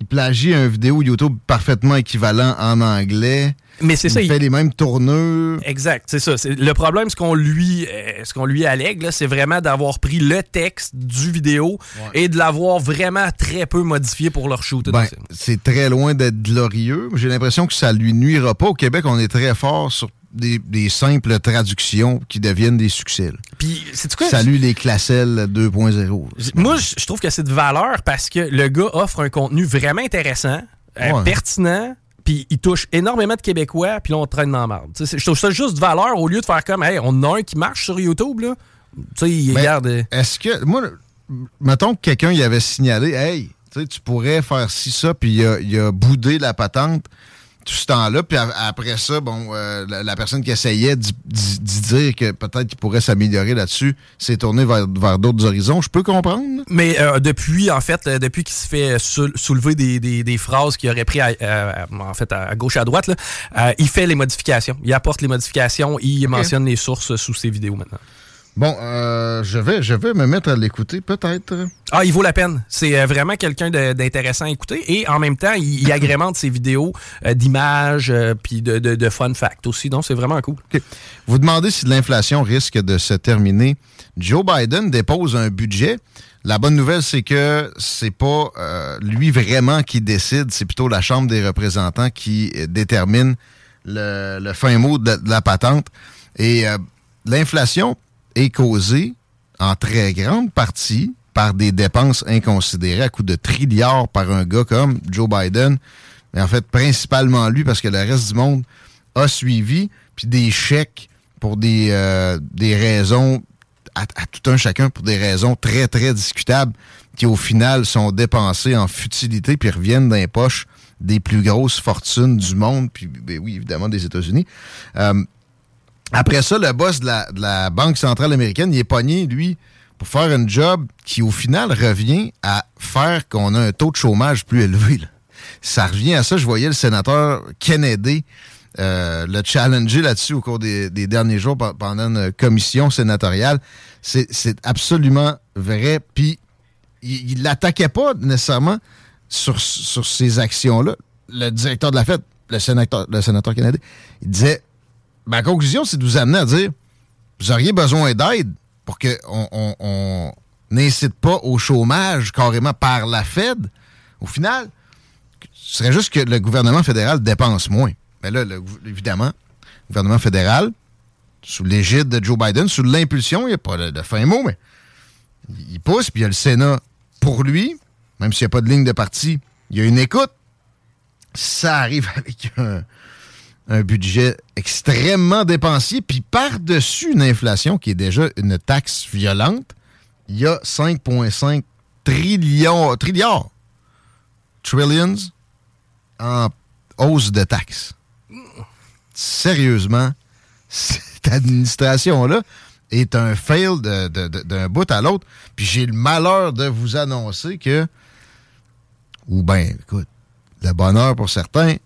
il plagie un vidéo YouTube parfaitement équivalent en anglais, mais c'est ça. Il fait les mêmes tourneurs. Exact, c'est ça. Le problème, ce qu'on lui, euh, ce qu'on lui allègue, c'est vraiment d'avoir pris le texte du vidéo et de l'avoir vraiment très peu modifié pour leur shoot. Ben, c'est très loin d'être glorieux. J'ai l'impression que ça lui nuira pas. Au Québec, on est très fort sur des, simples traductions qui deviennent des succès. Puis, c'est quoi? Salut les Classel 2.0. Moi, je trouve que c'est de valeur parce que le gars offre un contenu vraiment intéressant, euh, pertinent, puis il touche énormément de Québécois, puis là, on traîne dans la merde. je trouve ça juste de valeur au lieu de faire comme, hey, on a un qui marche sur YouTube, là. Tu sais, il regarde. Euh, est-ce que, moi, mettons que quelqu'un y avait signalé, hey, tu pourrais faire ci, ça, puis il a, il a boudé la patente tout ce temps-là. Puis après ça, bon, euh, la, personne qui essayait d'y dire que peut-être qu'il pourrait s'améliorer là-dessus s'est tournée vers, d'autres horizons. Je peux comprendre. Mais euh, depuis, en fait, euh, depuis qu'il se fait soulever des, phrases qu'il aurait pris en fait à gauche et à droite, il fait les modifications. Il apporte les modifications. Il mentionne les sources sous ses vidéos maintenant. Bon, euh, je, vais, je vais me mettre à l'écouter, peut-être. Ah, il vaut la peine. C'est euh, vraiment quelqu'un d'intéressant à écouter. Et en même temps, il, agrémente ses vidéos euh, d'images puis de, de, fun facts aussi. Donc, c'est vraiment cool. Vous demandez si l'inflation risque de se terminer. Joe Biden dépose un budget. La bonne nouvelle, c'est que c'est pas lui vraiment qui décide, c'est plutôt la Chambre des représentants qui détermine le, fin mot de, de la patente. Et l'inflation est causée en très grande partie par des dépenses inconsidérées à coût de trilliards par un gars comme Joe Biden. Mais en fait, principalement lui, parce que le reste du monde a suivi, puis des chèques pour des, euh, raisons, à, tout un chacun, pour des raisons très, très discutables, qui au final sont dépensées en futilité, puis reviennent dans les poches des plus grosses fortunes du monde, puis ben oui, évidemment des États-Unis. Euh, après ça, le boss de la, Banque centrale américaine, il est pogné, lui, pour faire un job qui, au final, revient à faire qu'on a un taux de chômage plus élevé. Ça revient à ça. Je voyais le sénateur Kennedy euh, le challenger là-dessus au cours des, derniers jours pendant une commission sénatoriale. C'est absolument vrai. Puis, il l'attaquait pas nécessairement sur, sur ces actions-là. Le directeur de la Fed, le sénateur, le sénateur Kennedy, il disait ma conclusion, c'est de vous amener à dire vous auriez besoin d'aide pour qu'on on, n'incite pas au chômage carrément par la Fed. Au final, ce serait juste que le gouvernement fédéral dépense moins. Mais là, évidemment, le gouvernement fédéral, sous l'égide de Joe Biden, sous l'impulsion, il n'y a pas de, fin mot, mais il pousse, puis il y a le Sénat pour lui, même s'il n'y a pas de ligne de parti, il y a une écoute. Ça arrive [laughs] avec un, un budget extrêmement dépensier, puis par-dessus une inflation qui est déjà une taxe violente, il y a 5,5 trillions, trilliards, trillions en hausse de taxes. Sérieusement, [laughs] cette administration-là est un fail d'un bout à l'autre. Puis j'ai le malheur de vous annoncer que, ou bien, écoute, le bonheur pour certains,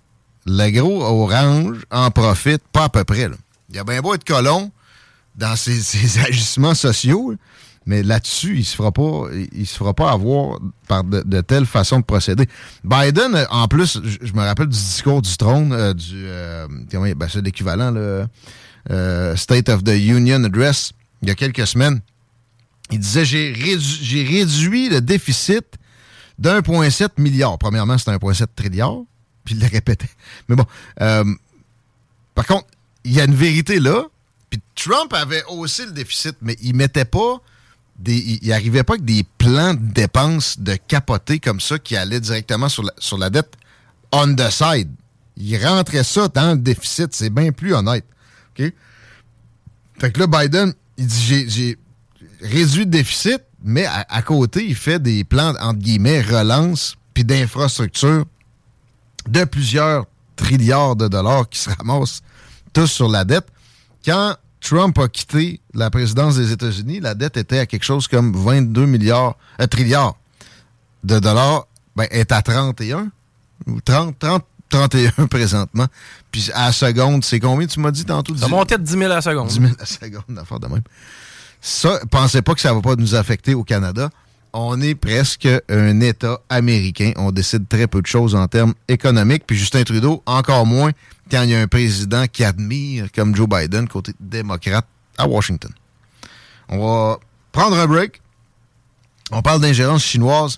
le gros orange en profite pas à peu près. Il y a bien beau être colon dans ses, [laughs] agissements sociaux, mais là-dessus, il se fera pas, il se fera pas avoir par de, de telle façon de procéder. Biden, en plus, je me rappelle du discours du trône, euh, du, euh, ben, c'est l'équivalent, le euh, State of the Union Address, il y a quelques semaines. Il disait, j'ai réduit, réduit le déficit d'1,7 milliard. Premièrement, c'était 1,7 trilliard puis il le répétait. Mais bon, euh, par contre, il y a une vérité là. Puis Trump avait haussé le déficit, mais il mettait pas des, il arrivait pas avec des plans de dépenses de capoter comme ça qui allaient directement sur la, sur la dette on the side. Il rentrait ça dans le déficit. C'est bien plus honnête. OK? Fait que là, Biden, il dit j'ai réduit le déficit, mais à, à, côté, il fait des plans, entre guillemets, relance puis d'infrastructure de plusieurs trilliards de dollars qui se ramassent tous sur la dette. Quand Trump a quitté la présidence des États-Unis, la dette était à quelque chose comme 22 milliards, euh, trilliards de dollars. Ben, est à 31 ou 30, 30, 31 présentement. Puis à la seconde, c'est combien tu m'as dit tantôt? Ça montait de 10 000 à la seconde. 10 000 à la seconde, d'affaire de même. Ça, pensez pas que ça va pas nous affecter au Canada on est presque un État américain. On décide très peu de choses en termes économiques. Puis Justin Trudeau, encore moins quand il y a un président qui admire, comme Joe Biden, côté démocrate, à Washington. On va prendre un break. On parle d'ingérence chinoise.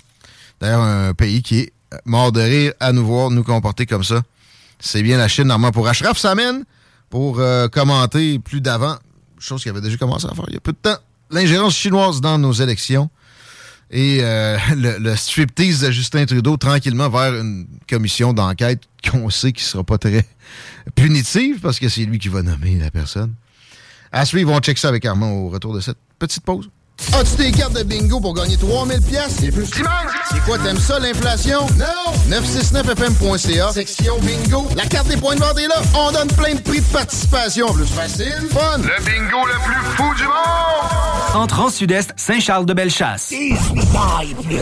D'ailleurs, un pays qui est mort de rire à nous voir, nous comporter comme ça. C'est bien la Chine, normalement, pour Ashraf Samen, pour euh, commenter plus d'avant, chose qu'il avait déjà commencé à faire il y a peu de temps, l'ingérence chinoise dans nos élections et euh, [laughs] le, striptease de Justin Trudeau tranquillement vers une commission d'enquête qu'on sait qui sera pas très [laughs] punitive parce que c'est lui qui va nommer la personne. À suivre, on check ça avec Armand au retour de cette petite pause. As-tu des cartes de bingo pour gagner 3000 pièces et plus? C'est quoi, t'aimes ça, l'inflation? Non! 969fm.ca, section bingo. La carte des points de vente est là. On donne plein de prix de participation. Plus facile, fun. Le bingo le plus fou du monde! Entre en Sud-Est, Saint-Charles-de-Bellechasse. 18 ans et plus.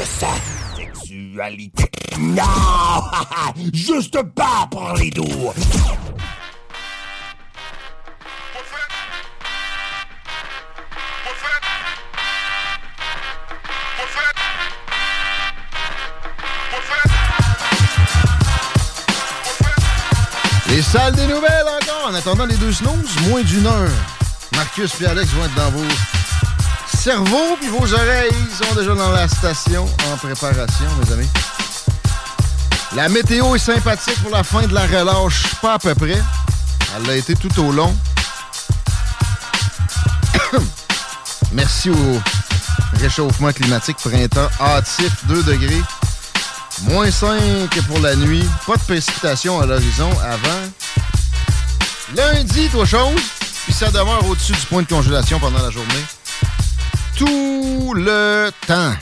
Sexualité. Non! [laughs] Juste pas pour les doux. Les salles des nouvelles encore. En attendant les deux snooze, moins d'une heure. Marcus et Alex vont être dans vos cerveaux puis vos oreilles. Ils sont déjà dans la station en préparation, mes amis. La météo est sympathique pour la fin de la relâche, pas à peu près. Elle l'a été tout au long. [coughs] Merci au réchauffement climatique printemps hâtif 2 degrés. Moins 5 pour la nuit. Pas de précipitation à l'horizon avant lundi, toi chose. Puis ça demeure au-dessus du point de congélation pendant la journée. Tout le temps.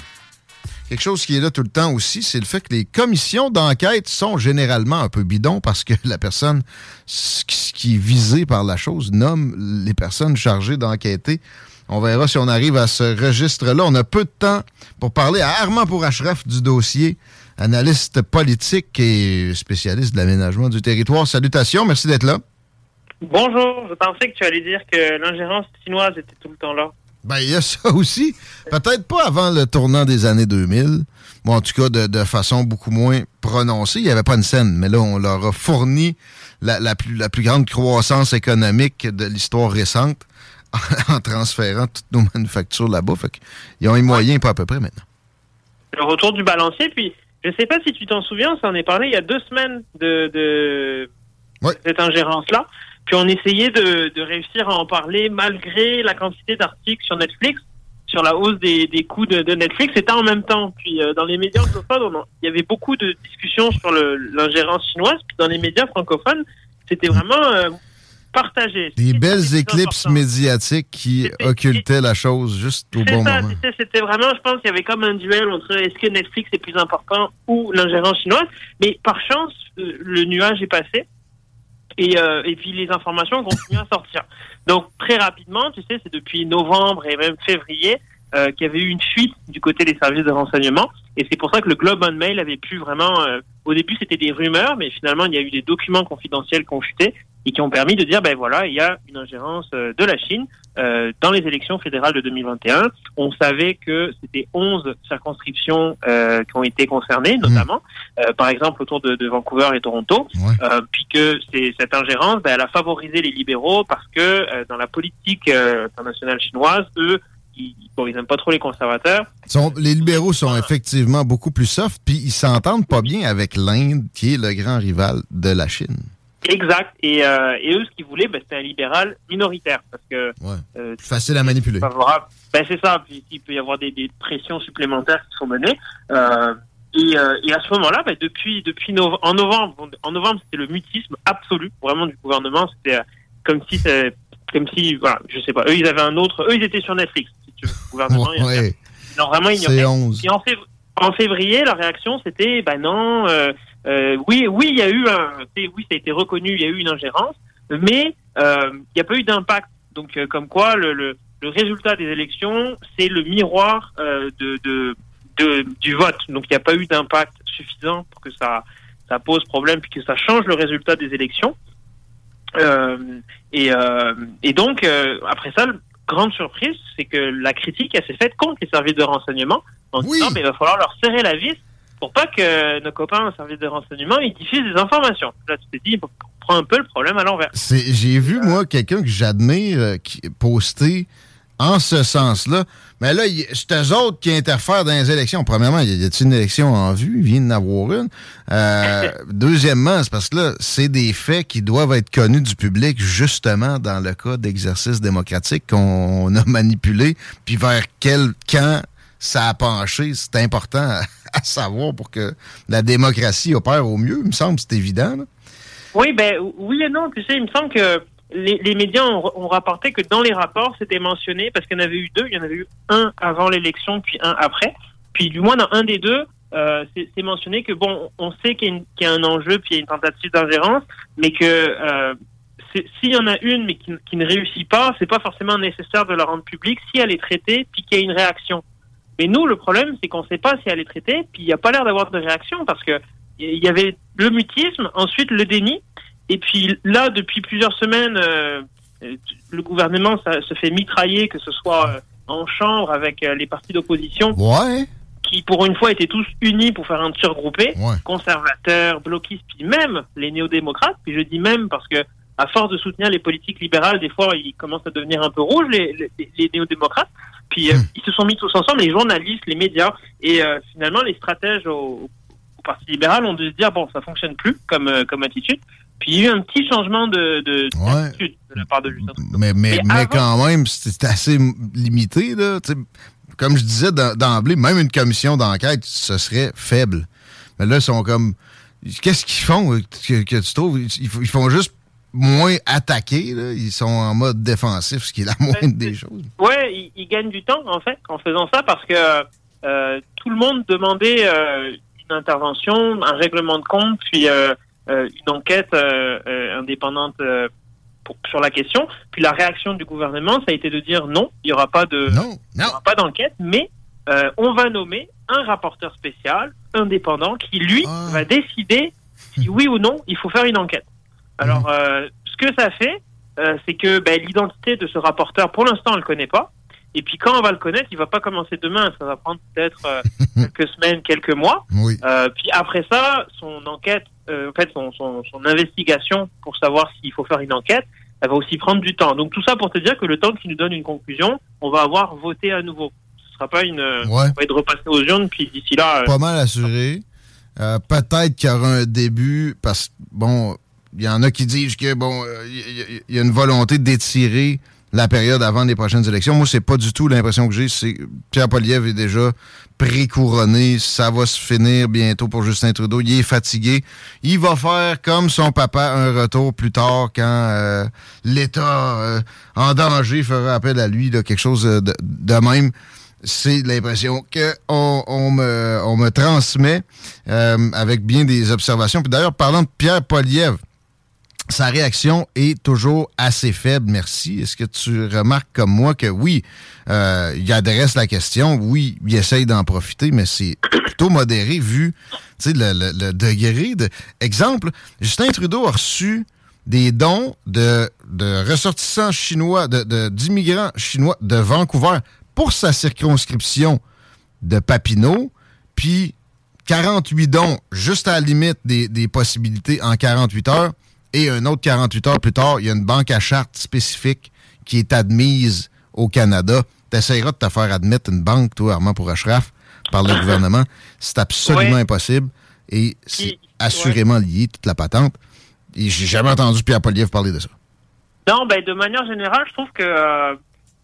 Quelque chose qui est là tout le temps aussi, c'est le fait que les commissions d'enquête sont généralement un peu bidons parce que la personne qui est visée par la chose nomme les personnes chargées d'enquêter. On verra si on arrive à ce registre-là. On a peu de temps pour parler à Armand Pourachref du dossier analyste politique et spécialiste de l'aménagement du territoire. Salutations, merci d'être là. Bonjour, je pensais que tu allais dire que l'ingérence chinoise était tout le temps là. Ben, il y a ça [laughs] aussi. Peut-être pas avant le tournant des années 2000. Bon, en tout cas, de, façon beaucoup moins prononcée. Il n'y avait pas une scène, mais là, on leur a fourni la, plus, la plus grande croissance économique de l'histoire récente [laughs] en, transférant toutes nos manufactures là-bas. Fait ils ont les moyens, pas à peu près maintenant. Le retour du balancier, puis je ne sais pas si tu t'en souviens, ça en est parlé il y a deux semaines de, cette ingérence-là. Puis on essayait de, réussir à en parler malgré la quantité d'articles sur Netflix, sur la hausse des, coûts de, Netflix. C'était en même temps. Puis euh, dans les médias anglophones, il y avait beaucoup de discussions sur l'ingérence chinoise. Puis dans les médias francophones, c'était vraiment euh, partagé. Des belles éclipses médiatiques qui occultaient la chose juste au bon moment. C'était vraiment, je pense qu'il y avait comme un duel entre est-ce que Netflix est plus important ou l'ingérence chinoise. Mais par chance, euh, le nuage est passé. Et, euh, et puis les informations continuent à sortir. Donc très rapidement, tu sais, c'est depuis novembre et même février euh, qu'il y avait eu une fuite du côté des services de renseignement. Et c'est pour ça que le Globe on Mail avait pu vraiment... Euh, au début, c'était des rumeurs, mais finalement, il y a eu des documents confidentiels qui ont chuté et qui ont permis de dire, ben voilà, il y a une ingérence euh, de la Chine euh, dans les élections fédérales de 2021. On savait que c'était 11 circonscriptions euh, qui ont été concernées, notamment, mmh. par exemple autour de, de, Vancouver et Toronto, puis que cette ingérence, ben, elle a favorisé les libéraux parce que dans la politique internationale chinoise, eux, ils, bon, ils pas trop les conservateurs. les libéraux sont effectivement beaucoup plus soft, puis ils s'entendent pas bien avec l'Inde, qui est le grand rival de la Chine. Exact. Et, euh, et eux, ce qu'ils voulaient, ben, c'était un libéral minoritaire. Parce que. Ouais. Euh, Facile à manipuler. Ben, c'est ça. Puis il peut y avoir des, des, pressions supplémentaires qui sont menées. Euh, et, euh, et, à ce moment-là, ben, depuis, depuis en novembre, en novembre, c'était le mutisme absolu, vraiment, du gouvernement. C'était euh, comme si, comme si, voilà, je sais pas. Eux, ils avaient un autre. Eux, ils étaient sur Netflix, si tu veux. Le gouvernement. Ouais. Ils ont vraiment ignoré. Et en, en, février, la réaction, c'était, ben non. Euh, oui, oui, il y a eu un, oui, ça a été reconnu, il y a eu une ingérence, mais euh, il n'y a pas eu d'impact. Donc, euh, comme quoi, le, le, le, résultat des élections, c'est le miroir de, de, de, du vote. Donc, il n'y a pas eu d'impact suffisant pour que ça, ça pose problème, puis que ça change le résultat des élections. et, et donc, après ça, grande surprise, c'est que la critique, elle s'est faite contre les services de renseignement en disant, mais il va falloir leur serrer la vis pour pas que nos copains au service de renseignement ils diffusent des informations. Là, tu t'es dit, on prend un peu le problème à l'envers. J'ai vu, moi, quelqu'un que j'admire euh, poster en ce sens-là. Mais là, c'est eux autres qui interfèrent dans les élections. Premièrement, il y a une élection en vue? Il vient d'en avoir une. Euh, [laughs] deuxièmement, c'est parce que là, c'est des faits qui doivent être connus du public, justement, dans le cas d'exercice démocratique qu'on a [laughs] manipulé, puis vers quel camp ça a penché. C'est important à, savoir pour que la démocratie opère au mieux. Il me semble c'est évident. Oui, ben oui et non. Tu sais, il me semble que les, médias ont, rapporté que dans les rapports, c'était mentionné, parce qu'il y en avait eu deux. Il y en avait eu un avant l'élection, puis un après. Puis du moins, dans un des deux, euh, c'est mentionné que, bon, on sait qu'il y, a un enjeu, puis il y a une tentative d'ingérence, mais que euh, s'il y en a une, mais qui, qui ne réussit pas, c'est pas forcément nécessaire de la rendre publique si elle est traitée, puis qu'il y a une réaction. Mais nous, le problème, c'est qu'on ne sait pas si elle est traitée, puis il n'y a pas l'air d'avoir de réaction parce que il y avait le mutisme, ensuite le déni, et puis là, depuis plusieurs semaines, euh, le gouvernement ça, se fait mitrailler, que ce soit euh, en chambre avec euh, les partis d'opposition. Ouais. Qui, pour une fois, étaient tous unis pour faire un tir groupé. Conservateurs, bloquistes, puis même les néo-démocrates. Puis je dis même parce que, à force de soutenir les politiques libérales, des fois, ils commencent à devenir un peu rouges, les, les, les néo-démocrates. Puis euh, hmm. ils se sont mis tous ensemble, les journalistes, les médias, et euh, finalement les stratèges au, Parti libéral ont dû se dire bon, ça fonctionne plus comme euh, comme attitude. Puis il y a eu un petit changement de, de, de la part de Justin Mais, mais, mais quand même, c'était assez limité. Là. comme je disais d'emblée, même une commission d'enquête, ce serait faible. Mais là, ils sont comme. Qu'est-ce qu'ils font que, que, tu trouves? ils font juste moins attaqués. Là. Ils sont en mode défensif, ce qui est la [laughs] moindre des choses. Oui, ils, gagnent du temps, en fait, en faisant ça, parce que euh, tout le monde demandait euh, une intervention, un règlement de compte, puis euh, une enquête indépendante pour, sur la question. Puis la réaction du gouvernement, ça a été de dire non, il n'y aura pas de, pas d'enquête, mais on va nommer un rapporteur spécial, indépendant, qui, lui, ah. va décider si oui ou non il faut faire une enquête. Alors, mhm. euh, ce que ça fait, euh, c'est que ben, l'identité de ce rapporteur, pour l'instant, on le connaît pas. Et puis quand on va le connaître, il va pas commencer demain. Ça va prendre peut-être euh, [laughs] quelques semaines, quelques mois. Oui. Euh, puis après ça, son enquête, euh, en fait, son, son, son, investigation pour savoir s'il faut faire une enquête, elle va aussi prendre du temps. Donc tout ça pour te dire que le temps qu'il nous donne une conclusion, on va avoir voté à nouveau. Ce sera pas une, ouais. on va être repassé aux urnes. Puis d'ici là, pas mal assuré. Peut-être qu'il y aura un début parce bon y en a qui disent que bon, il euh, y, a une volonté d'étirer la période avant les prochaines élections. Moi, c'est pas du tout l'impression que j'ai. C'est Pierre Poliev est déjà pré-couronné. Ça va se finir bientôt pour Justin Trudeau. Il est fatigué. Il va faire comme son papa un retour plus tard quand euh, l'État euh, en danger fera appel à lui, quelque chose de, même. C'est l'impression qu'on on me, on me transmet avec bien des observations. Puis d'ailleurs, parlant de Pierre Poliev, sa réaction est toujours assez faible, merci. Est-ce que tu remarques comme moi que oui, euh, il adresse la question, oui, il essaye d'en profiter, mais c'est plutôt modéré vu le, le, degré de... Exemple, Justin Trudeau a reçu des dons de, de ressortissants chinois, d'immigrants de, chinois de Vancouver pour sa circonscription de Papineau, puis 48 dons juste à la limite des, des possibilités en 48 heures et un autre 48 heures plus tard, il y a une banque à charte spécifique qui est admise au Canada. Tu essaieras de te faire admettre une banque, toi, Armand, pour Ashraf, par le [laughs] gouvernement. C'est absolument impossible et c'est assurément lié, toute la patente. Et j'ai jamais entendu Pierre Poliev parler de ça. Non, ben, de manière générale, je trouve que euh,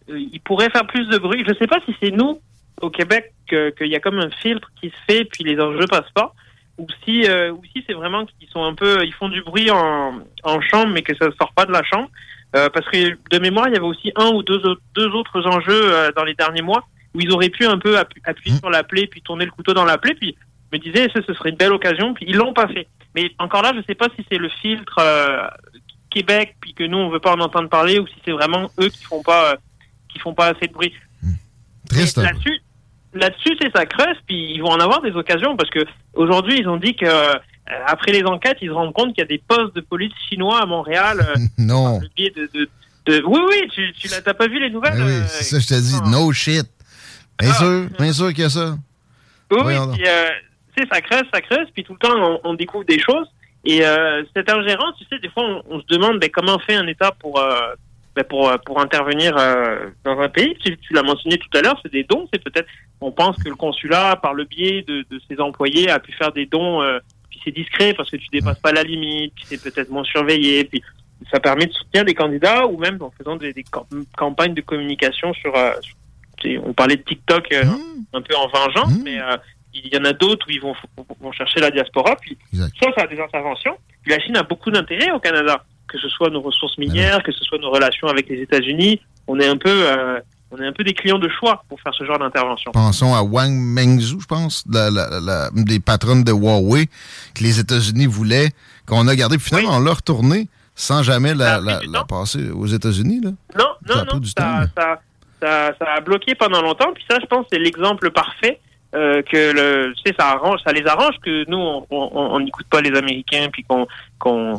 il pourrait faire plus de bruit. Je sais pas si c'est nous, au Québec, qu'il y a comme un filtre qui se fait, puis les enjeux passent pas ou si, euh, ou si c'est vraiment qu'ils sont un peu, ils font du bruit en, en chambre, mais que ça ne sort pas de la chambre. Euh, parce que de mémoire, il y avait aussi un ou deux, deux autres enjeux euh, dans les derniers mois où ils auraient pu un peu appuyer mmh. sur la plaie, puis tourner le couteau dans la plaie, puis me disaient ce, ce serait une belle occasion, puis ils l'ont pas fait. Mais encore là, je sais pas si c'est le filtre Québec, puis que nous on veut pas en entendre parler, ou si c'est vraiment eux qui font pas, qui font pas assez de bruit. Mmh. Triste. Là-dessus, là-dessus, c'est ça creuse, puis ils vont en avoir des occasions parce que aujourd'hui, ils ont dit que euh, après les enquêtes, ils se rendent compte qu'il y a des postes de police chinois à Montréal. Euh, [laughs] non. de, de, Oui, oui, tu, tu n'as pas vu les nouvelles ben Oui, euh, c'est ça, je te dis, no shit. Bien ah. sûr, bien sûr qu'il y a ça. Oui, oui, puis tu sais, ça creuse, ça creuse, puis tout le temps, on, découvre des choses. Et cette ingérence, tu sais, des fois, on, se demande ben, comment fait un État pour ben, pour, pour intervenir dans un pays. Tu, tu l'as mentionné tout à l'heure, c'est des dons, c'est peut-être on pense que le consulat, par le biais de, ses employés, a pu faire des dons, euh, puis c'est discret parce que tu dépasses pas la limite, puis c'est peut-être moins surveillé, puis ça permet de soutenir des candidats ou même en faisant des, campagnes de communication sur, euh, on parlait de TikTok euh, mmh. un peu en vengeance, mmh. mais il y en a d'autres où ils vont, vont chercher la diaspora, puis ça, ça a des interventions. Puis la Chine a beaucoup d'intérêt au Canada, que ce soit nos ressources minières, que ce soit nos relations avec les États-Unis. On est un peu on est un peu des clients de choix pour faire ce genre d'intervention. Pensons à Wang Mengzhou, je pense, la, des patronnes de Huawei que les États-Unis voulaient, qu'on a gardé. Puis finalement, on l'a retourné sans jamais la, passer aux États-Unis. Non, non, non. Ça, ça, ça, a bloqué pendant longtemps. Puis ça, je pense, c'est l'exemple parfait. Euh, que le, tu sais, ça arrange, ça les arrange que nous on n'écoute pas les Américains puis qu'on qu'on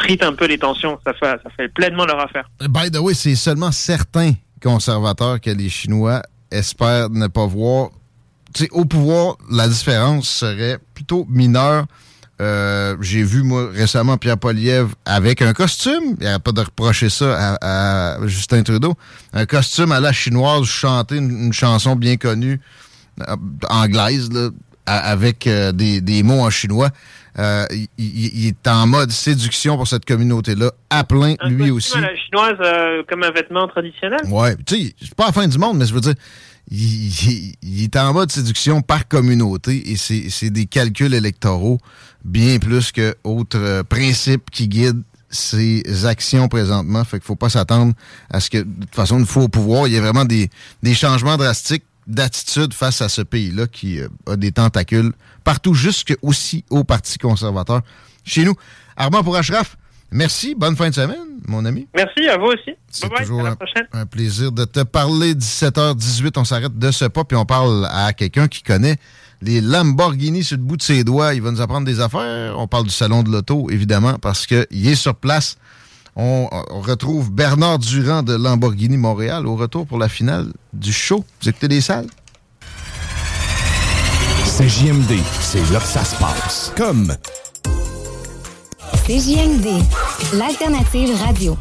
frite un peu les tensions. Ça fait, ça fait pleinement leur affaire. By the way, c'est seulement certains conservateurs que les Chinois espèrent ne pas voir. au pouvoir, la différence serait plutôt mineure. Euh, j'ai vu, moi, récemment, Pierre Poliev avec un costume. Il n'y a pas de reprocher ça à, Justin Trudeau. Un costume à la chinoise, chanter une, chanson bien connue, euh, anglaise, avec euh, des, mots en chinois. Euh, il, est en mode séduction pour cette communauté-là, à plein, lui aussi. la chinoise euh, comme un vêtement traditionnel? Ouais, tu sais, c'est pas la fin du monde, mais je veux dire, il, est en mode séduction par communauté et c'est des calculs électoraux bien plus que autres euh, principes qui guident ses actions présentement. Fait qu'il faut pas s'attendre à ce que, de toute façon, une fois au pouvoir, il y ait vraiment des, des changements drastiques d'attitude face à ce pays-là qui a des tentacules partout, jusque aussi au Parti conservateur chez nous. Armand pour Ashraf, merci. Bonne fin de semaine, mon ami. Merci à vous aussi. C'est toujours un, plaisir de te parler. 17h18, on s'arrête de ce pas, puis on parle à quelqu'un qui connaît les Lamborghini sur le bout de ses doigts. Il va nous apprendre des affaires. On parle du salon de l'auto, évidemment, parce qu'il est sur place. On, retrouve Bernard Durand de Lamborghini Montréal au retour pour la finale du show. Vous écoutez des salles? C'est JMD, c'est là que ça se passe. Comme. C'est JMD, l'alternative radio.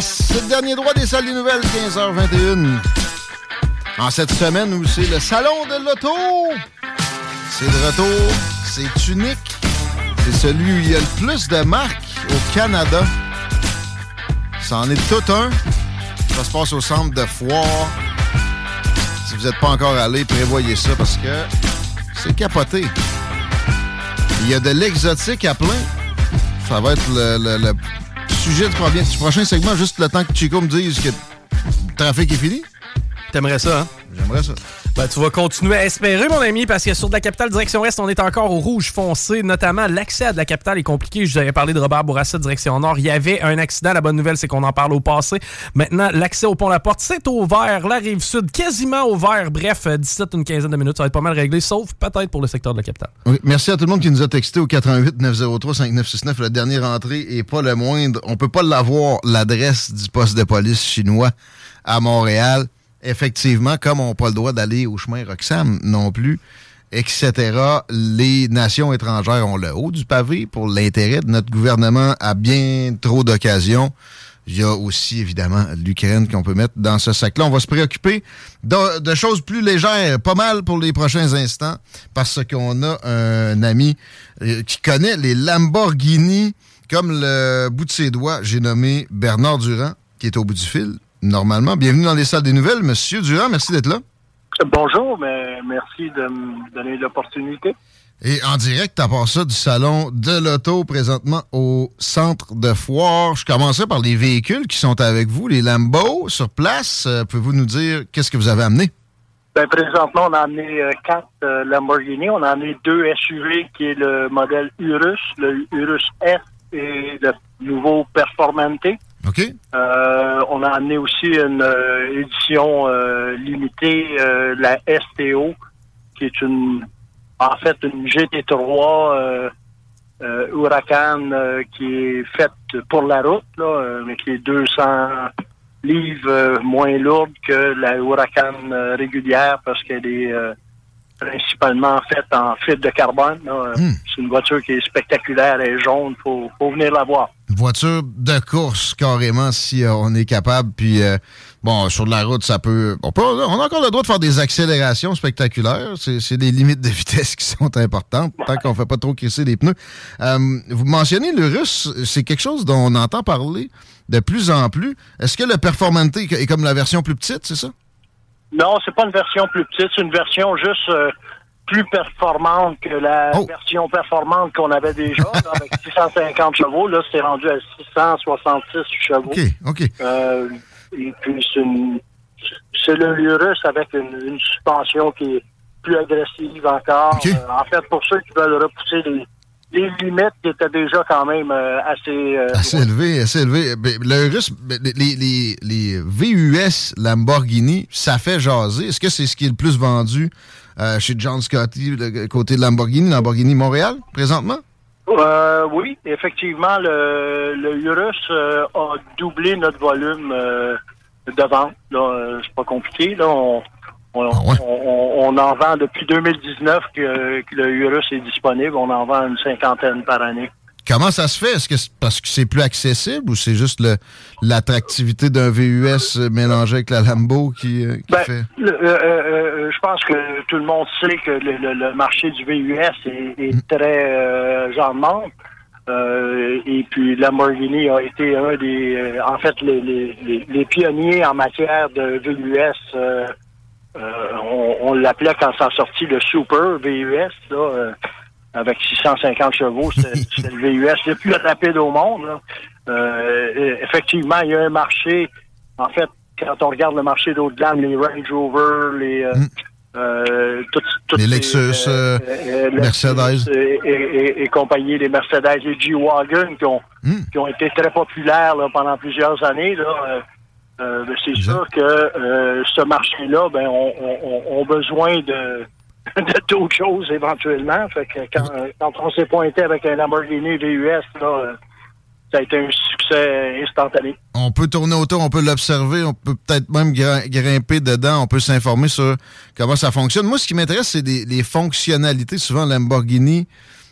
C'est le dernier droit des salles des nouvelles, 15h21. En cette semaine où c'est le salon de l'auto. C'est de retour, c'est unique. C'est celui où il y a le plus de marques au Canada. Ça en est tout un. Ça se passe au centre de foire. Si vous n'êtes pas encore allé, prévoyez ça parce que c'est capoté. Il y a de l'exotique à plein. Ça va être le, sujet du, prochain segment, juste le temps que Chico me dise que le trafic est fini. T'aimerais ça, hein? J'aimerais ça. Ben, tu vas continuer à espérer, mon ami, parce que sur de la capitale direction Est, on est encore au rouge foncé. Notamment, l'accès à de la capitale est compliqué. Je vous avais parlé de Robert Bourassa, direction Nord. Il y avait un accident. La bonne nouvelle, c'est qu'on en parle au passé. Maintenant, l'accès au pont La Porte, c'est ouvert. La rive sud, quasiment ouvert. Bref, 17 une quinzaine de minutes, ça va être pas mal réglé, sauf peut-être pour le secteur de la capitale. Merci à tout le monde qui nous a texté au 88 903 5969. La dernière entrée est pas le moindre. On peut pas l'avoir, l'adresse du poste de police chinois à Montréal effectivement, comme on n'a pas le droit d'aller au chemin Roxham non plus, etc., les nations étrangères ont le haut du pavé pour l'intérêt de notre gouvernement à bien trop d'occasions. Il y a aussi, évidemment, l'Ukraine qu'on peut mettre dans ce sac-là. On va se préoccuper de, choses plus légères, pas mal pour les prochains instants, parce qu'on a un ami euh, qui connaît les Lamborghini comme le bout de ses doigts. J'ai nommé Bernard Durand, qui est au bout du fil normalement. Bienvenue dans les salles des nouvelles, Monsieur Durand. Merci d'être là. Bonjour, mais merci de me donner l'opportunité. Et en direct, à part ça, du salon de l'auto présentement au centre de foire. Je commençais par les véhicules qui sont avec vous, les Lambo sur place. Euh, pouvez-vous nous dire qu'est-ce que vous avez amené? Ben, présentement, on a amené euh, quatre euh, Lamborghini. On a amené deux SUV qui est le modèle Urus, le Urus S et le nouveau Performante. Euh, on a amené aussi une euh, édition euh, limitée, la STO, qui est une, en fait, une GT3 Huracan qui est faite pour la route, là, mais qui est 200 livres moins lourde que la Huracan régulière parce qu'elle est principalement faite en fibre de carbone. Hmm. C'est une voiture qui est spectaculaire et jaune. Il faut, faut, venir la voir. Une voiture de course, carrément, si euh, on est capable. Puis, euh, bon, sur la route, ça peut on, on, a encore le droit de faire des accélérations spectaculaires. C'est des limites de vitesse qui sont importantes, tant qu'on ne fait pas trop crisser les pneus. Euh, vous mentionnez le russe, c'est quelque chose dont on entend parler de plus en plus. Est-ce que le Performante est comme la version plus petite, c'est ça? Non, c'est pas une version plus petite, c'est une version juste euh, plus performante que la oh. version performante qu'on avait déjà, [laughs] avec 650 chevaux. Là, c'est rendu à 666 chevaux. OK, OK. Euh, et puis, c'est une, c'est le Lurus avec une, suspension qui est plus agressive encore. Euh, en fait, pour ceux qui veulent repousser les les limites étaient déjà quand même euh, assez... Euh, assez élevées, assez élevées. Ben, le russe, ben, les, les, les, VUS Lamborghini, ça fait jaser. Est-ce que c'est ce qui est le plus vendu euh, chez John Scotty, le côté de Lamborghini, Lamborghini Montréal, présentement? oui, effectivement, le, le Urus a doublé notre volume de vente. c'est pas compliqué. Là, on, ah on, en vend depuis 2019 que, le Urus est disponible. On en vend une cinquantaine par année. Comment ça se fait? Est-ce que c'est parce que c'est plus accessible ou c'est juste l'attractivité d'un VUS mélangé avec la Lambo qui, euh, ben, fait? Euh, euh, je pense que tout le monde sait que le, marché du VUS est, mm. très genre et puis Lamborghini a été un des, en fait, les, les, pionniers en matière de VUS euh, on, l'appelait quand ça a sorti le Super VUS, là, euh, avec 650 chevaux. C'était [laughs] le VUS le plus rapide au monde. Euh, effectivement, il y a un marché. En fait, quand on regarde le marché d'autres les Range Rover, les... Les Lexus, Mercedes. Et, compagnie, les Mercedes, les G-Wagon qui ont, mm. qui ont été très populaires pendant plusieurs années. Là, euh, ben, c'est sûr que euh, ce marché-là, ben, on, a besoin [laughs] de, d'autres choses éventuellement. Fait que quand, on s'est pointé avec un Lamborghini VUS, là, ça a été un succès instantané. On peut tourner autour, on peut l'observer, on peut peut-être même grimper dedans, on peut s'informer sur comment ça fonctionne. Moi, ce qui m'intéresse, c'est les fonctionnalités. Souvent, Lamborghini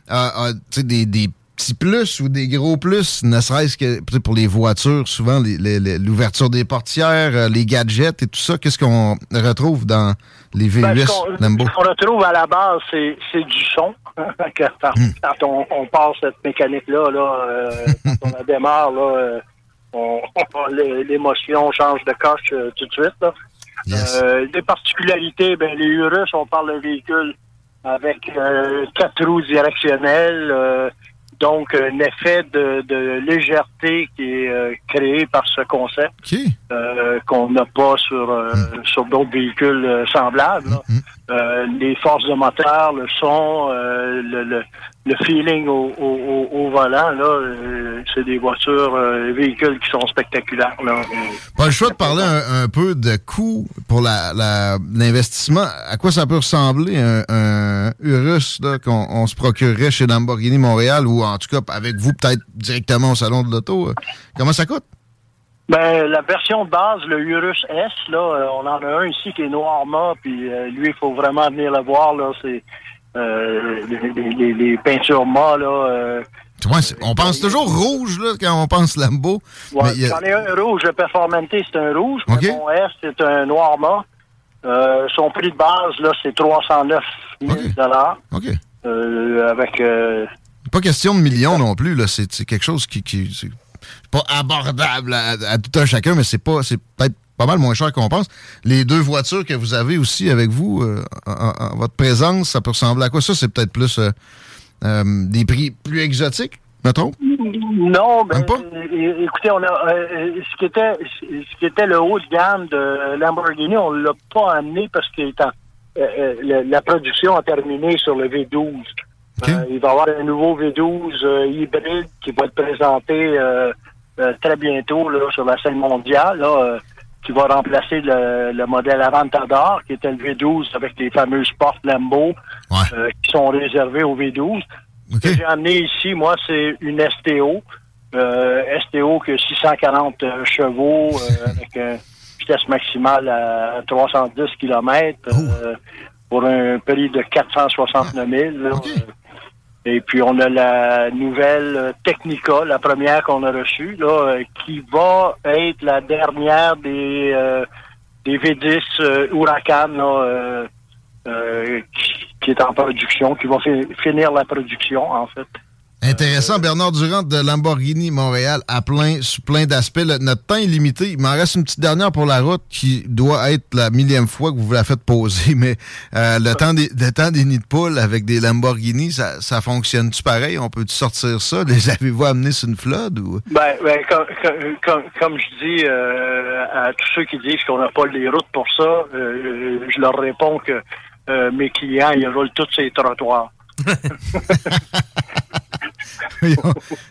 a, des, des petits plus ou des gros plus, ne serait-ce que pour les voitures, souvent l'ouverture des portières, euh, les gadgets et tout ça, qu'est-ce qu'on retrouve dans les VUS ben, Lambo? Ce qu'on retrouve à la base, c'est du son. [laughs] Hmm. quand, on, on, passe cette mécanique-là, là, euh, quand on la démarre, là, euh, l'émotion change de coche tout de suite. Là. les particularités, ben, les Urus, on parle de véhicules avec quatre roues directionnelles, donc, un effet de, de légèreté qui est euh, créé par ce concept euh, qu'on n'a pas sur, euh, hmm. sur d'autres véhicules semblables. Hmm, hmm. les forces de moteur, le son, le, le, le, feeling au, au, au volant, là, c'est des voitures, des véhicules qui sont spectaculaires. Là. Pas le choix de parler un, peu de coût pour l'investissement. La, à quoi ça peut ressembler un, un Urus qu'on se procurerait chez Lamborghini Montréal ou en tout cas avec vous peut-être directement au salon de l'auto. Euh, comment ça coûte? Ben, la version de base, le Urus S, là, euh, on en a un ici qui est noir mat, puis euh, lui, il faut vraiment venir le voir, là, c'est les, peintures mat, là. on pense toujours rouge là, quand on pense Lambo. Ouais, J'en ai un rouge, le Performante, c'est un rouge. Okay. Mon S, c'est un noir mat. son prix de base, là, c'est 309 000 OK. avec pas question de millions non plus. C'est quelque chose qui, qui pas abordable à, tout un chacun, mais c'est pas c'est peut-être pas mal moins cher qu'on pense. Les deux voitures que vous avez aussi avec vous, euh, en, votre présence, ça peut ressembler à quoi? Ça, c'est peut-être plus euh, euh, des prix plus exotiques, mettons? Non, ben, écoutez, on a ce qui était ce qui était le haut de gamme de Lamborghini, on l'a pas amené parce que la production a terminé sur le V12. Euh, il va y avoir un nouveau V12 euh, hybride qui va être présenté très bientôt là, sur la scène mondiale, là, qui va remplacer le, modèle Aventador, qui était le V12 avec les fameuses portes Lambo qui sont réservées au V12. Ce que j'ai amené ici, moi, c'est une STO. STO qui a 640 chevaux [laughs] avec une vitesse maximale à 310 km pour un prix de 469 000. Et puis, on a la nouvelle euh, Technica, la première qu'on a reçue, là, euh, qui va être la dernière des, euh, des V10 Huracan qui, est en production, qui va finir la production, en fait. Intéressant. Bernard Durand de Lamborghini Montréal à plein, sur plein d'aspects. Notre temps est limité. Il m'en reste une petite dernière pour la route qui doit être la millième fois que vous la faites poser. [laughs] Mais euh, le, temps des, le temps des nids de poule avec des Lamborghini, ça, ça fonctionne-tu pareil? On peut-tu sortir ça? Les [laughs] avez-vous amenés sur une flotte? Ou? Ben, ben comme, comme, je dis euh, à tous ceux qui disent qu'on n'a pas les routes pour ça, euh, je leur réponds que mes clients, ils roulent tous ces trottoirs. [laughs] [laughs]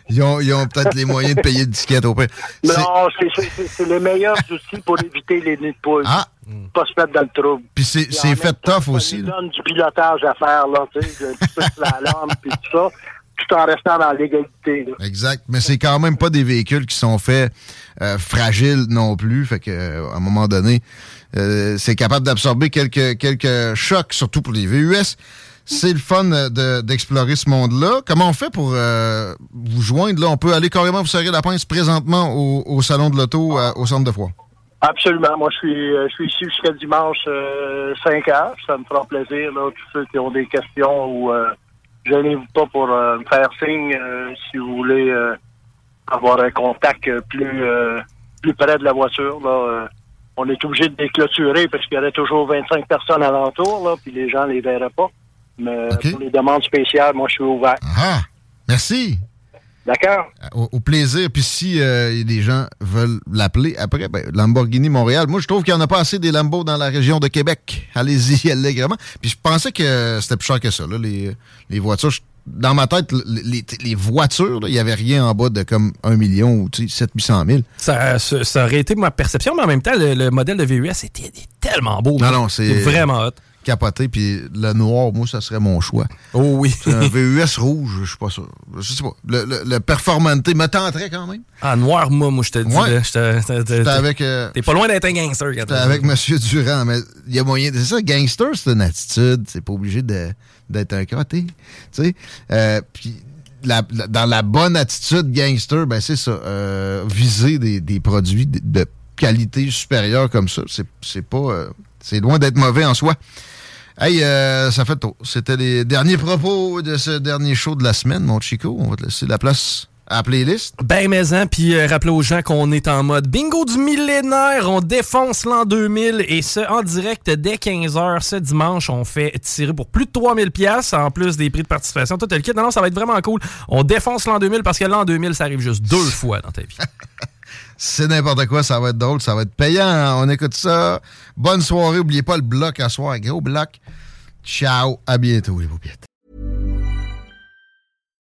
ils ont, peut-être les moyens de payer le disquette au pire. Non, c'est les meilleurs [laughs] outils pour éviter les nids de poule. Ah. Pas se mettre dans le trouble. Puis c'est fait tough aussi. Ça donne du pilotage à faire, là, tu sais, la lampe puis tout ça, tout en restant dans l'égalité. Exact. Mais c'est quand même pas des véhicules qui sont faits euh, fragiles non plus. Fait que euh, à un moment donné, euh, c'est capable d'absorber quelques, quelques chocs, surtout pour les VUS. C'est le fun d'explorer ce monde-là. Comment on fait pour euh, vous joindre? Là, on peut aller carrément vous serrer la pince présentement au, Salon de l'Auto, au Centre de Foire. Absolument. Moi, je suis, euh, je suis ici jusqu'à dimanche 5 euh, heures. Ça me fera plaisir. Là, tous ceux qui ont des questions ou euh, gênez-vous pas pour me faire signe si vous voulez avoir un contact plus, plus près de la voiture. Là, on est obligé de déclôturer parce qu'il y aurait toujours 25 personnes alentour, là, puis les gens les verraient pas. Mais pour les demandes spéciales, moi, je suis ouvert. Ah, merci. D'accord? Au, plaisir. Puis si euh, les gens veulent l'appeler après, ben, Lamborghini Montréal. Moi, je trouve qu'il n'y en a pas assez des Lambo dans la région de Québec. Allez-y [laughs] allègrement. Puis je pensais que c'était plus cher que ça, là, les, les voitures. dans ma tête, les, les voitures, il n'y avait rien en bas de comme 1 million ou 700 000. Ça, ça, aurait été ma perception, mais en même temps, le, modèle de VUS était tellement beau. Non, non, c'est vraiment hot capoté. Puis le noir, moi, ça serait mon choix. Oh oui. un VUS rouge, je suis pas sûr. Je sais pas. Le, le, le Performante me tenterait quand même. Ah, noir, moi, moi, je te dis. Ouais. T'es avec. Euh, T'es pas loin d'être un gangster. T'es avec M. Durand. Mais il y a moyen. C'est ça, gangster, c'est une attitude. C'est pas obligé d'être un côté. Tu sais. Euh, puis dans la bonne attitude gangster, ben c'est ça. Euh, viser des, produits de, qualité supérieure comme ça, c'est pas. Euh, c'est loin d'être mauvais en soi. Hey, euh, ça fait tôt. C'était les derniers propos de ce dernier show de la semaine, mon Chico. On va te laisser la place à la playlist. Ben, mais hein, puis euh, rappelez aux gens qu'on est en mode bingo du millénaire. On défonce l'an 2000 et ce, en direct dès 15h ce dimanche. On fait tirer pour plus de 3000 pièces en plus des prix de participation. Tout le kit. Non, non, ça va être vraiment cool. On défonce l'an 2000 parce que l'an 2000, ça arrive juste deux [laughs] fois dans ta vie. C'est n'importe quoi, ça va être drôle, ça va être payant. On écoute ça. Bonne soirée. N'oubliez pas le bloc à soir. Gros bloc. Ciao. À bientôt, les paupiètes.